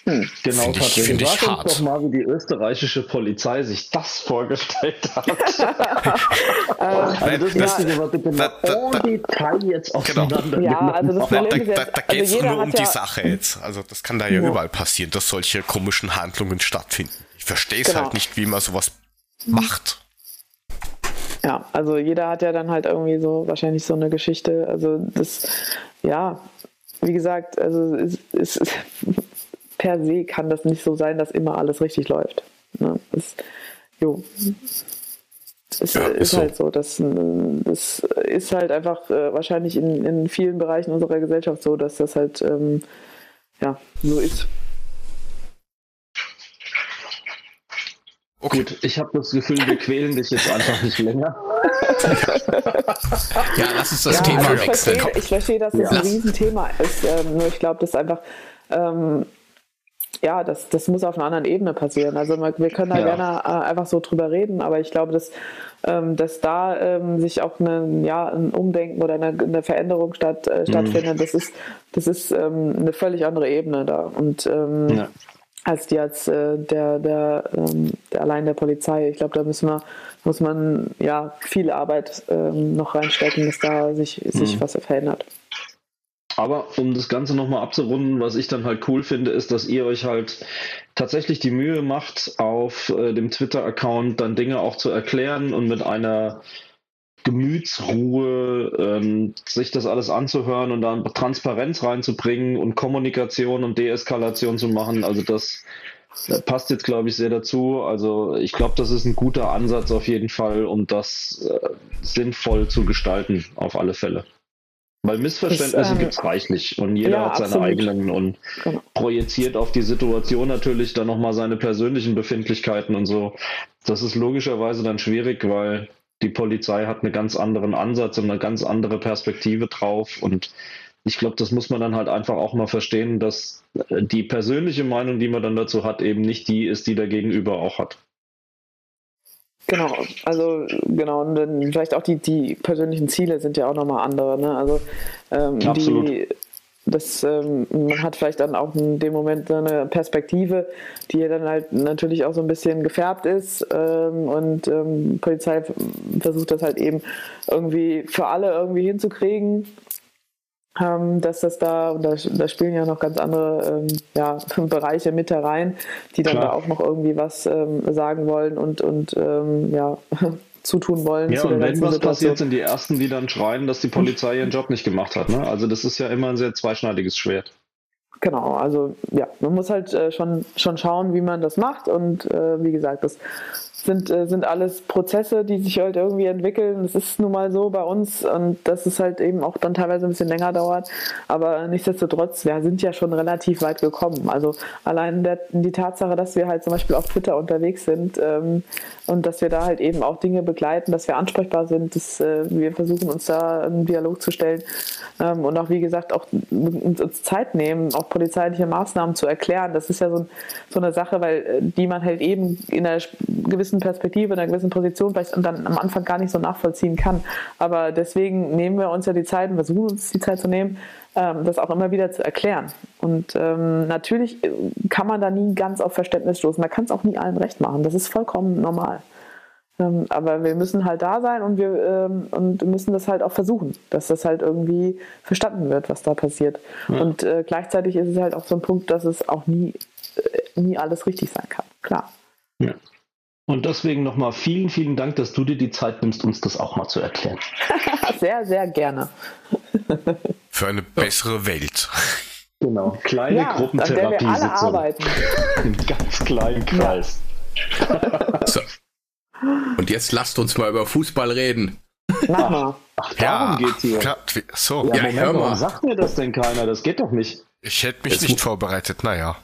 Hm, genau, find ich, find ich hart. uns doch mal, wie die österreichische Polizei sich das vorgestellt hat. also das, das müsst ihr bitte mal da, Detail jetzt genau. auseinander Ja, also das da, da, da, da geht es also nur um die Sache jetzt. Also das kann da ja, ja, überall passieren, dass solche komischen Handlungen stattfinden. Ich verstehe es genau. halt nicht, wie man sowas macht. Ja, also jeder hat ja dann halt irgendwie so wahrscheinlich so eine Geschichte. Also das, ja, wie gesagt, also es, es, per se kann das nicht so sein, dass immer alles richtig läuft. Ne? Das, jo. Es ja, ist, ist, halt so. Das, das ist halt einfach äh, wahrscheinlich in, in vielen Bereichen unserer Gesellschaft so, dass das halt ähm, ja, so ist. Okay. Gut, ich habe das Gefühl, wir quälen dich jetzt einfach nicht länger. ja, lass uns das ja, Thema also wechseln. Ich verstehe, ich verstehe, dass es ja. ein Riesenthema ist. Ähm, nur ich glaube, das einfach ähm, ja, das, das muss auf einer anderen Ebene passieren. Also wir können da ja. gerne äh, einfach so drüber reden, aber ich glaube, dass, ähm, dass da ähm, sich auch eine, ja, ein Umdenken oder eine, eine Veränderung statt, äh, stattfindet, mhm. das ist, das ist ähm, eine völlig andere Ebene da. Und ähm, ja. Als die als äh, der, der, ähm, der allein der Polizei. Ich glaube, da müssen wir, muss man ja viel Arbeit ähm, noch reinstecken, dass da sich, sich mhm. was verändert. Aber um das Ganze nochmal abzurunden, was ich dann halt cool finde, ist, dass ihr euch halt tatsächlich die Mühe macht, auf äh, dem Twitter-Account dann Dinge auch zu erklären und mit einer Gemütsruhe ähm, sich das alles anzuhören und dann Transparenz reinzubringen und Kommunikation und Deeskalation zu machen. Also das äh, passt jetzt, glaube ich, sehr dazu. Also ich glaube, das ist ein guter Ansatz auf jeden Fall, um das äh, sinnvoll zu gestalten, auf alle Fälle. Weil Missverständnisse äh, gibt es reichlich und jeder ja, hat seine absolut. eigenen und genau. projiziert auf die Situation natürlich dann nochmal seine persönlichen Befindlichkeiten und so. Das ist logischerweise dann schwierig, weil die Polizei hat einen ganz anderen Ansatz und eine ganz andere Perspektive drauf und ich glaube, das muss man dann halt einfach auch mal verstehen, dass die persönliche Meinung, die man dann dazu hat, eben nicht die ist, die der Gegenüber auch hat. Genau, also genau, und dann vielleicht auch die, die persönlichen Ziele sind ja auch nochmal andere. Ne? Also ähm, Absolut. die das, ähm, man hat vielleicht dann auch in dem Moment eine Perspektive, die ja dann halt natürlich auch so ein bisschen gefärbt ist ähm, und ähm, Polizei versucht das halt eben irgendwie für alle irgendwie hinzukriegen ähm, dass das da, und da, da, spielen ja noch ganz andere ähm, ja, Bereiche mit herein, die dann Klar. da auch noch irgendwie was ähm, sagen wollen und, und ja, zutun wollen. Ja, und wenn was Situation. passiert, sind die Ersten, die dann schreien, dass die Polizei ihren Job nicht gemacht hat. Ne? Also das ist ja immer ein sehr zweischneidiges Schwert. Genau, also ja, man muss halt äh, schon, schon schauen, wie man das macht und äh, wie gesagt, das sind, äh, sind alles Prozesse, die sich halt irgendwie entwickeln. Das ist nun mal so bei uns und dass es halt eben auch dann teilweise ein bisschen länger dauert. Aber nichtsdestotrotz, wir sind ja schon relativ weit gekommen. Also allein der, die Tatsache, dass wir halt zum Beispiel auf Twitter unterwegs sind ähm, und dass wir da halt eben auch Dinge begleiten, dass wir ansprechbar sind, dass äh, wir versuchen uns da einen Dialog zu stellen ähm, und auch wie gesagt auch uns Zeit nehmen, auch polizeiliche Maßnahmen zu erklären. Das ist ja so, so eine Sache, weil äh, die man halt eben in einer gewissen Perspektive, in einer gewissen Position vielleicht dann am Anfang gar nicht so nachvollziehen kann. Aber deswegen nehmen wir uns ja die Zeit und versuchen uns die Zeit zu nehmen, das auch immer wieder zu erklären. Und ähm, natürlich äh, kann man da nie ganz auf Verständnis stoßen. Man kann es auch nie allen recht machen. Das ist vollkommen normal. Ähm, aber wir müssen halt da sein und wir ähm, und müssen das halt auch versuchen, dass das halt irgendwie verstanden wird, was da passiert. Ja. Und äh, gleichzeitig ist es halt auch so ein Punkt, dass es auch nie, äh, nie alles richtig sein kann. Klar. Ja. Und deswegen nochmal vielen, vielen Dank, dass du dir die Zeit nimmst, uns das auch mal zu erklären. sehr, sehr gerne. Für eine bessere Welt. Genau, kleine ja, Gruppentherapie-Sitzung. Im ganz kleinen Kreis. Ja. so. Und jetzt lasst uns mal über Fußball reden. Mach mal. Ach, darum ja, geht's hier. Klar, so, ja, ja Moment, hör mal. warum sagt mir das denn keiner? Das geht doch nicht. Ich hätte mich es nicht vorbereitet, naja.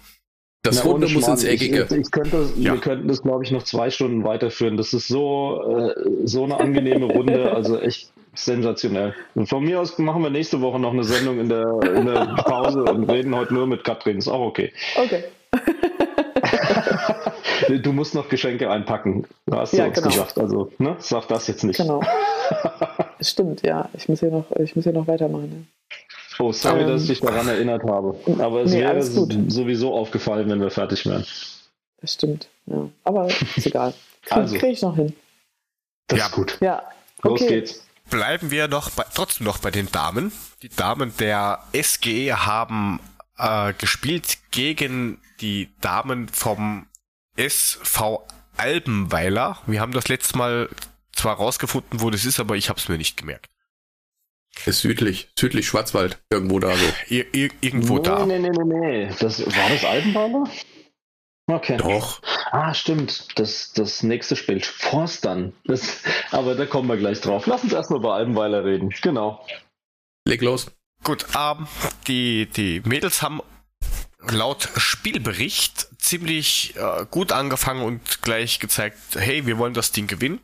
Das Na, Runde muss ins Eckige. Ich, ich könnte, ja. Wir könnten das, glaube ich, noch zwei Stunden weiterführen. Das ist so, äh, so eine angenehme Runde. Also echt sensationell. Und von mir aus machen wir nächste Woche noch eine Sendung in der, in der Pause und reden heute nur mit Katrin. Ist auch okay. Okay. du musst noch Geschenke einpacken. Du hast ja, uns genau. gesagt. Also, ne? Sag das jetzt nicht. Genau. Stimmt, ja. Ich muss hier noch, ich muss hier noch weitermachen. Ne? Oh, sorry, ähm, dass ich dich daran erinnert habe. Aber es nee, wäre sowieso aufgefallen, wenn wir fertig wären. Das stimmt, ja. Aber ist egal. Krieg, also. krieg ich noch hin. Das ja. ist gut. Ja. Los geht's. Bleiben wir noch bei, trotzdem noch bei den Damen. Die Damen der SGE haben äh, gespielt gegen die Damen vom SV Albenweiler. Wir haben das letzte Mal zwar rausgefunden, wo das ist, aber ich habe es mir nicht gemerkt. Ist südlich, südlich Schwarzwald, irgendwo da so. Ir ir irgendwo nee, da. Nee, nee, nee, nee. Das, war das Albenweiler? Okay. Doch. Ah, stimmt. Das, das nächste Spiel. Forstern. Das, aber da kommen wir gleich drauf. Lass uns erstmal bei Albenweiler reden. Genau. Leg los. Gut, ähm, die, die Mädels haben laut Spielbericht ziemlich äh, gut angefangen und gleich gezeigt, hey, wir wollen das Ding gewinnen.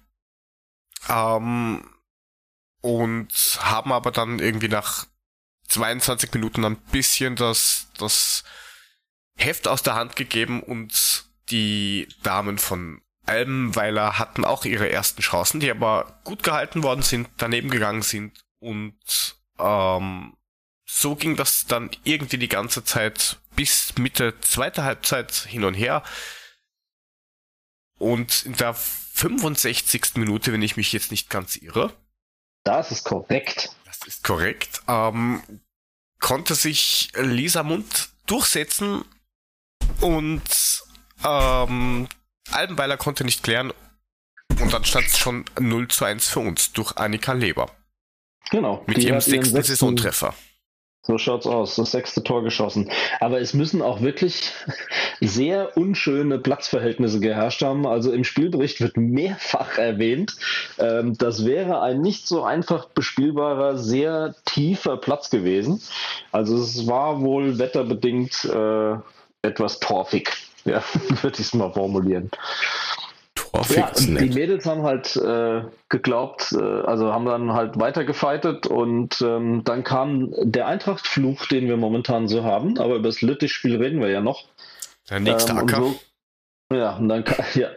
Ähm, und haben aber dann irgendwie nach 22 Minuten ein bisschen das, das Heft aus der Hand gegeben und die Damen von Albenweiler hatten auch ihre ersten Chancen, die aber gut gehalten worden sind, daneben gegangen sind und ähm, so ging das dann irgendwie die ganze Zeit bis Mitte zweiter Halbzeit hin und her. Und in der 65. Minute, wenn ich mich jetzt nicht ganz irre. Das ist korrekt. Das ist korrekt. Ähm, konnte sich Lisa Mund durchsetzen und ähm, Albenweiler konnte nicht klären. Und dann stand es schon 0 zu 1 für uns durch Annika Leber. Genau. Mit ihrem sechsten Saisontreffer. So schaut's aus. Das sechste Tor geschossen. Aber es müssen auch wirklich sehr unschöne Platzverhältnisse geherrscht haben. Also im Spielbericht wird mehrfach erwähnt, ähm, das wäre ein nicht so einfach bespielbarer, sehr tiefer Platz gewesen. Also es war wohl wetterbedingt äh, etwas torfig. Ja, würde ich es mal formulieren. Ja, die Mädels haben halt äh, geglaubt, äh, also haben dann halt weiter und ähm, dann kam der Eintracht-Fluch, den wir momentan so haben, aber über das Lüttich-Spiel reden wir ja noch. Der nächste ähm, Acker. So, ja, und dann ja,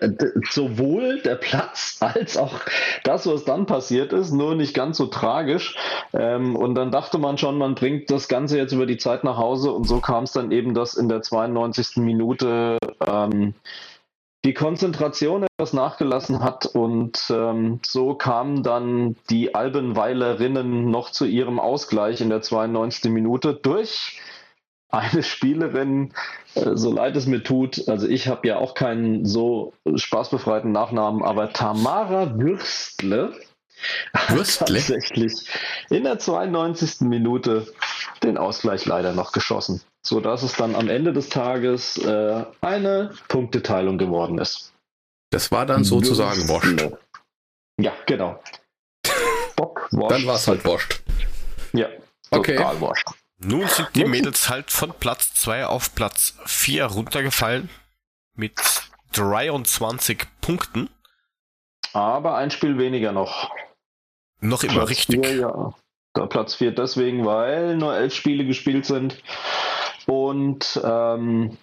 sowohl der Platz als auch das, was dann passiert ist, nur nicht ganz so tragisch. Ähm, und dann dachte man schon, man bringt das Ganze jetzt über die Zeit nach Hause und so kam es dann eben, dass in der 92. Minute ähm, die Konzentration etwas nachgelassen hat und ähm, so kamen dann die Albenweilerinnen noch zu ihrem Ausgleich in der 92. Minute durch eine Spielerin, äh, so leid es mir tut, also ich habe ja auch keinen so spaßbefreiten Nachnamen, aber Tamara Würstle Würstle? tatsächlich in der 92. Minute den Ausgleich leider noch geschossen so dass es dann am Ende des Tages äh, eine Punkteteilung geworden ist. Das war dann sozusagen Wurst. Ja, genau. Bock, Dann war es halt Wurst. Ja, okay. Wurscht. Nun sind die Mädels halt von Platz 2 auf Platz 4 runtergefallen mit 23 Punkten. Aber ein Spiel weniger noch. Noch immer Platz richtig. Vier, ja. Da Platz 4 deswegen, weil nur elf Spiele gespielt sind und ähm,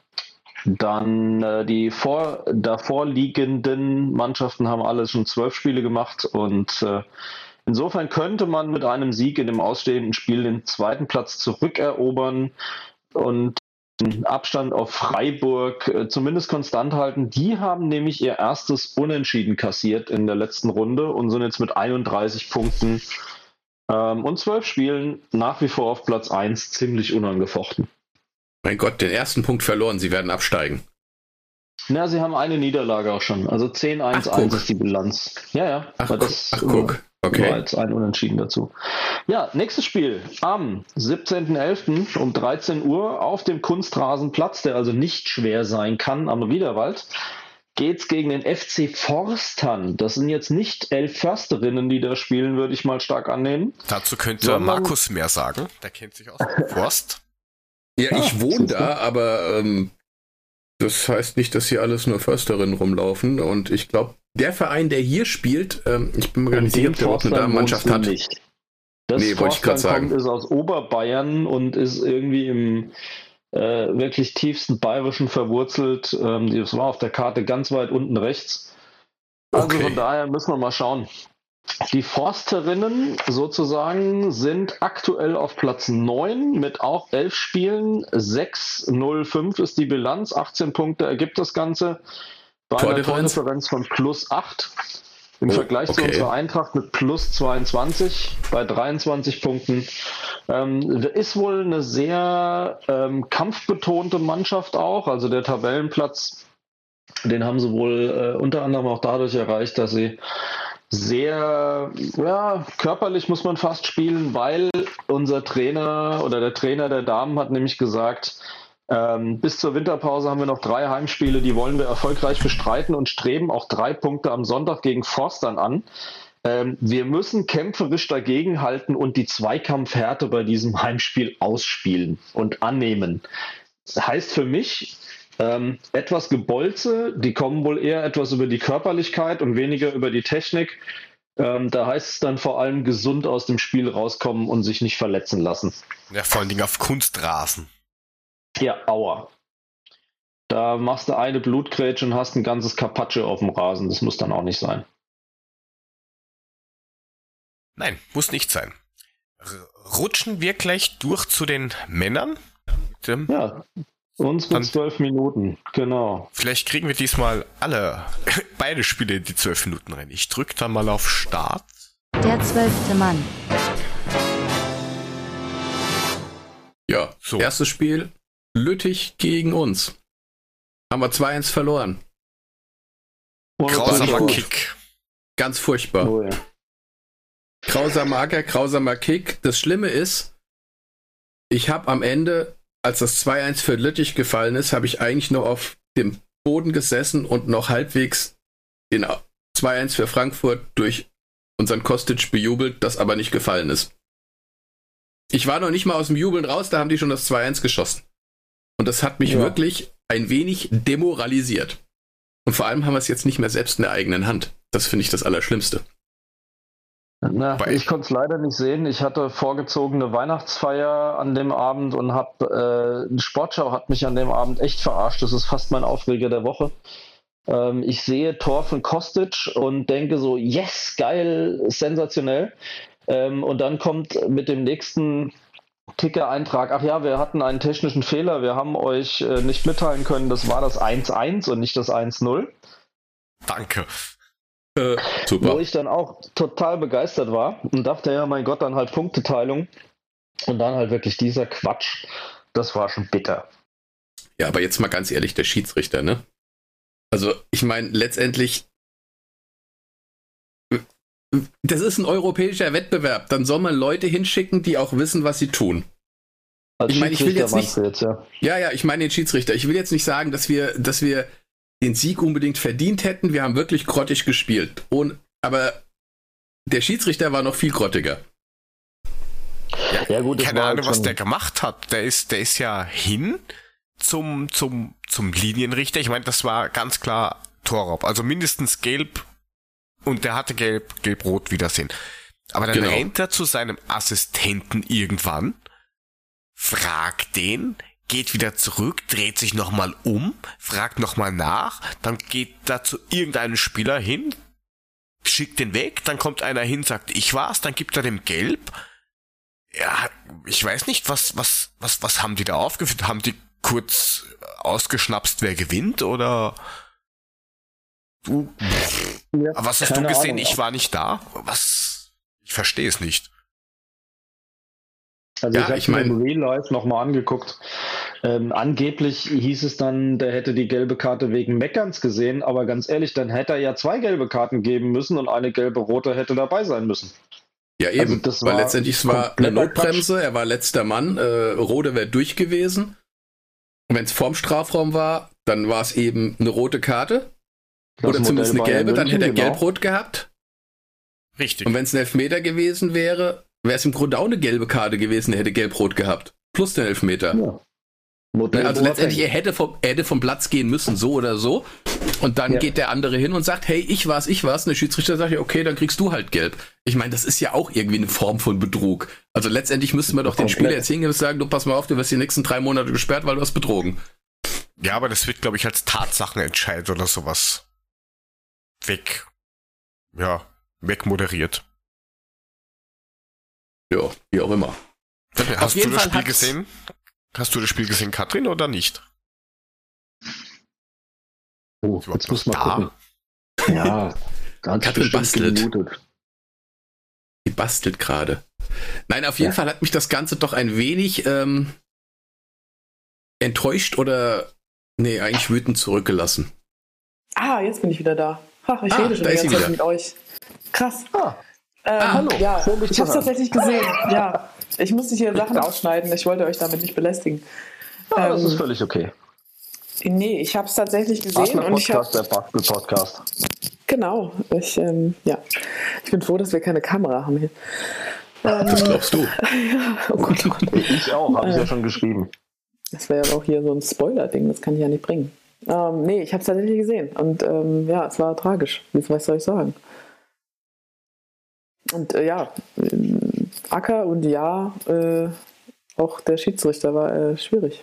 dann äh, die vor, davor liegenden Mannschaften haben alle schon zwölf Spiele gemacht und äh, insofern könnte man mit einem Sieg in dem ausstehenden Spiel den zweiten Platz zurückerobern und Abstand auf Freiburg äh, zumindest konstant halten. Die haben nämlich ihr erstes Unentschieden kassiert in der letzten Runde und sind jetzt mit 31 Punkten ähm, und zwölf Spielen nach wie vor auf Platz 1 ziemlich unangefochten. Mein Gott, den ersten Punkt verloren. Sie werden absteigen. Na, sie haben eine Niederlage auch schon. Also 10-1-1 ist die Bilanz. Ja, ja. Ach, das, ach guck. Okay. Nur als ein Unentschieden dazu. Ja, nächstes Spiel am 17.11. um 13 Uhr auf dem Kunstrasenplatz, der also nicht schwer sein kann am Riederwald, geht's gegen den FC Forstern. Das sind jetzt nicht elf Försterinnen, die da spielen, würde ich mal stark annehmen. Dazu könnte Markus mehr sagen. Der kennt sich aus. Forst. Ja, ah, ich wohne da, aber ähm, das heißt nicht, dass hier alles nur Försterinnen rumlaufen. Und ich glaube, der Verein, der hier spielt, ähm, ich bin mir gar nicht sicher, ob der überhaupt eine Damenmannschaft hat. Nicht. Das nee, wollte ich gerade sagen. Kommt, ist aus Oberbayern und ist irgendwie im äh, wirklich tiefsten Bayerischen verwurzelt. Ähm, das war auf der Karte ganz weit unten rechts. Also okay. von daher müssen wir mal schauen. Die Forsterinnen sozusagen sind aktuell auf Platz 9 mit auch 11 Spielen. 6-0-5 ist die Bilanz. 18 Punkte ergibt das Ganze. Bei einer Tordifferenz von plus 8. Im oh, Vergleich okay. zu unserer Eintracht mit plus 22 bei 23 Punkten. Ähm, ist wohl eine sehr ähm, kampfbetonte Mannschaft auch. Also der Tabellenplatz, den haben sie wohl äh, unter anderem auch dadurch erreicht, dass sie sehr ja, körperlich muss man fast spielen, weil unser Trainer oder der Trainer der Damen hat nämlich gesagt, ähm, bis zur Winterpause haben wir noch drei Heimspiele, die wollen wir erfolgreich bestreiten und streben auch drei Punkte am Sonntag gegen Forstern an. Ähm, wir müssen kämpferisch dagegenhalten und die Zweikampfhärte bei diesem Heimspiel ausspielen und annehmen. Das heißt für mich, ähm, etwas Gebolze, die kommen wohl eher etwas über die Körperlichkeit und weniger über die Technik. Ähm, da heißt es dann vor allem gesund aus dem Spiel rauskommen und sich nicht verletzen lassen. Ja, vor allen Dingen auf Kunstrasen. Ja, aua. Da machst du eine Blutgrätsche und hast ein ganzes Carpaccio auf dem Rasen. Das muss dann auch nicht sein. Nein, muss nicht sein. Rutschen wir gleich durch zu den Männern? Ja, uns mit zwölf Minuten, genau. Vielleicht kriegen wir diesmal alle, beide Spiele in die zwölf Minuten rein. Ich drücke dann mal auf Start. Der zwölfte Mann. Ja, so. erstes Spiel Lüttich gegen uns. Haben wir 2-1 verloren. Grausamer Kick. Ganz furchtbar. Oh, ja. Grausamer Acker, grausamer Kick. Das Schlimme ist, ich habe am Ende, als das 2-1 für Lüttich gefallen ist, habe ich eigentlich noch auf dem Boden gesessen und noch halbwegs den 2-1 für Frankfurt durch unseren Kostic bejubelt, das aber nicht gefallen ist. Ich war noch nicht mal aus dem Jubeln raus, da haben die schon das 2-1 geschossen. Und das hat mich ja. wirklich ein wenig demoralisiert. Und vor allem haben wir es jetzt nicht mehr selbst in der eigenen Hand. Das finde ich das Allerschlimmste. Na, ich konnte es leider nicht sehen. Ich hatte vorgezogene Weihnachtsfeier an dem Abend und habe äh, Sportschau hat mich an dem Abend echt verarscht. Das ist fast mein Aufreger der Woche. Ähm, ich sehe Tor von Kostic und denke so, yes, geil, sensationell. Ähm, und dann kommt mit dem nächsten Ticker-Eintrag, ach ja, wir hatten einen technischen Fehler, wir haben euch äh, nicht mitteilen können, das war das 1-1 und nicht das 1-0. Danke. Äh. Wo ich dann auch total begeistert war und dachte, ja, mein Gott, dann halt Punkteteilung. Und dann halt wirklich dieser Quatsch. Das war schon bitter. Ja, aber jetzt mal ganz ehrlich, der Schiedsrichter, ne? Also, ich meine, letztendlich, das ist ein europäischer Wettbewerb. Dann soll man Leute hinschicken, die auch wissen, was sie tun. Als ich meine, ich will jetzt nicht. Jetzt, ja. ja, ja, ich meine den Schiedsrichter. Ich will jetzt nicht sagen, dass wir, dass wir den Sieg unbedingt verdient hätten. Wir haben wirklich grottig gespielt. Und, aber der Schiedsrichter war noch viel grottiger. Ja, ja gut, keine Ahnung, was der gemacht hat. Der ist, der ist ja hin zum, zum, zum Linienrichter. Ich meine, das war ganz klar Torraub. Also mindestens gelb und der hatte gelb, gelb-rot Wiedersehen. Aber dann genau. rennt er zu seinem Assistenten irgendwann, fragt den, geht wieder zurück, dreht sich nochmal um, fragt nochmal nach, dann geht da zu irgendeinem Spieler hin, schickt den weg, dann kommt einer hin, sagt, ich war's, dann gibt er dem Gelb. Ja, ich weiß nicht, was, was, was, was haben die da aufgeführt? Haben die kurz ausgeschnapst, wer gewinnt oder Du. Ja, was hast du gesehen? Ahnung. Ich war nicht da. Was? Ich verstehe es nicht. Also ja, ich habe mir im Real Life nochmal angeguckt. Ähm, angeblich hieß es dann, der hätte die gelbe Karte wegen Meckerns gesehen, aber ganz ehrlich, dann hätte er ja zwei gelbe Karten geben müssen und eine gelbe rote hätte dabei sein müssen. Ja, eben. Also das Weil war letztendlich es war eine Notbremse, Quatsch. er war letzter Mann, äh, Rode wäre durch gewesen. Und wenn es vorm Strafraum war, dann war es eben eine rote Karte. Das Oder zumindest eine gelbe, dann hätte er genau. gelb-rot gehabt. Richtig. Und wenn es ein Elfmeter gewesen wäre, wäre es im Grunde auch eine gelbe Karte gewesen, er hätte gelb-rot gehabt. Plus den Elfmeter. Ja. Modell also letztendlich, er hätte, vom, er hätte vom Platz gehen müssen, so oder so. Und dann ja. geht der andere hin und sagt, hey, ich war's, ich war's. Und der Schiedsrichter sagt, ja, okay, dann kriegst du halt gelb. Ich meine, das ist ja auch irgendwie eine Form von Betrug. Also letztendlich müssten wir doch den Spieler jetzt hingehen und sagen, du pass mal auf, du wirst die nächsten drei Monate gesperrt, weil du hast betrogen. Ja, aber das wird, glaube ich, als Tatsachenentscheid oder sowas weg, ja, wegmoderiert. Ja, wie auch immer. Hast du das Spiel gesehen? Hast du das Spiel gesehen, Katrin, oder nicht? Oh, jetzt muss man gucken. Ja, ganz Katrin bastelt. Gemutet. Die bastelt gerade. Nein, auf jeden ja. Fall hat mich das Ganze doch ein wenig ähm, enttäuscht oder nee, eigentlich wütend zurückgelassen. Ah, jetzt bin ich wieder da. Ach, ich ah, rede schon die ganze Zeit mit euch. Krass. Ah. Ähm, ah, hallo. Ja, ich habe es tatsächlich gesehen. Ja, ich musste hier Sachen ausschneiden. Ich wollte euch damit nicht belästigen. Ja, das ähm, ist völlig okay. Nee, ich habe es tatsächlich gesehen. und ich hab, der Bastel Podcast. Genau. Ich, ähm, ja. ich bin froh, dass wir keine Kamera haben hier. Ähm, das glaubst du. ja, oh Gott, oh Gott. Ich auch, habe ich ja schon geschrieben. Das wäre ja auch hier so ein Spoiler-Ding, das kann ich ja nicht bringen. Ähm, nee, ich habe es tatsächlich gesehen. Und ähm, ja, es war tragisch. Was soll ich sagen? Und äh, ja, Acker und ja, äh, auch der Schiedsrichter war äh, schwierig.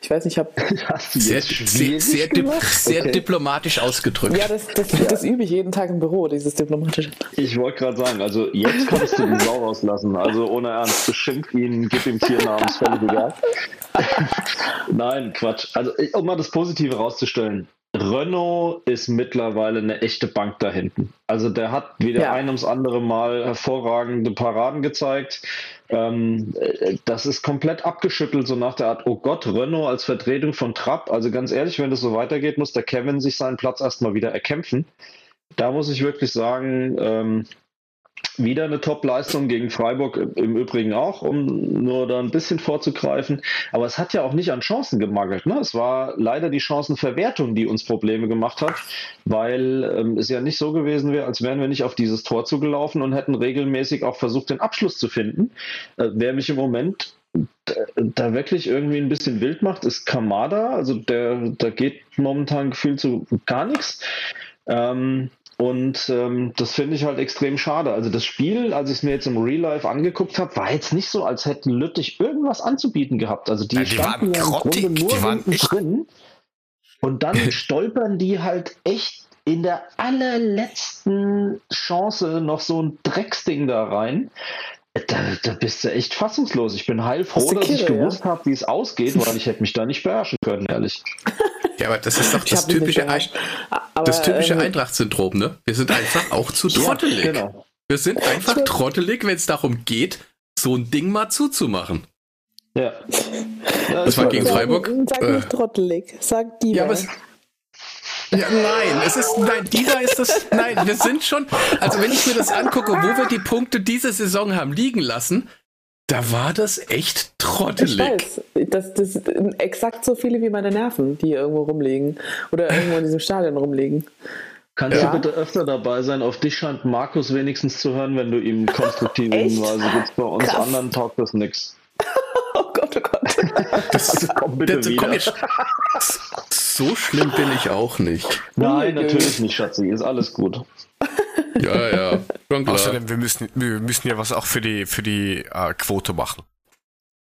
Ich weiß nicht, ich habe sehr, sehr, sehr, dip sehr okay. diplomatisch ausgedrückt. Ja, das, das, das, übe ich jeden Tag im Büro, dieses diplomatische. Ich wollte gerade sagen, also jetzt kannst du die Sau rauslassen. Also ohne Ernst, beschimpf ihn, gib ihm Tiernamen, ist völlig egal. Nein, Quatsch. Also um mal das Positive rauszustellen. Renault ist mittlerweile eine echte Bank da hinten. Also der hat wieder ja. ein ums andere Mal hervorragende Paraden gezeigt. Ähm, das ist komplett abgeschüttelt, so nach der Art, oh Gott, Renault als Vertretung von Trapp. Also ganz ehrlich, wenn das so weitergeht, muss der Kevin sich seinen Platz erstmal wieder erkämpfen. Da muss ich wirklich sagen, ähm, wieder eine Top-Leistung gegen Freiburg im Übrigen auch, um nur da ein bisschen vorzugreifen. Aber es hat ja auch nicht an Chancen gemangelt. Ne? Es war leider die Chancenverwertung, die uns Probleme gemacht hat, weil ähm, es ja nicht so gewesen wäre, als wären wir nicht auf dieses Tor zugelaufen und hätten regelmäßig auch versucht, den Abschluss zu finden. Äh, wer mich im Moment da wirklich irgendwie ein bisschen wild macht, ist Kamada. Also der, da geht momentan gefühlt so gar nichts. Ähm, und ähm, das finde ich halt extrem schade. Also das Spiel, als ich es mir jetzt im Real Life angeguckt habe, war jetzt nicht so, als hätten Lüttich irgendwas anzubieten gehabt. Also die, ja, die standen ja im Grunde nur hinten drin. Und dann stolpern die halt echt in der allerletzten Chance noch so ein Drecksding da rein. Da, da bist du echt fassungslos. Ich bin heilfroh, dass ich gewusst ja? habe, wie es ausgeht, weil ich hätte mich da nicht beherrschen können, ehrlich. Ja, aber das ist doch das typische, Ein das typische ähm, Eintracht-Syndrom, ne? Wir sind einfach auch zu trottelig. Ja, genau. Wir sind einfach trottelig, wenn es darum geht, so ein Ding mal zuzumachen. Ja. ja das war gegen Freiburg. Sag nicht äh, trottelig, sag die. Ja, aber es, ja, nein, es ist, nein, dieser ist das, nein, wir sind schon, also wenn ich mir das angucke, wo wir die Punkte diese Saison haben liegen lassen, da war das echt trottelig. Ich weiß, das, das sind exakt so viele wie meine Nerven, die irgendwo rumliegen oder irgendwo in diesem Stadion rumliegen. Kannst ja. du bitte öfter dabei sein? Auf dich scheint Markus wenigstens zu hören, wenn du ihm konstruktive Hinweise gibst. Bei uns Krass. anderen taugt das nichts. Oh Gott, oh Gott. Das, also komm bitte das, komm jetzt. So schlimm bin ich auch nicht. Nein, natürlich nicht, Schatzi. Ist alles gut. Ja, ja. Schon klar. Außerdem, wir müssen, wir müssen ja was auch für die, für die äh, Quote machen.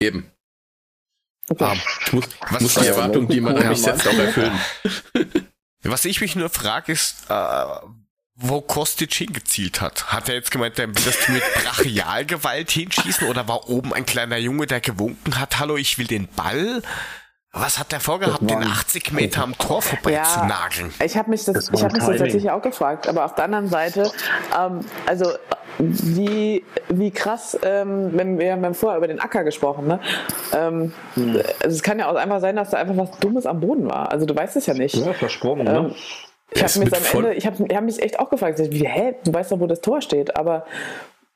Eben. Okay. Um, ich muss, was muss die Erwartung, die man an mich setzt, auch erfüllen. Was ich mich nur frage, ist, äh, wo Kostic hingezielt hat. Hat er jetzt gemeint, er will das mit Brachialgewalt hinschießen oder war oben ein kleiner Junge, der gewunken hat, hallo, ich will den Ball? Was hat der vorgehabt, den 80 Meter am Tor vorbei ja, zu nageln? Ich habe mich das, das ich habe mich das tatsächlich auch gefragt. Aber auf der anderen Seite, ähm, also wie, wie krass, ähm, wenn wir, wir haben vorher über den Acker gesprochen, ne? Ähm, hm. Also es kann ja auch einfach sein, dass da einfach was Dummes am Boden war. Also du weißt es ja nicht. Ja, versprungen, ne? Ähm, ich habe mich am Ende, ich habe hab mich echt auch gefragt, wie, hä, du weißt doch, wo das Tor steht, aber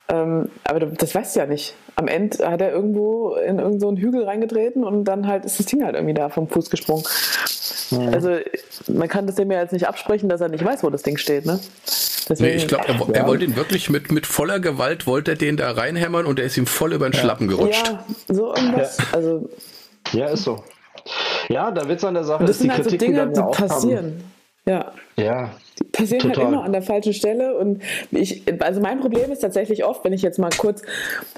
ähm, aber das weißt du ja nicht. Am Ende hat er irgendwo in irgendeinen so Hügel reingetreten und dann halt ist das Ding halt irgendwie da vom Fuß gesprungen. Mhm. Also man kann das dem ja jetzt nicht absprechen, dass er nicht weiß, wo das Ding steht, ne? Deswegen, nee, ich glaube, er, er, wollte ihn wirklich mit, mit voller Gewalt, wollte er den da reinhämmern und er ist ihm voll über den Schlappen gerutscht. Ja, so irgendwas. Also Ja, ist so. Ja, da wird es an der Sache, das dass die sind halt so Kritik, Dinge, die die dann ja passieren. Ja. Ja, Die passieren Total. halt immer an der falschen Stelle. Und ich, also mein Problem ist tatsächlich oft, wenn ich jetzt mal kurz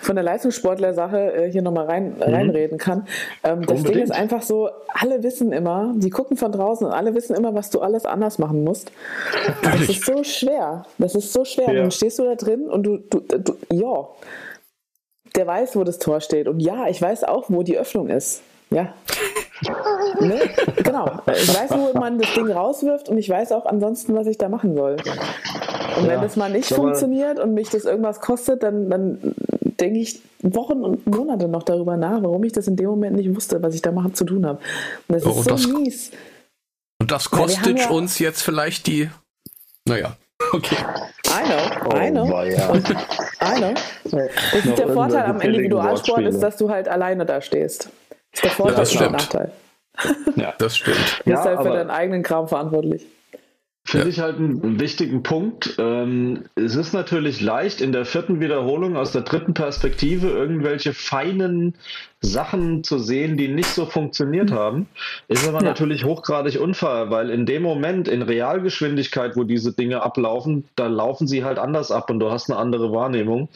von der Leistungssportler-Sache äh, hier nochmal rein, reinreden kann. Ähm, das Ding Mhm. Ist einfach so, alle wissen immer, die gucken von draußen und alle wissen immer, was du alles anders machen musst. Das ist so schwer. Das ist so schwer. Ja. Dann stehst du da drin und du, du, du, ja, der weiß, wo das Tor steht. Und ja, ich weiß auch, wo die Öffnung ist. Ja. ne? Genau. Ich weiß, wo man das Ding rauswirft und ich weiß auch ansonsten, was ich da machen soll. Und wenn Ja, das mal nicht funktioniert und mich das irgendwas kostet, dann, dann denke ich Wochen und Monate noch darüber nach, warum ich das in dem Moment nicht wusste, was ich da machen zu tun habe. Und das Oh, ist so das- mies. Und das kostet ja- uns jetzt vielleicht die. Naja, okay. I know, I know. Oh, weia. Und, I know. Das ist der Vorteil am Individualsport, ist, dass du halt alleine da stehst. Das ist der Vorteil das und der stimmt. Nachteil. ja. Das stimmt. Du Ja, bist halt für deinen eigenen Kram verantwortlich. Finde ich halt einen, einen wichtigen Punkt. Ähm, es ist natürlich leicht, in der vierten Wiederholung aus der dritten Perspektive irgendwelche feinen Sachen zu sehen, die nicht so funktioniert haben. Ist aber Ja. natürlich hochgradig unfair, weil in dem Moment, in Realgeschwindigkeit, wo diese Dinge ablaufen, da laufen sie halt anders ab und du hast eine andere Wahrnehmung.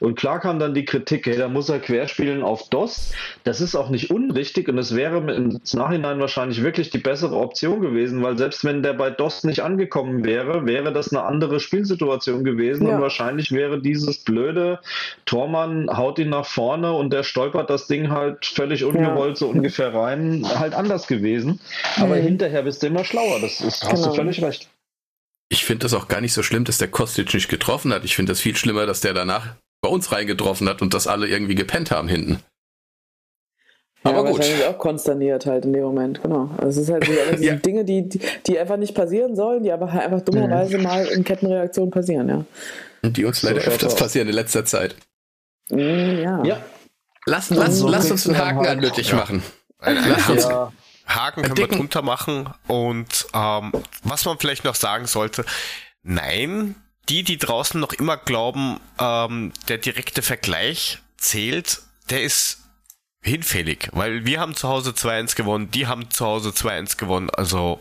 Und klar kam dann die Kritik, hey, da muss er querspielen auf DOS. Das ist auch nicht unrichtig und es wäre im Nachhinein wahrscheinlich wirklich die bessere Option gewesen, weil selbst wenn der bei DOS nicht angekommen wäre, wäre das eine andere Spielsituation gewesen Ja. und wahrscheinlich wäre dieses blöde Tormann haut ihn nach vorne und der stolpert das Ding halt völlig ungewollt so ungefähr rein, halt anders gewesen. Aber Mhm. hinterher bist du immer schlauer, das ist, hast du Genau. völlig recht. Ich finde das auch gar nicht so schlimm, dass der Kostic nicht getroffen hat. Ich finde das viel schlimmer, dass der danach bei uns reingetroffen hat und dass alle irgendwie gepennt haben hinten. Ja, Aber gut. wahrscheinlich auch konsterniert halt in dem Moment, genau. Also es ist halt so, alles Ja. Dinge, die, die, einfach nicht passieren sollen, die aber halt einfach dummerweise mal in Kettenreaktionen passieren, ja. Und die uns So leider schaut's öfters passieren in letzter Zeit. Mm, Ja. Ja, Lass, lass, so lass uns einen Haken halt- anmütig Ja. machen. Ein, ein Lass uns- Haken, ja. Haken können wir drunter machen. Und ähm, was man vielleicht noch sagen sollte, nein, die, die draußen noch immer glauben, ähm, der direkte Vergleich zählt, der ist hinfällig, weil wir haben zu Hause 2-1 gewonnen, die haben zu Hause 2-1 gewonnen, also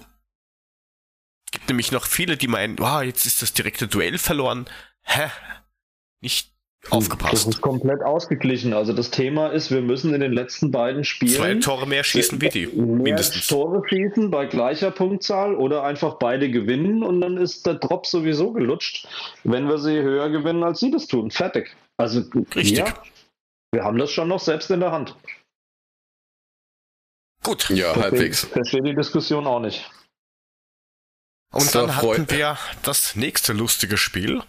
gibt nämlich noch viele, die meinen, wow, jetzt ist das direkte Duell verloren. Hä? Nicht Das aufgepasst. ist komplett ausgeglichen. Also das Thema ist, wir müssen in den letzten beiden Spielen Zwei Tore mehr schießen wie die, mindestens. Tore schießen bei gleicher Punktzahl oder einfach beide gewinnen und dann ist der Drop sowieso gelutscht, wenn wir sie höher gewinnen, als sie das tun. Fertig. Also Richtig. Ja, wir haben das schon noch selbst in der Hand. Gut. Ja, Deswegen halbwegs. Verstehe die Diskussion auch nicht. Und So, dann hatten wir das nächste lustige Spiel.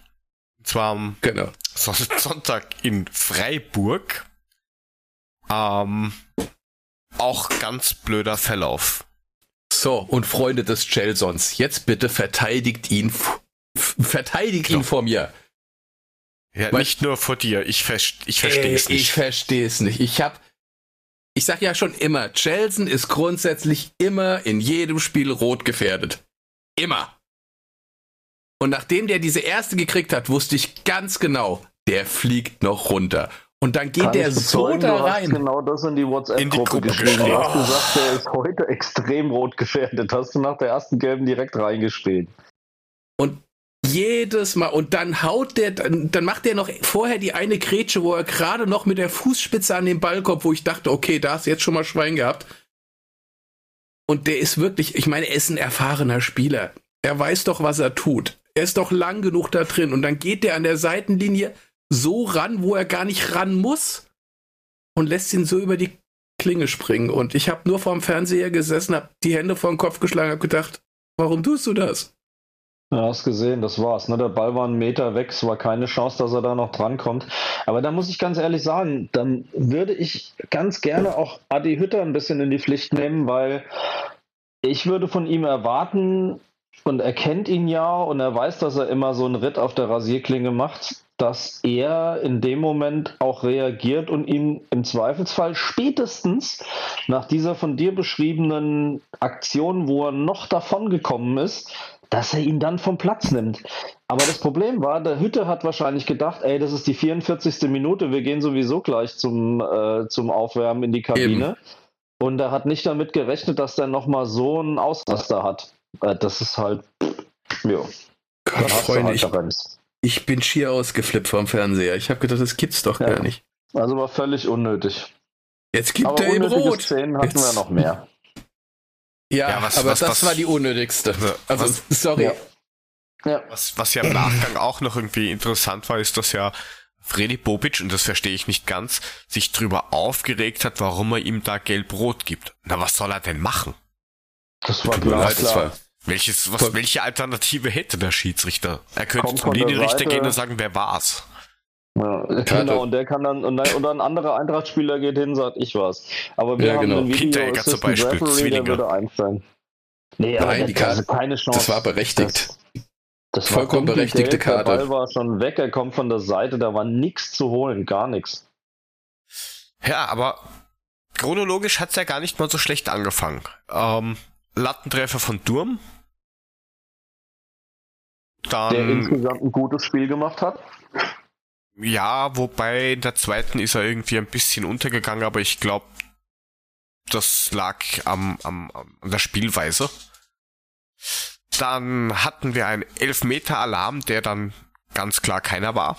Und zwar am Genau. Son- Sonntag in Freiburg. Ähm, auch ganz blöder Verlauf. So, und Freunde des Chelsons, jetzt bitte verteidigt ihn, verteidigt Genau. ihn vor mir. Ja, Weil- nicht nur vor dir. Ich, verst ich verstehe es Ey, Ich nicht. verstehe es nicht. Ich hab, ich sag ja schon immer, Chelsea ist grundsätzlich immer in jedem Spiel rot gefährdet. Immer. Und nachdem der diese erste gekriegt hat, wusste ich ganz genau, der fliegt noch runter. Und dann geht Kann der so da rein. genau das in die In die WhatsApp-Gruppe Gruppe geschrieben. Du hast gesagt, der ist heute extrem rot gefährdet. Hast du nach der ersten gelben direkt reingespielt. Und jedes Mal, und dann haut der, dann, dann macht der noch vorher die eine Grätsche, wo er gerade noch mit der Fußspitze an den Ball kommt, wo ich dachte, okay, da hast du jetzt schon mal Schwein gehabt. Und der ist wirklich, ich meine, er ist ein erfahrener Spieler. Er weiß doch, was er tut. Er ist doch lang genug da drin. Und dann geht der an der Seitenlinie so ran, wo er gar nicht ran muss. Und lässt ihn so über die Klinge springen. Und ich habe nur vorm Fernseher gesessen, habe die Hände vor den Kopf geschlagen, habe gedacht, warum tust du das? Ja, hast gesehen, das war's. Ne? Der Ball war einen Meter weg, es war keine Chance, dass er da noch drankommt. Aber da muss ich ganz ehrlich sagen, dann würde ich ganz gerne auch Adi Hütter ein bisschen in die Pflicht nehmen, weil ich würde von ihm erwarten, und er kennt ihn ja und er weiß, dass er immer so einen Ritt auf der Rasierklinge macht, dass er in dem Moment auch reagiert und ihn im Zweifelsfall spätestens nach dieser von dir beschriebenen Aktion, wo er noch davon gekommen ist, dass er ihn dann vom Platz nimmt. Aber das Problem war, der Hütte hat wahrscheinlich gedacht, ey, das ist die 44. Minute, wir gehen sowieso gleich zum, äh, zum Aufwärmen in die Kabine. Und er hat nicht damit gerechnet, dass der nochmal so einen Ausraster hat. Äh, das ist halt, ja. Gott, Freunde, halt ich, ich, bin schier ausgeflippt vom Fernseher. Ich habe gedacht, das gibt's doch ja. gar nicht. Also war völlig unnötig. Jetzt gibt aber er ihm rot. Szenen hatten Jetzt. wir noch mehr. Ja, ja was, aber was, das was, war die unnötigste. Also, was, sorry. Ja. Ja. Was, was ja im Nachgang auch noch irgendwie interessant war, ist, dass ja Freddy Bobic, und das verstehe ich nicht ganz, sich drüber aufgeregt hat, warum er ihm da gelb-rot gibt. Na, was soll er denn machen? Das war klar. Das war Welches, was, welche Alternative hätte der Schiedsrichter? Er könnte zum Linienrichter gehen und sagen, wer war's? Ja, genau, und der kann dann, und oder ein anderer Eintrachtspieler geht hin und sagt, ich war's. Aber wir ja, haben genau. einen Video zum Beispiel, Referee, der würde einstellen. Nee, aber Nein, die Karte, keine Chance. Das war berechtigt. Das, das Vollkommen berechtigte Geld, Karte. Der Ball war schon weg, er kommt von der Seite, da war nichts zu holen, gar nichts. Ja, aber chronologisch hat's ja gar nicht mal so schlecht angefangen. Ähm, Lattentreffer von Durm. Dann, der insgesamt ein gutes Spiel gemacht hat. Ja, wobei in der zweiten ist er irgendwie ein bisschen untergegangen, aber ich glaube, das lag am, am, an der Spielweise. Dann hatten wir einen Elfmeter-Alarm, der dann ganz klar keiner war.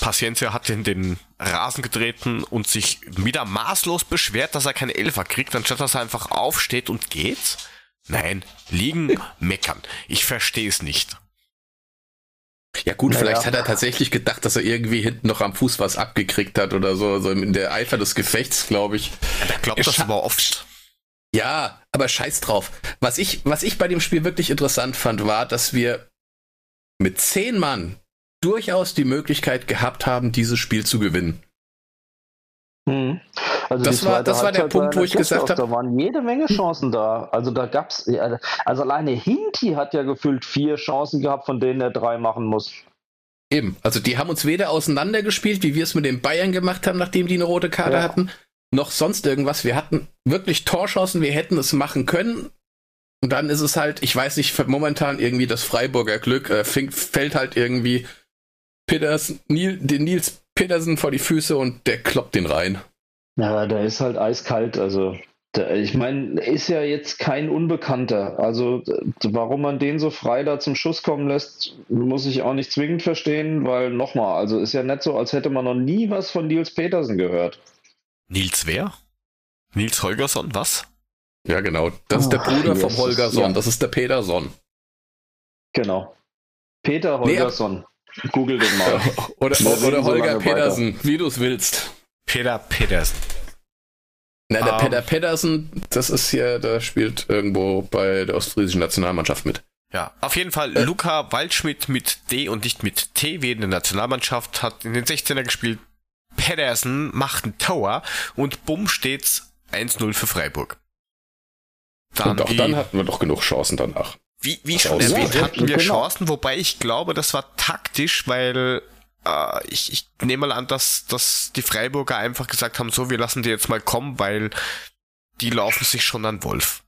Paciencia hat in den Rasen getreten und sich wieder maßlos beschwert, dass er keine Elfer kriegt, anstatt dass er einfach aufsteht und geht. Nein, liegen, meckern. Ich verstehe es nicht. Ja gut, naja. vielleicht hat er tatsächlich gedacht, dass er irgendwie hinten noch am Fuß was abgekriegt hat oder so, so in der Eifer des Gefechts, glaube ich. Ja, der glaubt das aber oft. Ja, aber scheiß drauf. Was ich, was ich bei dem Spiel wirklich interessant fand, war, dass wir mit zehn Mann durchaus die Möglichkeit gehabt haben, dieses Spiel zu gewinnen. Hm. Also das war, das war der Punkt, wo ich gesagt habe. Da waren jede Menge Chancen da. Also da gab's, also alleine Hinti hat ja gefühlt vier Chancen gehabt, von denen er drei machen muss. Eben, also die haben uns weder auseinandergespielt, wie wir es mit den Bayern gemacht haben, nachdem die eine rote Karte ja. hatten, noch sonst irgendwas. Wir hatten wirklich Torchancen, wir hätten es machen können. Und dann ist es halt, ich weiß nicht, momentan irgendwie das Freiburger Glück äh, fällt halt irgendwie Peters, Nil, den Nils Petersen vor die Füße und der kloppt den rein. Ja, der ist halt eiskalt. Also, der, ich meine, ist ja jetzt kein Unbekannter. Also, warum man den so frei da zum Schuss kommen lässt, muss ich auch nicht zwingend verstehen, weil nochmal, also ist ja nicht so, als hätte man noch nie was von Nils Petersen gehört. Nils wer? Nils Holgersson, was? Ja, genau. Das ist der Bruder vom Holgersson. Ja. Das ist der Peterson. Genau. Peter Holgersson. Nee. Google den mal. oder, oder Holger Petersen, weiter. wie du es willst. Peter Petersen. Na, der um, Peter Pedersen, das ist hier, der spielt irgendwo bei der ostfriesischen Nationalmannschaft mit. Ja, auf jeden Fall, äh, Luca Waldschmidt mit D und nicht mit T wie in der Nationalmannschaft hat in den 16er gespielt, Pedersen macht ein Tower und bumm steht's 1-0 für Freiburg. Dann und auch wie, dann hatten wir doch genug Chancen danach. Wie, wie schon erwähnt, hatten wir genau. Chancen, wobei ich glaube, das war taktisch, weil äh, ich, ich nehme mal an, dass, dass die Freiburger einfach gesagt haben, so, wir lassen die jetzt mal kommen, weil die laufen sich schon an Wolf.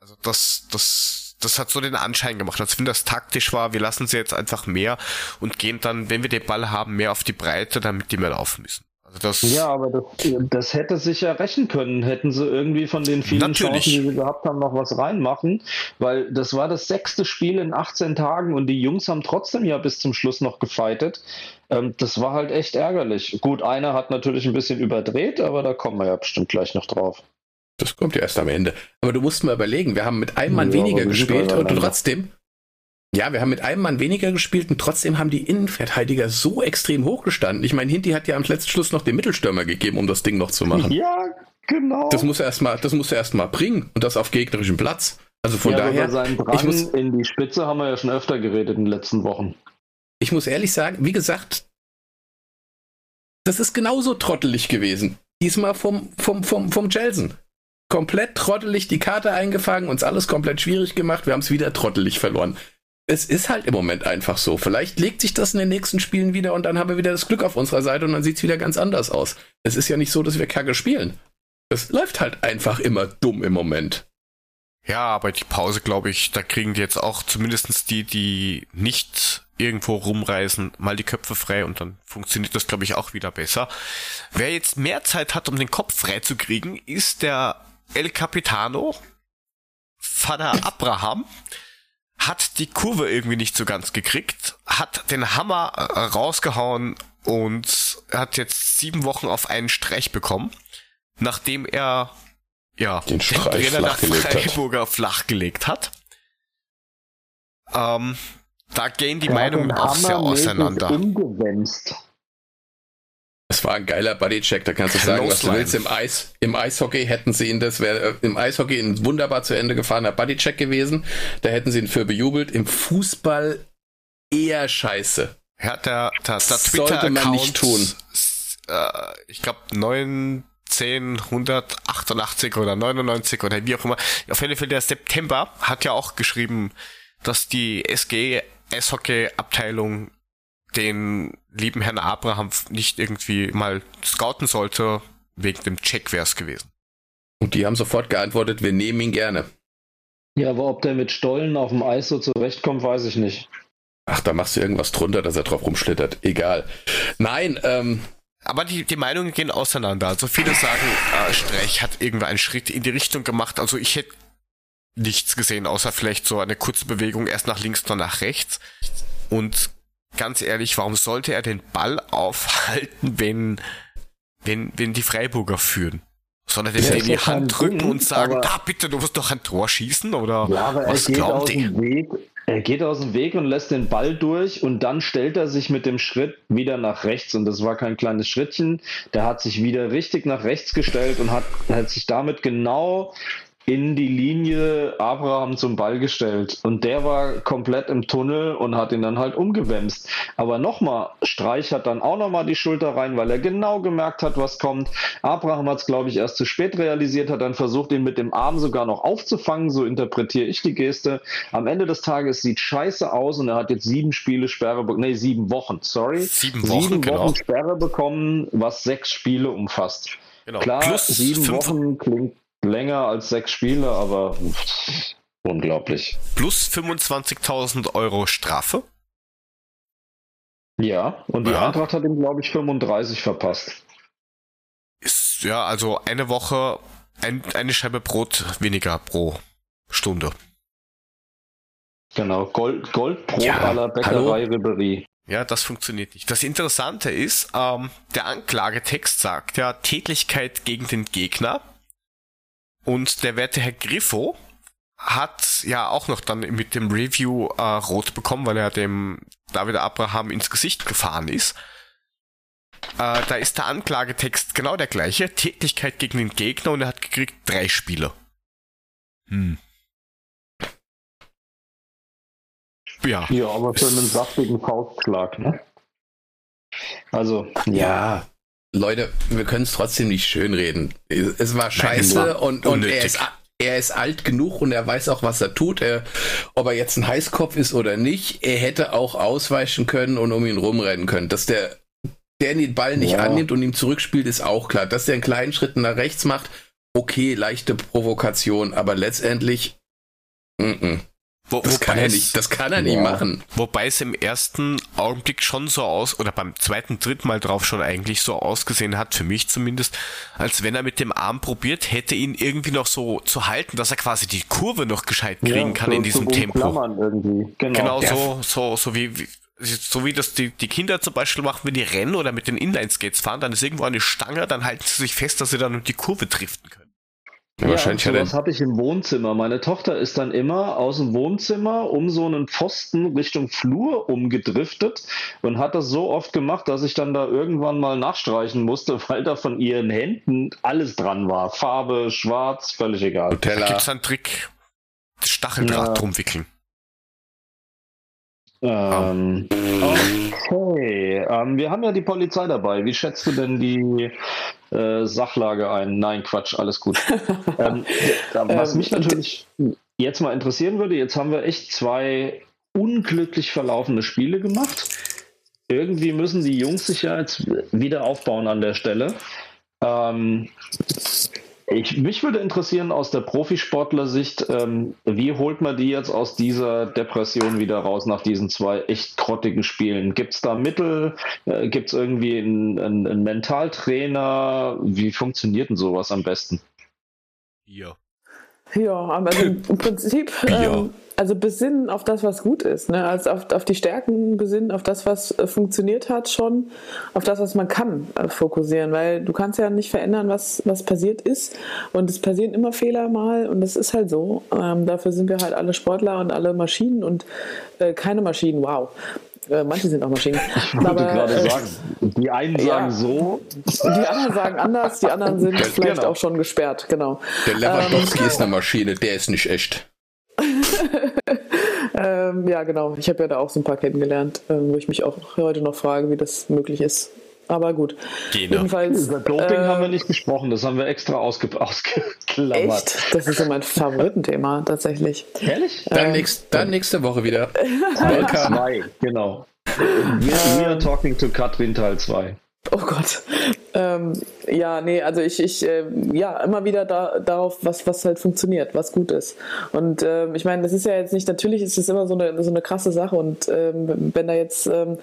Also das, das, das hat so den Anschein gemacht, als wenn das taktisch war, wir lassen sie jetzt einfach mehr und gehen dann, wenn wir den Ball haben, mehr auf die Breite, damit die mehr laufen müssen. Also das ja, aber das, das hätte sich ja rächen können, hätten sie irgendwie von den vielen Natürlich. Chancen, die sie gehabt haben, noch was reinmachen, weil das war das sechste Spiel in 18 Tagen und die Jungs haben trotzdem ja bis zum Schluss noch gefeitet. Ähm, das war halt echt ärgerlich. Gut, einer hat natürlich ein bisschen überdreht, aber da kommen wir ja bestimmt gleich noch drauf. Das kommt ja erst am Ende. Aber du musst mal überlegen, wir haben mit einem Mann ja, weniger gespielt und trotzdem. Ja, wir haben mit einem Mann weniger gespielt und trotzdem haben die Innenverteidiger so extrem hochgestanden. Ich meine, Hinti hat ja am letzten Schluss noch den Mittelstürmer gegeben, um das Ding noch zu machen. Ja, genau. Das muss er erstmal, das muss er erstmal bringen und das auf gegnerischem Platz. Also von ja, daher. Über seinen Drang ich muss, in die Spitze haben wir ja schon öfter geredet in den letzten Wochen. Ich muss ehrlich sagen, wie gesagt, das ist genauso trottelig gewesen. Diesmal vom, vom, vom, vom Jelsen komplett trottelig die Karte eingefangen, uns alles komplett schwierig gemacht, wir haben es wieder trottelig verloren. Es ist halt im Moment einfach so. Vielleicht legt sich das in den nächsten Spielen wieder und dann haben wir wieder das Glück auf unserer Seite und dann sieht es wieder ganz anders aus. Es ist ja nicht so, dass wir kacke spielen. Es läuft halt einfach immer dumm im Moment. Ja, aber die Pause, glaube ich, da kriegen die jetzt auch zumindest die, die nicht irgendwo rumreisen, mal die Köpfe frei und dann funktioniert das, glaube ich, auch wieder besser. Wer jetzt mehr Zeit hat, um den Kopf frei zu kriegen, ist der El Capitano, Vater Abraham, hat die Kurve irgendwie nicht so ganz gekriegt, hat den Hammer äh, rausgehauen und hat jetzt sieben Wochen auf einen Streich bekommen, nachdem er ja, den, den Trainer nach Freiburger flachgelegt hat. Ähm, da gehen die Der Meinungen auch sehr auseinander. Umgewämst. Das war ein geiler Bodycheck, da kannst du sagen, was du willst. Im Eis, im Eishockey hätten sie ihn, das wäre im Eishockey ein wunderbar zu Ende gefahrener Bodycheck gewesen. Da hätten sie ihn für bejubelt. Im Fußball eher scheiße. Ja, der, der, der Sollte man nicht tun. Äh, ich glaube 1988 oder 99 oder wie auch immer. Auf jeden Fall der September hat ja auch geschrieben, dass die SG Eishockey Abteilung den lieben Herrn Abraham nicht irgendwie mal scouten sollte, wegen dem Check wäre es gewesen. Und die haben sofort geantwortet, wir nehmen ihn gerne. Ja, aber ob der mit Stollen auf dem Eis so zurechtkommt, weiß ich nicht. Ach, da machst du irgendwas drunter, dass er drauf rumschlittert. Egal. Nein, ähm. Aber die, die Meinungen gehen auseinander. Also viele sagen, äh, Streich hat irgendwie einen Schritt in die Richtung gemacht. Also ich hätte nichts gesehen, außer vielleicht so eine kurze Bewegung erst nach links, dann nach rechts. Und ganz ehrlich, warum sollte er den Ball aufhalten, wenn, wenn, wenn die Freiburger führen? Sondern den in die Hand drücken und sagen, da bitte, du musst doch ein Tor schießen oder ja, aber was er geht glaubt aus dem Weg, Er geht aus dem Weg und lässt den Ball durch und dann stellt er sich mit dem Schritt wieder nach rechts und das war kein kleines Schrittchen. Der hat sich wieder richtig nach rechts gestellt und hat, hat sich damit genau in die Linie Abraham zum Ball gestellt. Und der war komplett im Tunnel und hat ihn dann halt umgewämst. Aber nochmal, Streich hat dann auch nochmal die Schulter rein, weil er genau gemerkt hat, was kommt. Abraham hat es, glaube ich, erst zu spät realisiert, hat dann versucht, ihn mit dem Arm sogar noch aufzufangen. So interpretiere ich die Geste. Am Ende des Tages sieht scheiße aus und er hat jetzt sieben Spiele Sperre bekommen. Nee, sieben Wochen, sorry. Sieben Wochen, sieben genau. Wochen Sperre bekommen, was sechs Spiele umfasst. Genau. Klar, Plus sieben fünf- Wochen klingt länger als sechs Spiele, aber pff, unglaublich. plus 25.000 Euro Strafe. Ja, und die Ja. Eintracht hat ihm, glaube ich, 35 verpasst. Ist, ja, also eine Woche, ein, eine Scheibe Brot weniger pro Stunde. Genau, Gold, Goldbrot Ja, aller Bäckerei Ribery. Ja, das funktioniert nicht. Das Interessante ist, ähm, der Anklagetext sagt ja Tätlichkeit gegen den Gegner. Und der werte Herr Griffo hat ja auch noch dann mit dem Review äh, rot bekommen, weil er dem David Abraham ins Gesicht gefahren ist. Äh, da ist der Anklagetext genau der gleiche. Tätlichkeit gegen den Gegner und er hat gekriegt drei Spiele. Hm. Ja. Ja, aber für einen saftigen Faustschlag, ne? Also, ja. Leute, wir können es trotzdem nicht schönreden. Es war scheiße nur und, und er, ist, er ist alt genug und er weiß auch, was er tut. Er, ob er jetzt ein Heißkopf ist oder nicht, er hätte auch ausweichen können und um ihn rumrennen können. Dass der, der den Ball nicht Ja. annimmt und ihm zurückspielt, ist auch klar. Dass der einen kleinen Schritt nach rechts macht, okay, leichte Provokation, aber letztendlich, mm -mm. Wo, das kann er nicht, das kann er nicht Ja. machen. Wobei es im ersten Augenblick schon so aus, oder beim zweiten, dritten Mal drauf schon eigentlich so ausgesehen hat, für mich zumindest, als wenn er mit dem Arm probiert hätte, ihn irgendwie noch so zu halten, dass er quasi die Kurve noch gescheit kriegen Ja, kann so in diesem zum Tempo. Genau. Genau Ja. so, so, so wie, wie so wie das die, die Kinder zum Beispiel machen, wenn die rennen oder mit den Inline-Skates fahren, dann ist irgendwo eine Stange, dann halten sie sich fest, dass sie dann die Kurve driften können. Ja, Ja, wahrscheinlich er sowas habe ich im Wohnzimmer. Meine Tochter ist dann immer aus dem Wohnzimmer um so einen Pfosten Richtung Flur umgedriftet und hat das so oft gemacht, dass ich dann da irgendwann mal nachstreichen musste, weil da von ihren Händen alles dran war. Farbe, schwarz, völlig egal. Da Nutella. gibt's einen Trick, Stacheldraht Ja. drum wickeln. Ähm, okay, ähm, wir haben ja die Polizei dabei. Wie schätzt du denn die äh, Sachlage ein? Nein, Quatsch, alles gut. ähm, was Ähm, mich natürlich jetzt mal interessieren würde, jetzt haben wir echt zwei unglücklich verlaufene Spiele gemacht. Irgendwie müssen die Jungs sich ja jetzt wieder aufbauen an der Stelle. Ähm, Ich, mich würde interessieren aus der Profisportler-Sicht, ähm, wie holt man die jetzt aus dieser Depression wieder raus nach diesen zwei echt grottigen Spielen? Gibt es da Mittel? Äh, Gibt es irgendwie einen, einen, einen Mentaltrainer? Wie funktioniert denn sowas am besten? Hier. Ja, aber also im Prinzip, ähm, also besinnen auf das, was gut ist. Ne? Also auf, auf die Stärken besinnen, auf das, was äh, funktioniert hat schon, auf das, was man kann, äh, fokussieren. Weil du kannst ja nicht verändern, was, was passiert ist. Und es passieren immer Fehler mal und das ist halt so. Ähm, dafür sind wir halt alle Sportler und alle Maschinen und äh, keine Maschinen, wow. Äh, manche sind auch Maschinen. Ich wollte Aber, gerade äh, sagen, die einen sagen ja. so. Die anderen sagen anders, die anderen sind vielleicht Genau. auch schon gesperrt, genau. Der Lewandowski ist eine Maschine, der ist nicht echt. Ähm, ja, genau. Ich habe ja da auch so ein paar kennengelernt, ähm, wo ich mich auch heute noch frage, wie das möglich ist. Aber gut. Gene. Jedenfalls. Über Doping äh, haben wir nicht gesprochen, das haben wir extra ausge ausgeklammert. Echt? Das ist so mein Favoritenthema tatsächlich. Ehrlich? Dann, nächst, dann nächste Woche wieder. Welcome. Zwei, genau. Wir, we are talking to Katrin Teil 2. Oh Gott. Ähm, ja, nee, also ich, ich äh, ja, immer wieder da, darauf, was, was halt funktioniert, was gut ist. Und ähm, ich meine, das ist ja jetzt nicht, natürlich ist es immer so eine, so eine krasse Sache und ähm, wenn da jetzt ähm,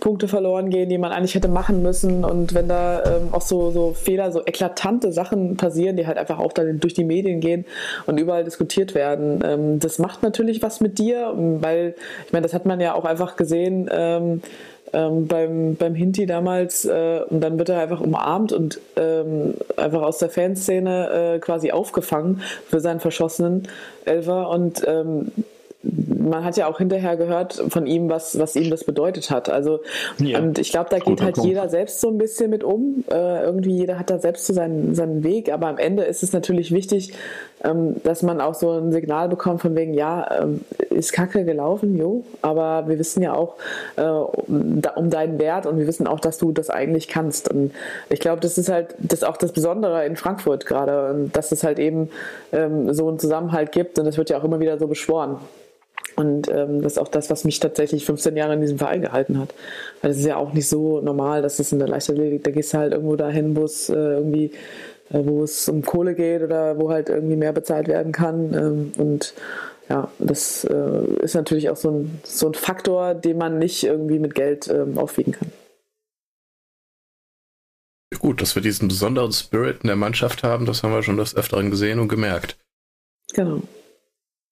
Punkte verloren gehen, die man eigentlich hätte machen müssen und wenn da ähm, auch so, so Fehler, so eklatante Sachen passieren, die halt einfach auch dann durch die Medien gehen und überall diskutiert werden, ähm, das macht natürlich was mit dir, weil, ich meine, das hat man ja auch einfach gesehen, ähm, beim, beim Hinti damals äh, und dann wird er einfach umarmt und ähm, einfach aus der Fanszene äh, quasi aufgefangen für seinen verschossenen Elfer und ähm, man hat ja auch hinterher gehört von ihm, was, was ihm das bedeutet hat. Also, Ja. und ich glaube, da geht halt Punkt. jeder selbst so ein bisschen mit um. Äh, irgendwie jeder hat da selbst so seinen, seinen Weg, aber am Ende ist es natürlich wichtig, ähm, dass man auch so ein Signal bekommt von wegen, ja, ähm, ist Kacke gelaufen, jo, aber wir wissen ja auch äh, um, da- um deinen Wert und wir wissen auch, dass du das eigentlich kannst. Und ich glaube, das ist halt das auch das Besondere in Frankfurt gerade, dass es halt eben ähm, so einen Zusammenhalt gibt und das wird ja auch immer wieder so beschworen. Und ähm, das ist auch das, was mich tatsächlich 15 Jahre in diesem Verein gehalten hat. Weil es ist ja auch nicht so normal, dass es in der Leichtathletik, da gehst du halt irgendwo dahin, wo es äh, irgendwie, äh, wo es um Kohle geht oder wo halt irgendwie mehr bezahlt werden kann. Ähm, und ja, das äh, ist natürlich auch so ein, so ein Faktor, den man nicht irgendwie mit Geld ähm, aufwiegen kann. Gut, dass wir diesen besonderen Spirit in der Mannschaft haben, das haben wir schon des Öfteren gesehen und gemerkt. Genau.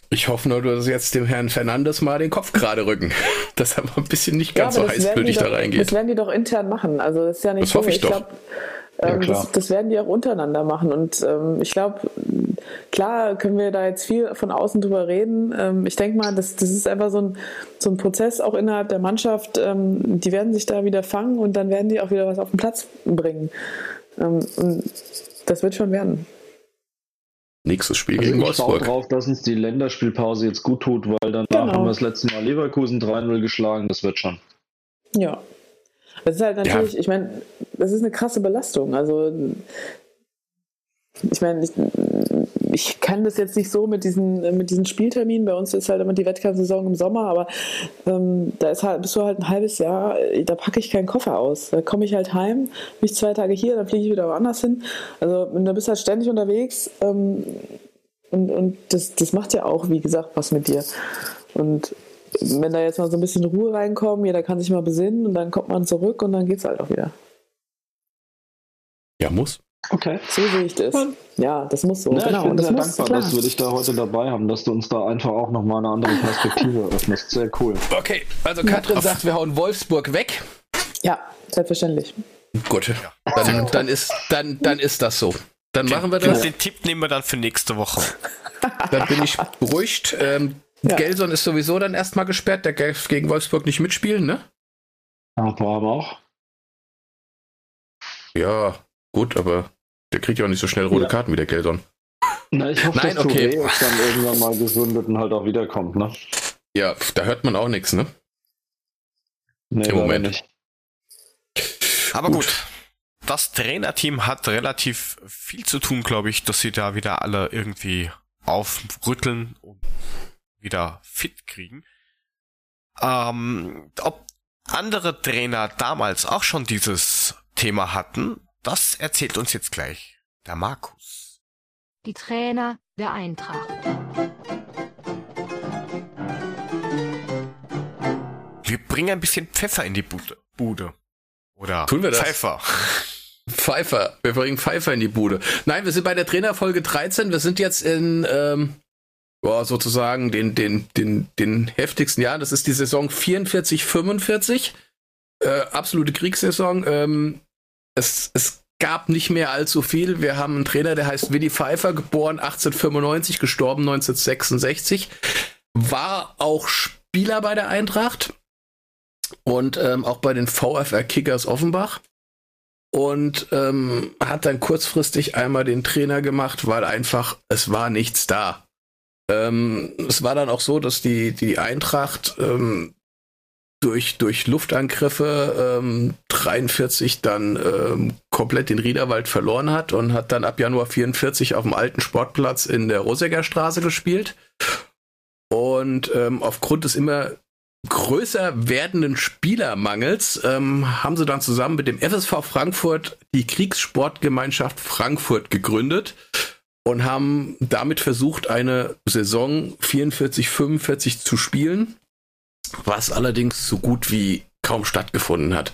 Ich hoffe nur, dass jetzt dem Herrn Fernandes mal den Kopf gerade rücken, dass er mal ein bisschen nicht ganz aber so heißblütig da reingeht. Das werden die doch intern machen. Also das ist ja nicht Das so. hoffe ich doch. glaub, ähm, klar. das, das werden die auch untereinander machen. Und ähm, ich glaube, klar können wir da jetzt viel von außen drüber reden. Ähm, ich denke mal, das, das ist einfach so ein, so ein Prozess auch innerhalb der Mannschaft. Ähm, die werden sich da wieder fangen und dann werden die auch wieder was auf den Platz bringen. Ähm, und das wird schon werden. Nächstes Spiel Also gegen ich Wolfsburg. drauf, dass uns die Länderspielpause jetzt gut tut, weil danach Genau. haben wir das letzte Mal Leverkusen 3-0 geschlagen. Das wird schon. Ja. Das ist halt natürlich, ich meine, das ist eine krasse Belastung. Also ich meine, ich, kann das jetzt nicht so mit diesen, mit diesen Spielterminen. Bei uns ist halt immer die Wettkampfsaison im Sommer, aber ähm, da ist halt, bist du halt ein halbes Jahr, äh, da packe ich keinen Koffer aus. Da komme ich halt heim, bin ich zwei Tage hier, dann fliege ich wieder woanders hin. Also da bist du halt ständig unterwegs. Ähm, und und das, das macht ja auch, wie gesagt, was mit dir. Und wenn da jetzt mal so ein bisschen Ruhe reinkommt, jeder kann sich mal besinnen und dann kommt man zurück und dann geht's halt auch wieder. Ja, muss. Okay. So sehe ich das. Ja, das muss so. Ja, genau. ich bin und das sehr muss, dankbar, klar. dass wir dich da heute dabei haben, dass du uns da einfach auch nochmal eine andere Perspektive öffnest. Sehr cool. Okay, also Katrin sagt, wir hauen Wolfsburg weg. Ja, selbstverständlich. Gut, dann, dann, ist, dann, dann ist das so. Dann machen wir das. den Tipp nehmen wir dann für nächste Woche. Dann bin ich beruhigt. Ähm, Ja. Gelson ist sowieso dann erstmal gesperrt. Der darf gegen Wolfsburg nicht mitspielen, ne? Aber auch. Ja, gut, aber der kriegt ja auch nicht so schnell rote Ja. Karten wie der Gelson. Na, ich hoffe, Nein, dass okay. Touré dann irgendwann mal gesundet und halt auch wiederkommt, ne? Ja, da hört man auch nichts, ne? Nee, Im Moment. nicht. Aber gut. Das Trainerteam hat relativ viel zu tun, glaube ich, dass sie da wieder alle irgendwie aufrütteln und wieder fit kriegen. Ähm, ob andere Trainer damals auch schon dieses Thema hatten, das erzählt uns jetzt gleich der Markus. Die Trainer der Eintracht. Wir bringen ein bisschen Pfeffer in die Bude. Bude. Oder Tun wir das? Pfeifer. Pfeifer. Wir bringen Pfeifer in die Bude. Nein, wir sind bei der Trainerfolge 13. Wir sind jetzt in ähm, boah, sozusagen den, den, den, den heftigsten Jahren. Das ist die Saison 44, 45. Äh, absolute Kriegssaison. Ähm, es, es gab nicht mehr allzu viel. Wir haben einen Trainer, der heißt Willi Pfeiffer, geboren 1895, gestorben 1966. War auch Spieler bei der Eintracht und ähm, auch bei den VfR Kickers Offenbach und ähm, hat dann kurzfristig einmal den Trainer gemacht, weil einfach es war nichts da. Ähm, es war dann auch so, dass die, die Eintracht ähm, durch, durch Luftangriffe ähm, 43 dann ähm, komplett den Riederwald verloren hat und hat dann ab Januar 44 auf dem alten Sportplatz in der Roseger Straße gespielt. Und ähm, aufgrund des immer größer werdenden Spielermangels ähm, haben sie dann zusammen mit dem FSV Frankfurt die Kriegssportgemeinschaft Frankfurt gegründet und haben damit versucht, eine Saison 44, 45 zu spielen, was allerdings so gut wie kaum stattgefunden hat.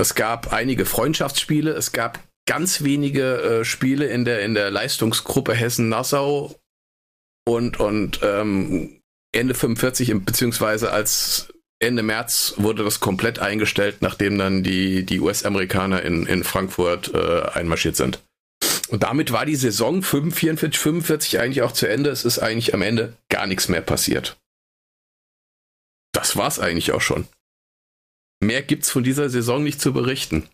Es gab einige Freundschaftsspiele, es gab ganz wenige äh, Spiele in der, in der Leistungsgruppe Hessen-Nassau und, und ähm, Ende 45, beziehungsweise als Ende März wurde das komplett eingestellt, nachdem dann die, die US-Amerikaner in, in Frankfurt äh, einmarschiert sind. Und damit war die Saison 44, 45 eigentlich auch zu Ende. Es ist eigentlich am Ende gar nichts mehr passiert. Das war's eigentlich auch schon. Mehr gibt's von dieser Saison nicht zu berichten.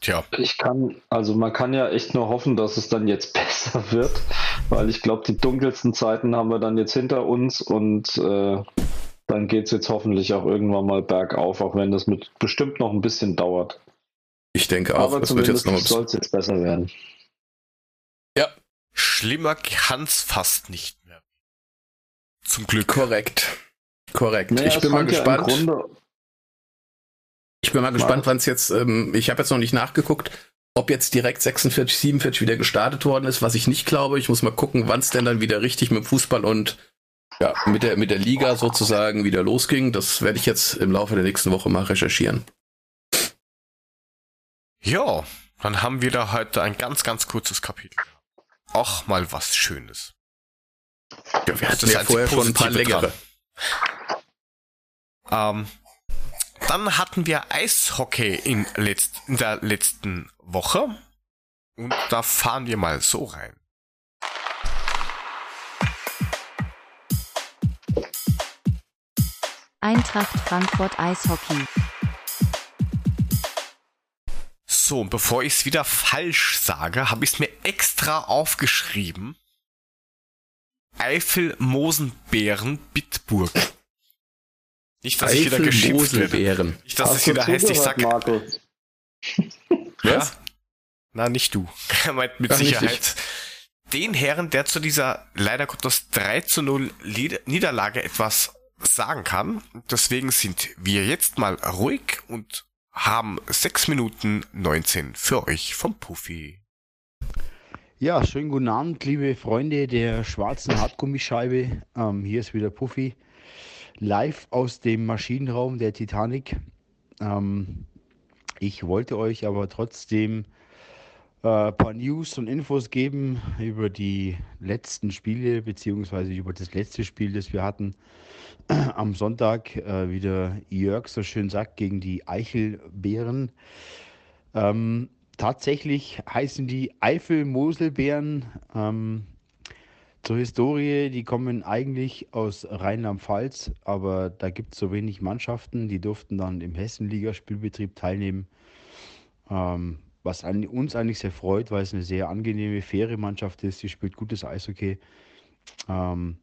Tja. Ich kann, also man kann ja echt nur hoffen, dass es dann jetzt besser wird, weil ich glaube, die dunkelsten Zeiten haben wir dann jetzt hinter uns und äh, dann geht es jetzt hoffentlich auch irgendwann mal bergauf, auch wenn das mit bestimmt noch ein bisschen dauert. Ich denke auch, Aber es wird jetzt noch soll es jetzt besser werden. Ja, Schlimmer kann's fast nicht mehr. Zum Glück. korrekt. Korrekt. Naja, ich bin mal ja gespannt. Grunde, Ich bin mal Mal. gespannt, wann es jetzt, ähm, ich habe jetzt noch nicht nachgeguckt, ob jetzt direkt 46, 47 wieder gestartet worden ist, was ich nicht glaube. Ich muss mal gucken, wann es denn dann wieder richtig mit dem Fußball und ja, mit der, mit der Liga sozusagen wieder losging. Das werde ich jetzt im Laufe der nächsten Woche mal recherchieren. Ja, dann haben wir da heute ein ganz, ganz kurzes Kapitel. Auch mal was Schönes. Ja, wir Das hatten ja vorher schon ein paar längere. Ähm, dann hatten wir Eishockey in, letzt, in der letzten Woche. Und da fahren wir mal so rein. Eintracht Frankfurt Eishockey. So, und bevor ich es wieder falsch sage, habe ich es mir extra aufgeschrieben. Eifel Mosenbeeren Bitburg. Nicht, dass ich wieder geschimpft werde. Nicht, dass es hast wieder heißt, ich sag. zugehört, Markus? Ja? Na, nicht du. Er meint mit Ach, Sicherheit den Herren, der zu dieser leider Gottes 3 zu 0 Lied- Niederlage etwas sagen kann. Deswegen sind wir jetzt mal ruhig und haben 6 Minuten 19 für euch vom Puffy. Ja, schönen guten Abend, liebe Freunde der schwarzen Hartgummischeibe. Ähm, hier ist wieder Puffy, live aus dem Maschinenraum der Titanic. Ähm, ich wollte euch aber trotzdem äh, ein paar News und Infos geben über die letzten Spiele, beziehungsweise über das letzte Spiel, das wir hatten am Sonntag. Äh, wieder Jörg so schön sagt, gegen die Eichelbären. Ähm, tatsächlich heißen die Eifel-Moselbären. Ähm, zur Historie, die kommen eigentlich aus Rheinland-Pfalz, aber da gibt es so wenig Mannschaften, die durften dann im Hessenliga-Spielbetrieb teilnehmen. Ähm, was an, uns eigentlich sehr freut, weil es eine sehr angenehme, faire Mannschaft ist. Die spielt gutes Eishockey. Ähm,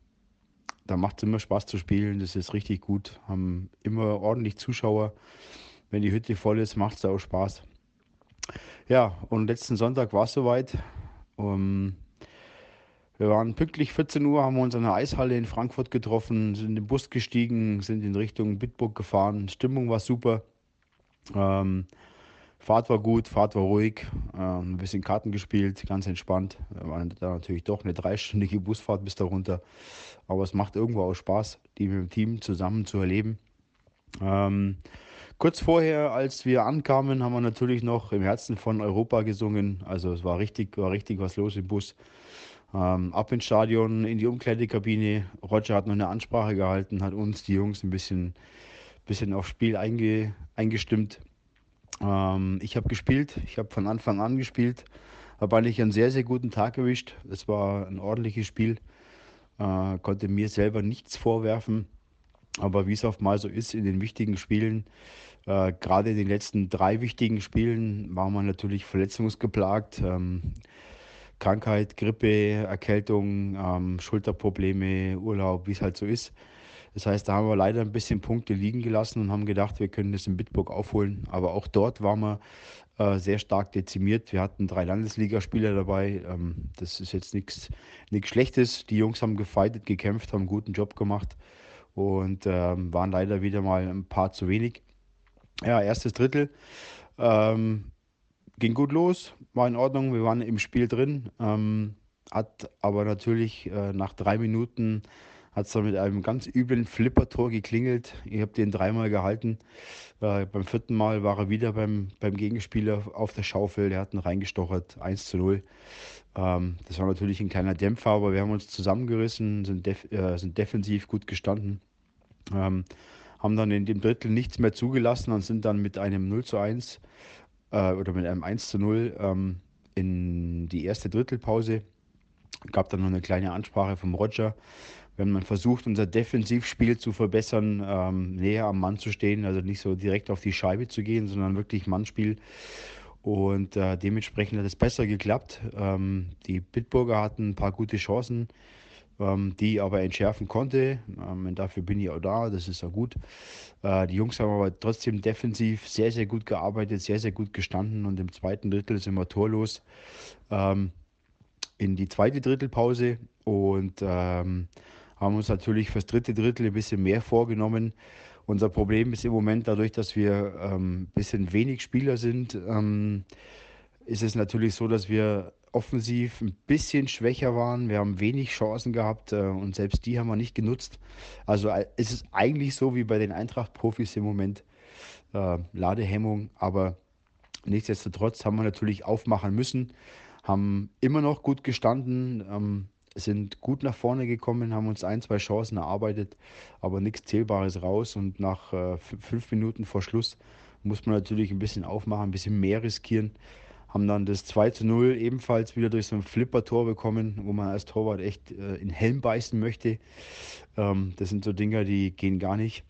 da macht es immer Spaß zu spielen. Das ist richtig gut. Haben immer ordentlich Zuschauer. Wenn die Hütte voll ist, macht es auch Spaß. Ja, und letzten Sonntag war es soweit. Um, wir waren pünktlich 14 Uhr, haben wir uns an der Eishalle in Frankfurt getroffen, sind in den Bus gestiegen, sind in Richtung Bitburg gefahren. Stimmung war super. Ähm, Fahrt war gut, Fahrt war ruhig, äh, ein bisschen Karten gespielt, ganz entspannt. War da natürlich doch eine dreistündige Busfahrt bis darunter. Aber es macht irgendwo auch Spaß, die mit dem Team zusammen zu erleben. Ähm, kurz vorher, als wir ankamen, haben wir natürlich noch im Herzen von Europa gesungen. Also es war richtig, war richtig was los im Bus. Ähm, ab ins Stadion, in die Umkleidekabine. Roger hat noch eine Ansprache gehalten, hat uns, die Jungs, ein bisschen, bisschen aufs Spiel einge, eingestimmt. Ähm, ich habe gespielt, ich habe von Anfang an gespielt, habe eigentlich einen sehr, sehr guten Tag erwischt. Es war ein ordentliches Spiel, äh, konnte mir selber nichts vorwerfen. Aber wie es oft mal so ist in den wichtigen Spielen, äh, gerade in den letzten drei wichtigen Spielen, war man natürlich verletzungsgeplagt. Ähm, Krankheit, Grippe, Erkältung, ähm, Schulterprobleme, Urlaub, wie es halt so ist. Das heißt, da haben wir leider ein bisschen Punkte liegen gelassen und haben gedacht, wir können das in Bitburg aufholen. Aber auch dort waren wir äh, sehr stark dezimiert. Wir hatten drei Landesligaspieler dabei. Ähm, das ist jetzt nichts Schlechtes. Die Jungs haben gefeitet, gekämpft, haben einen guten Job gemacht und ähm, waren leider wieder mal ein paar zu wenig. Ja, erstes Drittel ähm, ging gut los, war in Ordnung. Wir waren im Spiel drin. Ähm, hat aber natürlich äh, nach drei Minuten hat es dann mit einem ganz üblen Flippertor geklingelt. Ich habe den dreimal gehalten. Äh, beim vierten Mal war er wieder beim, beim Gegenspieler auf der Schaufel. Der hat ihn reingestochert, 1 zu 0. Ähm, das war natürlich ein kleiner Dämpfer, aber wir haben uns zusammengerissen, sind, def äh, sind defensiv gut gestanden. Ähm, haben dann in dem Drittel nichts mehr zugelassen und sind dann mit einem 0 zu 1 äh, oder mit einem 1 zu 0 ähm, in die erste Drittelpause. Gab dann noch eine kleine Ansprache vom Roger wenn man versucht, unser Defensivspiel zu verbessern, ähm, näher am Mann zu stehen, also nicht so direkt auf die Scheibe zu gehen, sondern wirklich Mannspiel. Und äh, dementsprechend hat es besser geklappt. Ähm, die Bitburger hatten ein paar gute Chancen, ähm, die aber entschärfen konnte. Ähm, dafür bin ich auch da, das ist auch gut. Äh, die Jungs haben aber trotzdem defensiv sehr, sehr gut gearbeitet, sehr, sehr gut gestanden und im zweiten Drittel sind wir torlos ähm, in die zweite Drittelpause und haben uns natürlich fürs dritte Drittel ein bisschen mehr vorgenommen. Unser Problem ist im Moment dadurch, dass wir ein bisschen wenig Spieler sind, ist es natürlich so, dass wir offensiv ein bisschen schwächer waren. Wir haben wenig Chancen gehabt äh, und selbst die haben wir nicht genutzt. Also äh, es ist eigentlich so wie bei den Eintracht-Profis im Moment. Äh, Ladehemmung, aber nichtsdestotrotz haben wir natürlich aufmachen müssen, haben immer noch gut gestanden. Ähm, sind gut nach vorne gekommen, haben uns ein, zwei Chancen erarbeitet, aber nichts Zählbares raus. Und nach äh, fünf Minuten vor Schluss muss man natürlich ein bisschen aufmachen, ein bisschen mehr riskieren. Haben dann das 2 zu 0 ebenfalls wieder durch so ein Flipper-Tor bekommen, wo man als Torwart echt äh, in Helm beißen möchte. Ähm, das sind so Dinger, die gehen gar nicht.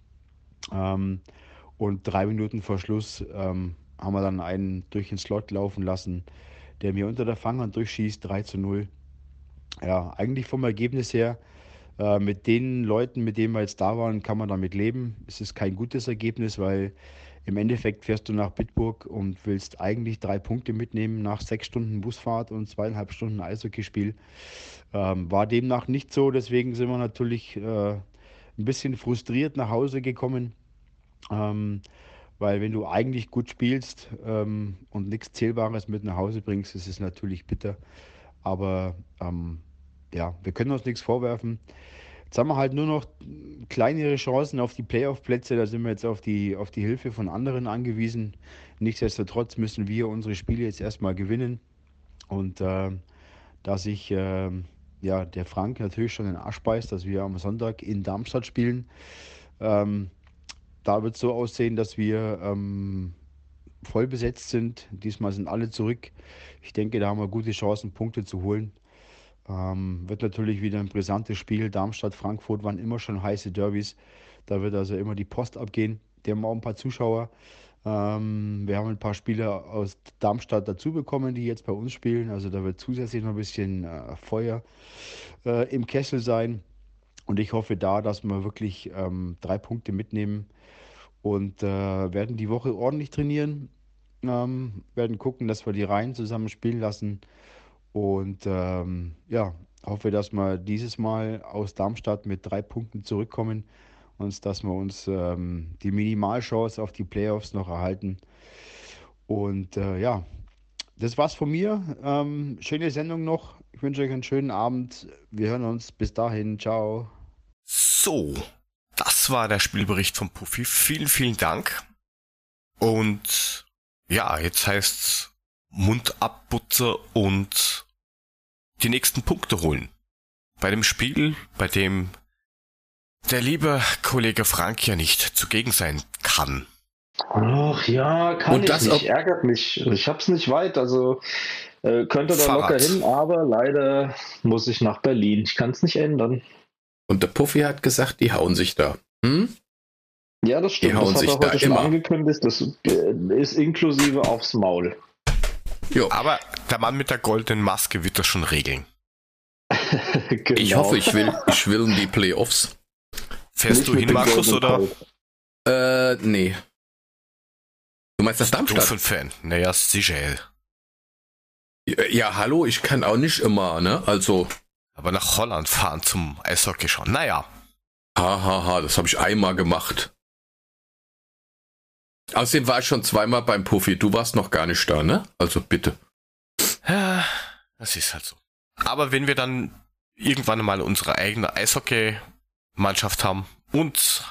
Ähm, und drei Minuten vor Schluss ähm, haben wir dann einen durch den Slot laufen lassen, der mir unter der Fanghand durchschießt, 3 zu 0 ja, eigentlich vom Ergebnis her, äh, mit den Leuten, mit denen wir jetzt da waren, kann man damit leben. Es ist kein gutes Ergebnis, weil im Endeffekt fährst du nach Bitburg und willst eigentlich drei Punkte mitnehmen nach sechs Stunden Busfahrt und zweieinhalb Stunden Eishockeyspiel. Ähm, war demnach nicht so, deswegen sind wir natürlich äh, ein bisschen frustriert nach Hause gekommen. Ähm, weil wenn du eigentlich gut spielst ähm, und nichts Zählbares mit nach Hause bringst, ist es natürlich bitter. Aber ähm, ja, wir können uns nichts vorwerfen. Jetzt haben wir halt nur noch kleinere Chancen auf die Playoff-Plätze. Da sind wir jetzt auf die, auf die Hilfe von anderen angewiesen. Nichtsdestotrotz müssen wir unsere Spiele jetzt erstmal gewinnen. Und äh, da sich äh, ja, der Frank natürlich schon den Arsch beißt, dass wir am Sonntag in Darmstadt spielen, ähm, da wird es so aussehen, dass wir ähm, voll besetzt sind. Diesmal sind alle zurück. Ich denke, da haben wir gute Chancen, Punkte zu holen. Ähm, wird natürlich wieder ein brisantes Spiel. Darmstadt, Frankfurt waren immer schon heiße Derbys. Da wird also immer die Post abgehen. Die haben auch ein paar Zuschauer. Ähm, wir haben ein paar Spieler aus Darmstadt dazu bekommen, die jetzt bei uns spielen. Also da wird zusätzlich noch ein bisschen äh, Feuer äh, im Kessel sein. Und ich hoffe da, dass wir wirklich ähm, drei Punkte mitnehmen und äh, werden die Woche ordentlich trainieren. Ähm, werden gucken, dass wir die Reihen zusammen spielen lassen. Und ähm, ja, hoffe, dass wir dieses Mal aus Darmstadt mit drei Punkten zurückkommen und dass wir uns ähm, die Minimalchance auf die Playoffs noch erhalten. Und äh, ja, das war's von mir. Ähm, schöne Sendung noch. Ich wünsche euch einen schönen Abend. Wir hören uns. Bis dahin. Ciao. So, das war der Spielbericht von Puffy. Vielen, vielen Dank. Und ja, jetzt heißt's Mund abputze und die nächsten Punkte holen. Bei dem Spiel, bei dem der liebe Kollege Frank ja nicht zugegen sein kann. Ach ja, kann Und ich das nicht. Ärgert mich. Ich hab's nicht weit, also äh, könnte da Fahrrad. locker hin, aber leider muss ich nach Berlin. Ich kann es nicht ändern. Und der Puffy hat gesagt, die hauen sich da. Hm? Ja, das stimmt. Die hauen das hat sich er da heute schon immer. angekündigt. Das äh, ist inklusive aufs Maul. Jo. Aber der Mann mit der goldenen Maske wird das schon regeln. genau. Ich hoffe, ich will, ich will in die Playoffs. Fährst Nicht du mit hin, dem Markus, oder? Äh, nee. Du meinst das Du Darmstadt? ein Fan? Naja, sicher. Ja, hallo, ich kann auch nicht immer, ne? Also, Aber nach Holland fahren zum Eishockey schon. Naja. hahaha, ha, ha, das habe ich einmal gemacht. Außerdem war ich schon zweimal beim Puffy. Du warst noch gar nicht da, ne? Also bitte. Ja, Das ist halt so. Aber wenn wir dann irgendwann mal unsere eigene Eishockey-Mannschaft haben und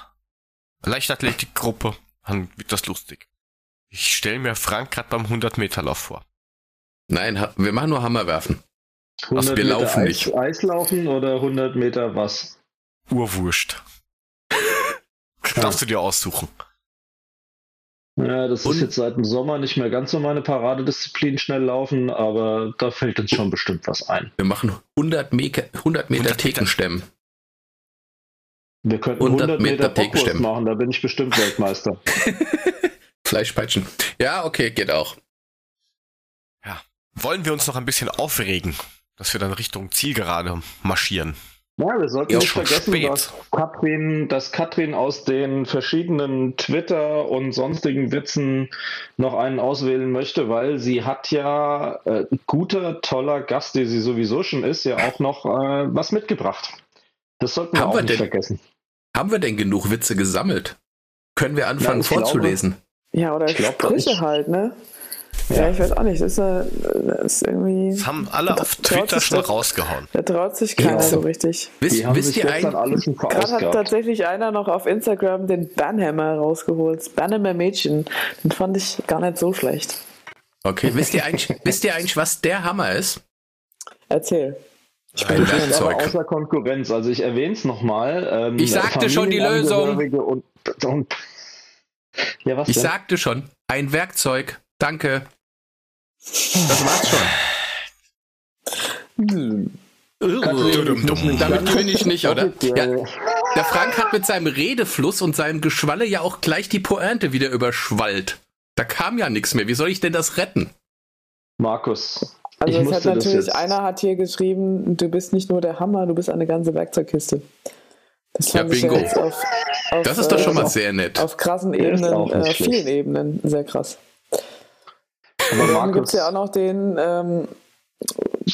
Leichtathletikgruppe, dann wird das lustig. Ich stelle mir Frank gerade beim 100-Meter-Lauf vor. Nein, wir machen nur Hammerwerfen. 100 wir Meter laufen Eis, nicht. Eislaufen oder 100 Meter was? Urwurscht. Darfst du dir aussuchen. Ja, das Und- ist jetzt seit dem Sommer nicht mehr ganz so meine Paradedisziplin, schnell laufen, aber da fällt uns schon bestimmt was ein. Wir machen 100 Meter, 100 Meter 100 Meter. Thekenstemmen. Wir könnten 100 100 Meter Meter machen, da bin ich bestimmt Weltmeister. Fleischpeitschen. Ja, okay, geht auch. Wollen wir uns noch ein bisschen aufregen, dass wir dann Richtung Zielgerade marschieren? Ja, wir sollten nicht vergessen, spät. dass Katrin, dass Katrin aus den verschiedenen Twitter und sonstigen Witzen noch einen auswählen möchte, weil sie hat ja äh, guter, toller Gast, der sie sowieso schon ist, ja auch noch äh, was mitgebracht. Das sollten wir Haben auch wir nicht denn? vergessen. Haben wir denn genug Witze gesammelt? Können wir anfangen Ja, ich glaube- vorzulesen? Ja, oder Ich ich- halt, ne? Ja, ich weiß auch nicht. Das ist, das ist irgendwie. Das haben alle auf Twitter schon das- rausgehauen. Da traut sich keiner Ja. so richtig. Wisst, Die haben wisst sich ihr eigentlich, Gerade hat tatsächlich einer noch auf Instagram den Banhammer rausgeholt. Das Banhammer Mädchen. Den fand ich gar nicht so schlecht. okay, wisst ihr eigentlich, wisst ihr eigentlich, was der Hammer ist? Erzähl. Ein Das ist aber Werkzeug. außer Konkurrenz. Also ich erwähne es nochmal. Ähm, Ich sagte schon die Lösung. Und, und, ja, was Ich denn? sagte schon, ein Werkzeug. Danke. Das war's schon. Damit gewinne ich nicht, oder? Ja, der Frank hat mit seinem Redefluss und seinem Geschwalle ja auch gleich die Pointe wieder überschwallt. Da kam ja nichts mehr. Wie soll ich denn das retten? Markus, Also ich es hat musste das natürlich, jetzt. einer hat hier geschrieben, du bist nicht nur der Hammer, du bist eine ganze Werkzeugkiste. Das Ja, ja bingo. jetzt auf, auf, Das ist doch schon äh, mal sehr nett. auf krassen Ebenen, äh, vielen Ebenen, sehr krass. Dann gibt es ja auch noch den, ähm,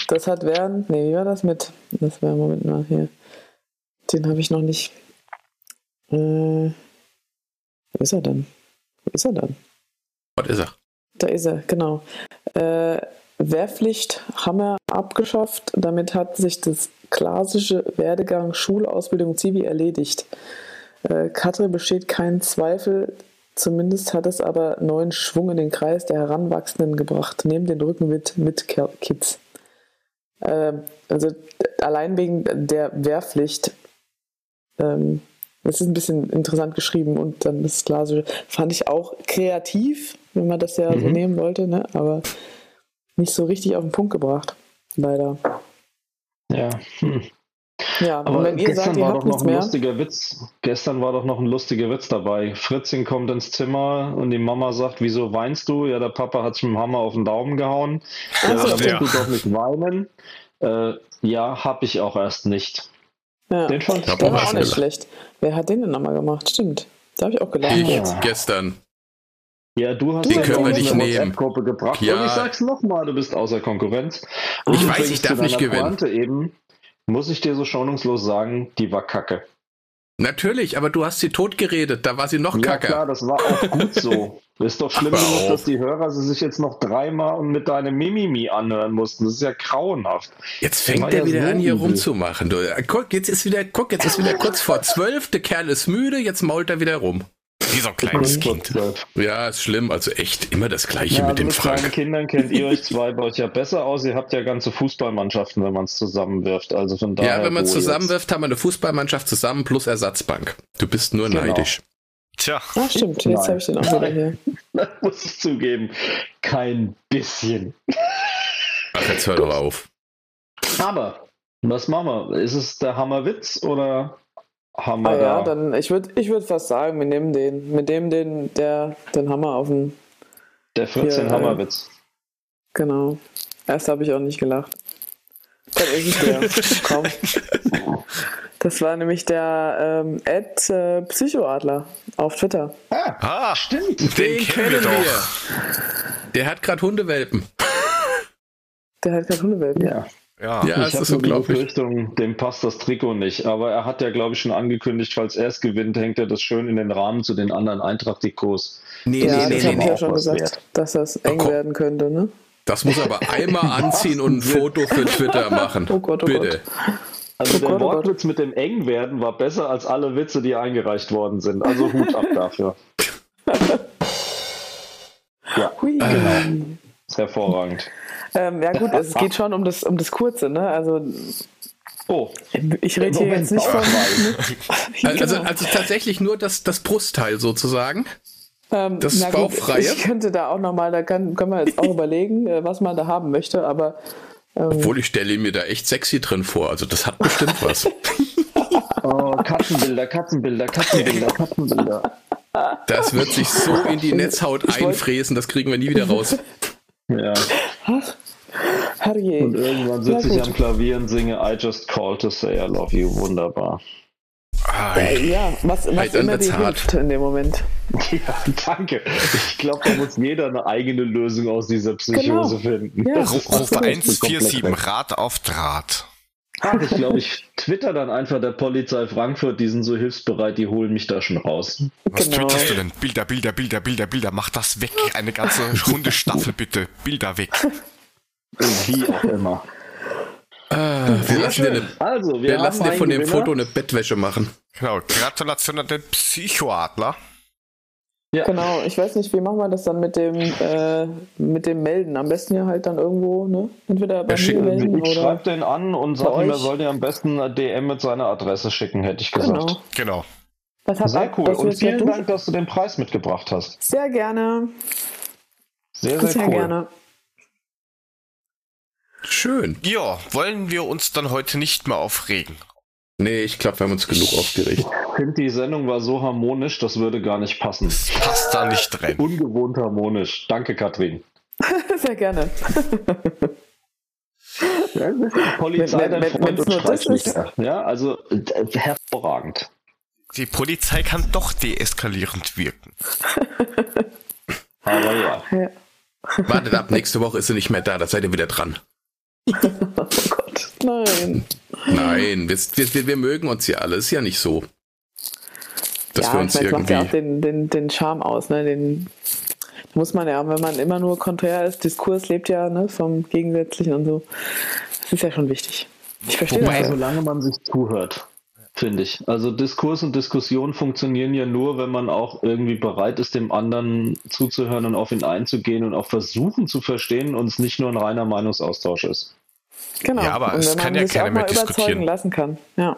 das hat während, nee, wie war das mit, das war, Moment mal, hier, den habe ich noch nicht, äh, wo ist er denn? Wo ist er denn? Was ist er? Da ist er, genau. Äh, Wehrpflicht haben wir abgeschafft. Damit hat sich das klassische Werdegang Schulausbildung Zivi erledigt. Äh, Katrin besteht kein Zweifel. Zumindest hat es aber neuen Schwung in den Kreis der Heranwachsenden gebracht, neben den Rückenwind mit Kids. Ähm, also allein wegen der Wehrpflicht, ähm, das ist ein bisschen interessant geschrieben und dann das klassische, fand ich auch kreativ, wenn man das ja so Mhm. nehmen wollte, ne? aber nicht so richtig auf den Punkt gebracht, leider. ja. Hm. Ja, Aber wenn ihr gestern sagt, war doch noch ein mehr, lustiger Witz. Gestern war doch noch ein lustiger Witz dabei. Fritzchen kommt ins Zimmer und die Mama sagt, wieso weinst du? Ja, der Papa hat sich mit dem Hammer auf den Daumen gehauen. Ja, da musst ja. du doch nicht weinen. Äh, ja, hab ich auch erst nicht. ja, Den fand ich hast auch du nicht gelacht. schlecht. Wer hat den denn nochmal gemacht? Stimmt. Da habe ich auch gelacht. Ich Ja. gestern. Ja, du hast Den können wir in nicht nehmen. WhatsApp-Gruppe gebracht. Ja. Und ich sag's nochmal, du bist außer Konkurrenz. Ich Und weiß, übrigens ich darf nicht gewinnen. Pointe eben, muss ich dir so schonungslos sagen, die war kacke. Natürlich, aber du hast sie totgeredet, da war sie noch Ja kacker. klar, das war auch gut so. Ist doch schlimm genug, dass die Hörer sie sich jetzt noch dreimal und mit deinem Mimimi anhören mussten. Das ist ja grauenhaft. Jetzt fängt er ja wieder so an, hier übel. rumzumachen. Du, äh, guck, jetzt ist wieder, guck, jetzt ist wieder kurz vor zwölf, der Kerl ist müde, jetzt mault er wieder rum. Wie so ein kleines Kind. Ja, ist schlimm, also echt immer das Gleiche Ja, mit also dem mit kleinen Frank. Kindern kennt ihr euch zwei bei euch ja besser aus. Ihr habt ja ganze Fußballmannschaften, wenn man es zusammenwirft. Also von daher. Ja, wenn man es zusammenwirft, haben wir eine Fußballmannschaft zusammen plus Ersatzbank. Du bist nur Genau. neidisch. Tja, Ach, stimmt. Jetzt habe ich den auch wieder hier. Jetzt. Das muss ich zugeben. Kein bisschen. Ach, jetzt hör doch auf. Aber, was machen wir? Ist es der Hammerwitz oder wir Ah ja, da? dann, ich würde ich würd fast sagen, wir nehmen den, mit dem den, der den Hammer auf den, Der 14 Ja, Hammerwitz. genau. Erst habe ich auch nicht gelacht. Dann ist es der. Komm. Das war nämlich der ähm, Ed äh, Psychoadler auf Twitter. Ah, ah, stimmt. den, kennen wir doch. Der hat gerade Hundewelpen. Der hat gerade Hundewelpen. Ja. Ja. Ja, ich es ist habe die unglaublich. Befürchtung, dem passt das Trikot nicht. Aber er hat ja, glaube ich, schon angekündigt, falls er es gewinnt, hängt er das schön in den Rahmen zu den anderen Eintracht-Trikots. Nee, Ja, nee, das nee, habe nee, ich nee. ja schon gesagt, wert. dass das eng komm. werden könnte, ne? Das muss aber einmal anziehen und ein Foto für Twitter machen. Oh Gott, oh Bitte. Also Oh der Gott, oh Gott. Wortwitz mit dem Engwerden war besser als alle Witze, die eingereicht worden sind. Also Hut ab dafür. ja, Hui. ist hervorragend. Ähm, ja gut, es geht schon um das, um das Kurze, ne? Also Oh, ich rede hier jetzt nicht von... Also, Genau. also tatsächlich nur das, das Brustteil sozusagen. Ähm, Das na gut, Bauchfreie? Ich könnte da auch nochmal, da kann, können wir jetzt auch überlegen, äh, was man da haben möchte, aber ähm, Obwohl ich stelle mir da echt sexy drin vor. Also das hat bestimmt was. oh Katzenbilder, Katzenbilder, Katzenbilder, Katzenbilder. Das wird sich so in die Netzhaut einfräsen, das kriegen wir nie wieder raus. Ja, herrje. und irgendwann Ja, sitze ich am Klavier und singe I just called to say I love you. Wunderbar. Äh, ja, was, was immer dir hart. hilft in dem Moment. Ja, danke. Ich glaube, da muss jeder eine eigene Lösung aus dieser Psychose Genau. finden. Ja. Ruf absolut 147, komplett weg. Rad auf Draht. Ach, ich glaube, ich twitter dann einfach der Polizei Frankfurt, die sind so hilfsbereit, die holen mich da schon raus. Was Genau. twitterst du denn? Bilder, Bilder, Bilder, Bilder, Bilder. Mach das weg. Eine ganze Hundestaffel bitte. Bilder weg. Wie auch immer. Ah, wir lassen dir, eine, Also, wir, wir lassen dir von dem Gewinner. Foto eine Bettwäsche machen. Genau. Gratulation an den Psychoadler. Ja. Genau, ich weiß nicht, wie machen wir das dann mit dem, äh, mit dem Melden? Am besten ja halt dann irgendwo, ne? Entweder bei mir schicken- melden Ich oder. schreibe den an und sage ihm, er soll dir am besten eine DM mit seiner Adresse schicken, hätte ich gesagt. Genau. Genau. Sehr cool. Und vielen? Dank, dass du den Preis mitgebracht hast. Sehr gerne. Sehr, sehr Sehr cool. gerne. Schön. Ja, wollen wir uns dann heute nicht mehr aufregen? Nee, ich glaube, wir haben uns genug aufgeregt. Ich finde, die Sendung war so harmonisch, das würde gar nicht passen. Passt da nicht rein. Ungewohnt harmonisch. Danke, Katrin. Sehr gerne. Polizei, Wenn- und nur das Streitschlichter. Ja, also äh, hervorragend. Die Polizei kann doch deeskalierend wirken. Aber ja. Ja. Wartet ab, nächste Woche ist sie nicht mehr da, da seid ihr wieder dran. Oh Gott. Nein. Nein, wir, wir, wir mögen uns ja alle, ist ja nicht so. Dass ja, wir uns ich meine, das macht ja auch irgendwie. den, den, den Charme aus, ne? Den muss man ja, wenn man immer nur konträr ist, Diskurs lebt ja ne, vom Gegensätzlichen und so. Das ist ja schon wichtig. Ich verstehe Wobei- das. ja. Solange man sich zuhört, finde ich. Also Diskurs und Diskussion funktionieren ja nur, wenn man auch irgendwie bereit ist, dem anderen zuzuhören und auf ihn einzugehen und auch versuchen zu verstehen und es nicht nur ein reiner Meinungsaustausch ist. Genau. Ja, aber und es kann man ja sich keiner auch mehr mal diskutieren. überzeugen lassen kann. Ja.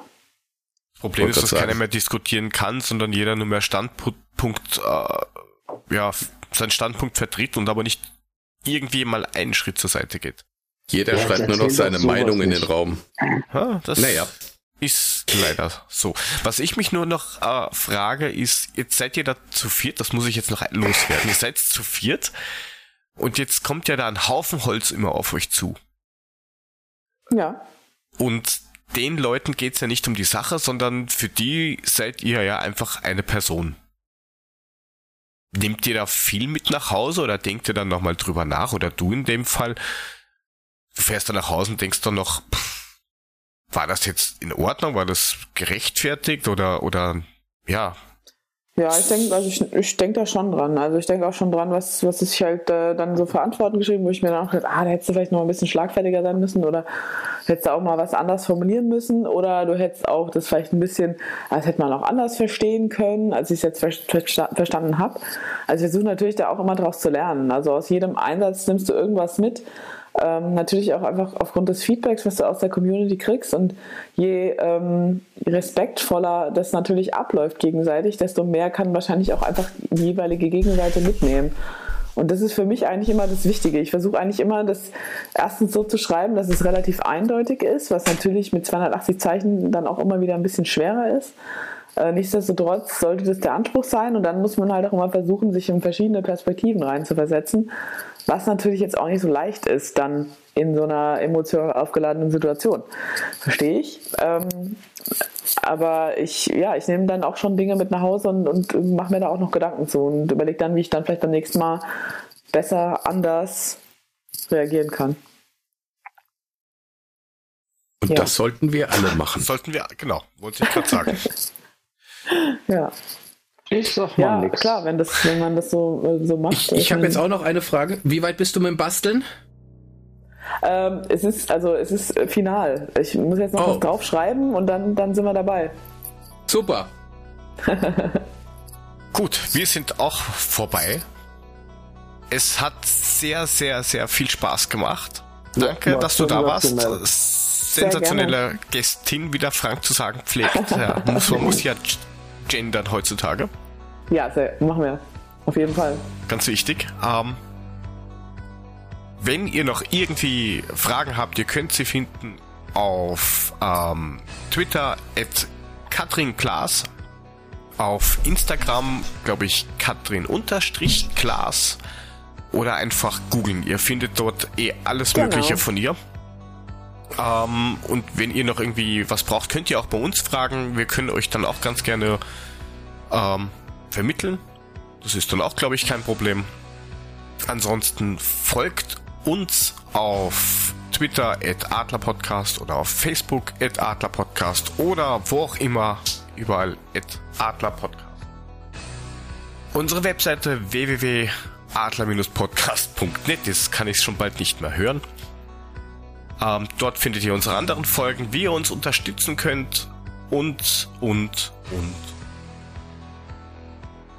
Das Problem ist, dass grad keiner sagen. mehr diskutieren kann, sondern jeder nur mehr Standpunkt, äh, ja, seinen Standpunkt vertritt und aber nicht irgendwie mal einen Schritt zur Seite geht. Jeder Ja, schreibt nur noch seine Meinung in den. Raum. Ja, das Naja. ist leider so. Was ich mich nur noch äh, frage, ist, jetzt seid ihr da zu viert, das muss ich jetzt noch loswerden. Ihr seid zu viert und jetzt kommt ja da ein Haufen Holz immer auf euch zu. Ja. Und den Leuten geht's ja nicht um die Sache, sondern für die seid ihr ja einfach eine Person. Nehmt ihr da viel mit nach Hause oder denkt ihr dann nochmal drüber nach? Oder du in dem Fall? Du fährst dann nach Hause und denkst dann noch, pff, war das jetzt in Ordnung? War das gerechtfertigt oder, oder, ja? Ja, ich denke, also ich, ich denke da schon dran. Also ich denke auch schon dran, was, was ich halt äh, dann so für Antworten geschrieben, wo ich mir dann auch gedacht, ah, da hättest du vielleicht noch ein bisschen schlagfertiger sein müssen oder hättest du auch mal was anders formulieren müssen oder du hättest auch das vielleicht ein bisschen, als hätte man auch anders verstehen können, als ich es jetzt ver verstanden habe. Also ich versuche natürlich da auch immer draus zu lernen. Also aus jedem Einsatz nimmst du irgendwas mit ähm, natürlich auch einfach aufgrund des Feedbacks, was du aus der Community kriegst. Und je ähm, respektvoller das natürlich abläuft gegenseitig, desto mehr kann wahrscheinlich auch einfach die jeweilige Gegenseite mitnehmen. Und das ist für mich eigentlich immer das Wichtige. Ich versuche eigentlich immer, das erstens so zu schreiben, dass es relativ eindeutig ist, was natürlich mit 280 Zeichen dann auch immer wieder ein bisschen schwerer ist. Äh, nichtsdestotrotz sollte das der Anspruch sein und dann muss man halt auch immer versuchen, sich in verschiedene Perspektiven reinzuversetzen was natürlich jetzt auch nicht so leicht ist, dann in so einer emotional aufgeladenen Situation. Verstehe ich. Ähm, aber ich, ja, ich nehme dann auch schon Dinge mit nach Hause und, und mache mir da auch noch Gedanken zu und überlege dann, wie ich dann vielleicht beim nächsten Mal besser, anders reagieren kann. Und ja. das sollten wir alle machen. Sollten wir, genau, wollte ich gerade sagen. ja. Ich sag mal ja, nichts. klar, wenn, das, wenn man das so, so macht. Ich, ich habe jetzt auch noch eine Frage. Wie weit bist du mit dem Basteln? Ähm, es ist also es ist final. Ich muss jetzt noch oh. was draufschreiben und dann, dann sind wir dabei. Super. Gut, wir sind auch vorbei. Es hat sehr, sehr, sehr viel Spaß gemacht. Danke, ja, dass du da warst. Sensationelle Gästin, wie der Frank zu sagen pflegt. Ja, muss, man muss ja gendern heutzutage. Ja, sehr, machen wir. Auf jeden Fall. Ganz wichtig. Ähm, wenn ihr noch irgendwie Fragen habt, ihr könnt sie finden auf ähm, Twitter at Katrin Klaas, auf Instagram, glaube ich, Katrin unterstrich Klaas oder einfach googeln. Ihr findet dort eh alles genau. Mögliche von ihr. Ähm, und wenn ihr noch irgendwie was braucht, könnt ihr auch bei uns fragen. Wir können euch dann auch ganz gerne ähm, vermitteln. Das ist dann auch, glaube ich, kein Problem. Ansonsten folgt uns auf Twitter at Adlerpodcast oder auf Facebook at Adlerpodcast oder wo auch immer, überall at Adlerpodcast. Unsere Webseite www.adler-podcast.net, das kann ich schon bald nicht mehr hören. Ähm, dort findet ihr unsere anderen Folgen, wie ihr uns unterstützen könnt und, und, und.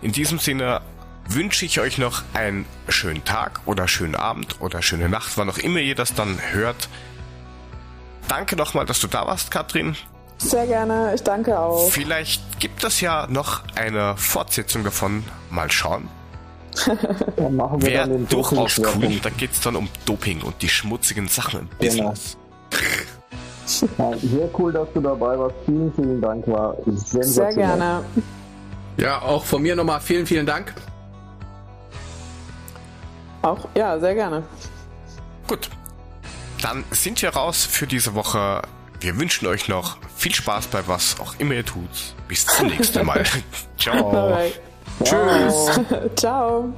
In diesem Sinne wünsche ich euch noch einen schönen Tag oder schönen Abend oder schöne Nacht, wann auch immer ihr das dann hört. Danke nochmal, dass du da warst, Katrin. Sehr gerne, ich danke auch. Vielleicht gibt es ja noch eine Fortsetzung davon. Mal schauen. Dann machen wir Wäre dann den durchaus cool. Da geht es dann um Doping und die schmutzigen Sachen im genau. Business. Ja, sehr cool, dass du dabei warst. Vielen, vielen Dank. War Sehr gerne. Ja, auch von mir nochmal vielen, vielen Dank. Auch, ja, sehr gerne. Gut. Dann sind wir raus für diese Woche. Wir wünschen euch noch viel Spaß bei was auch immer ihr tut. Bis zum nächsten Mal. Ciao. Tschüss. Ciao.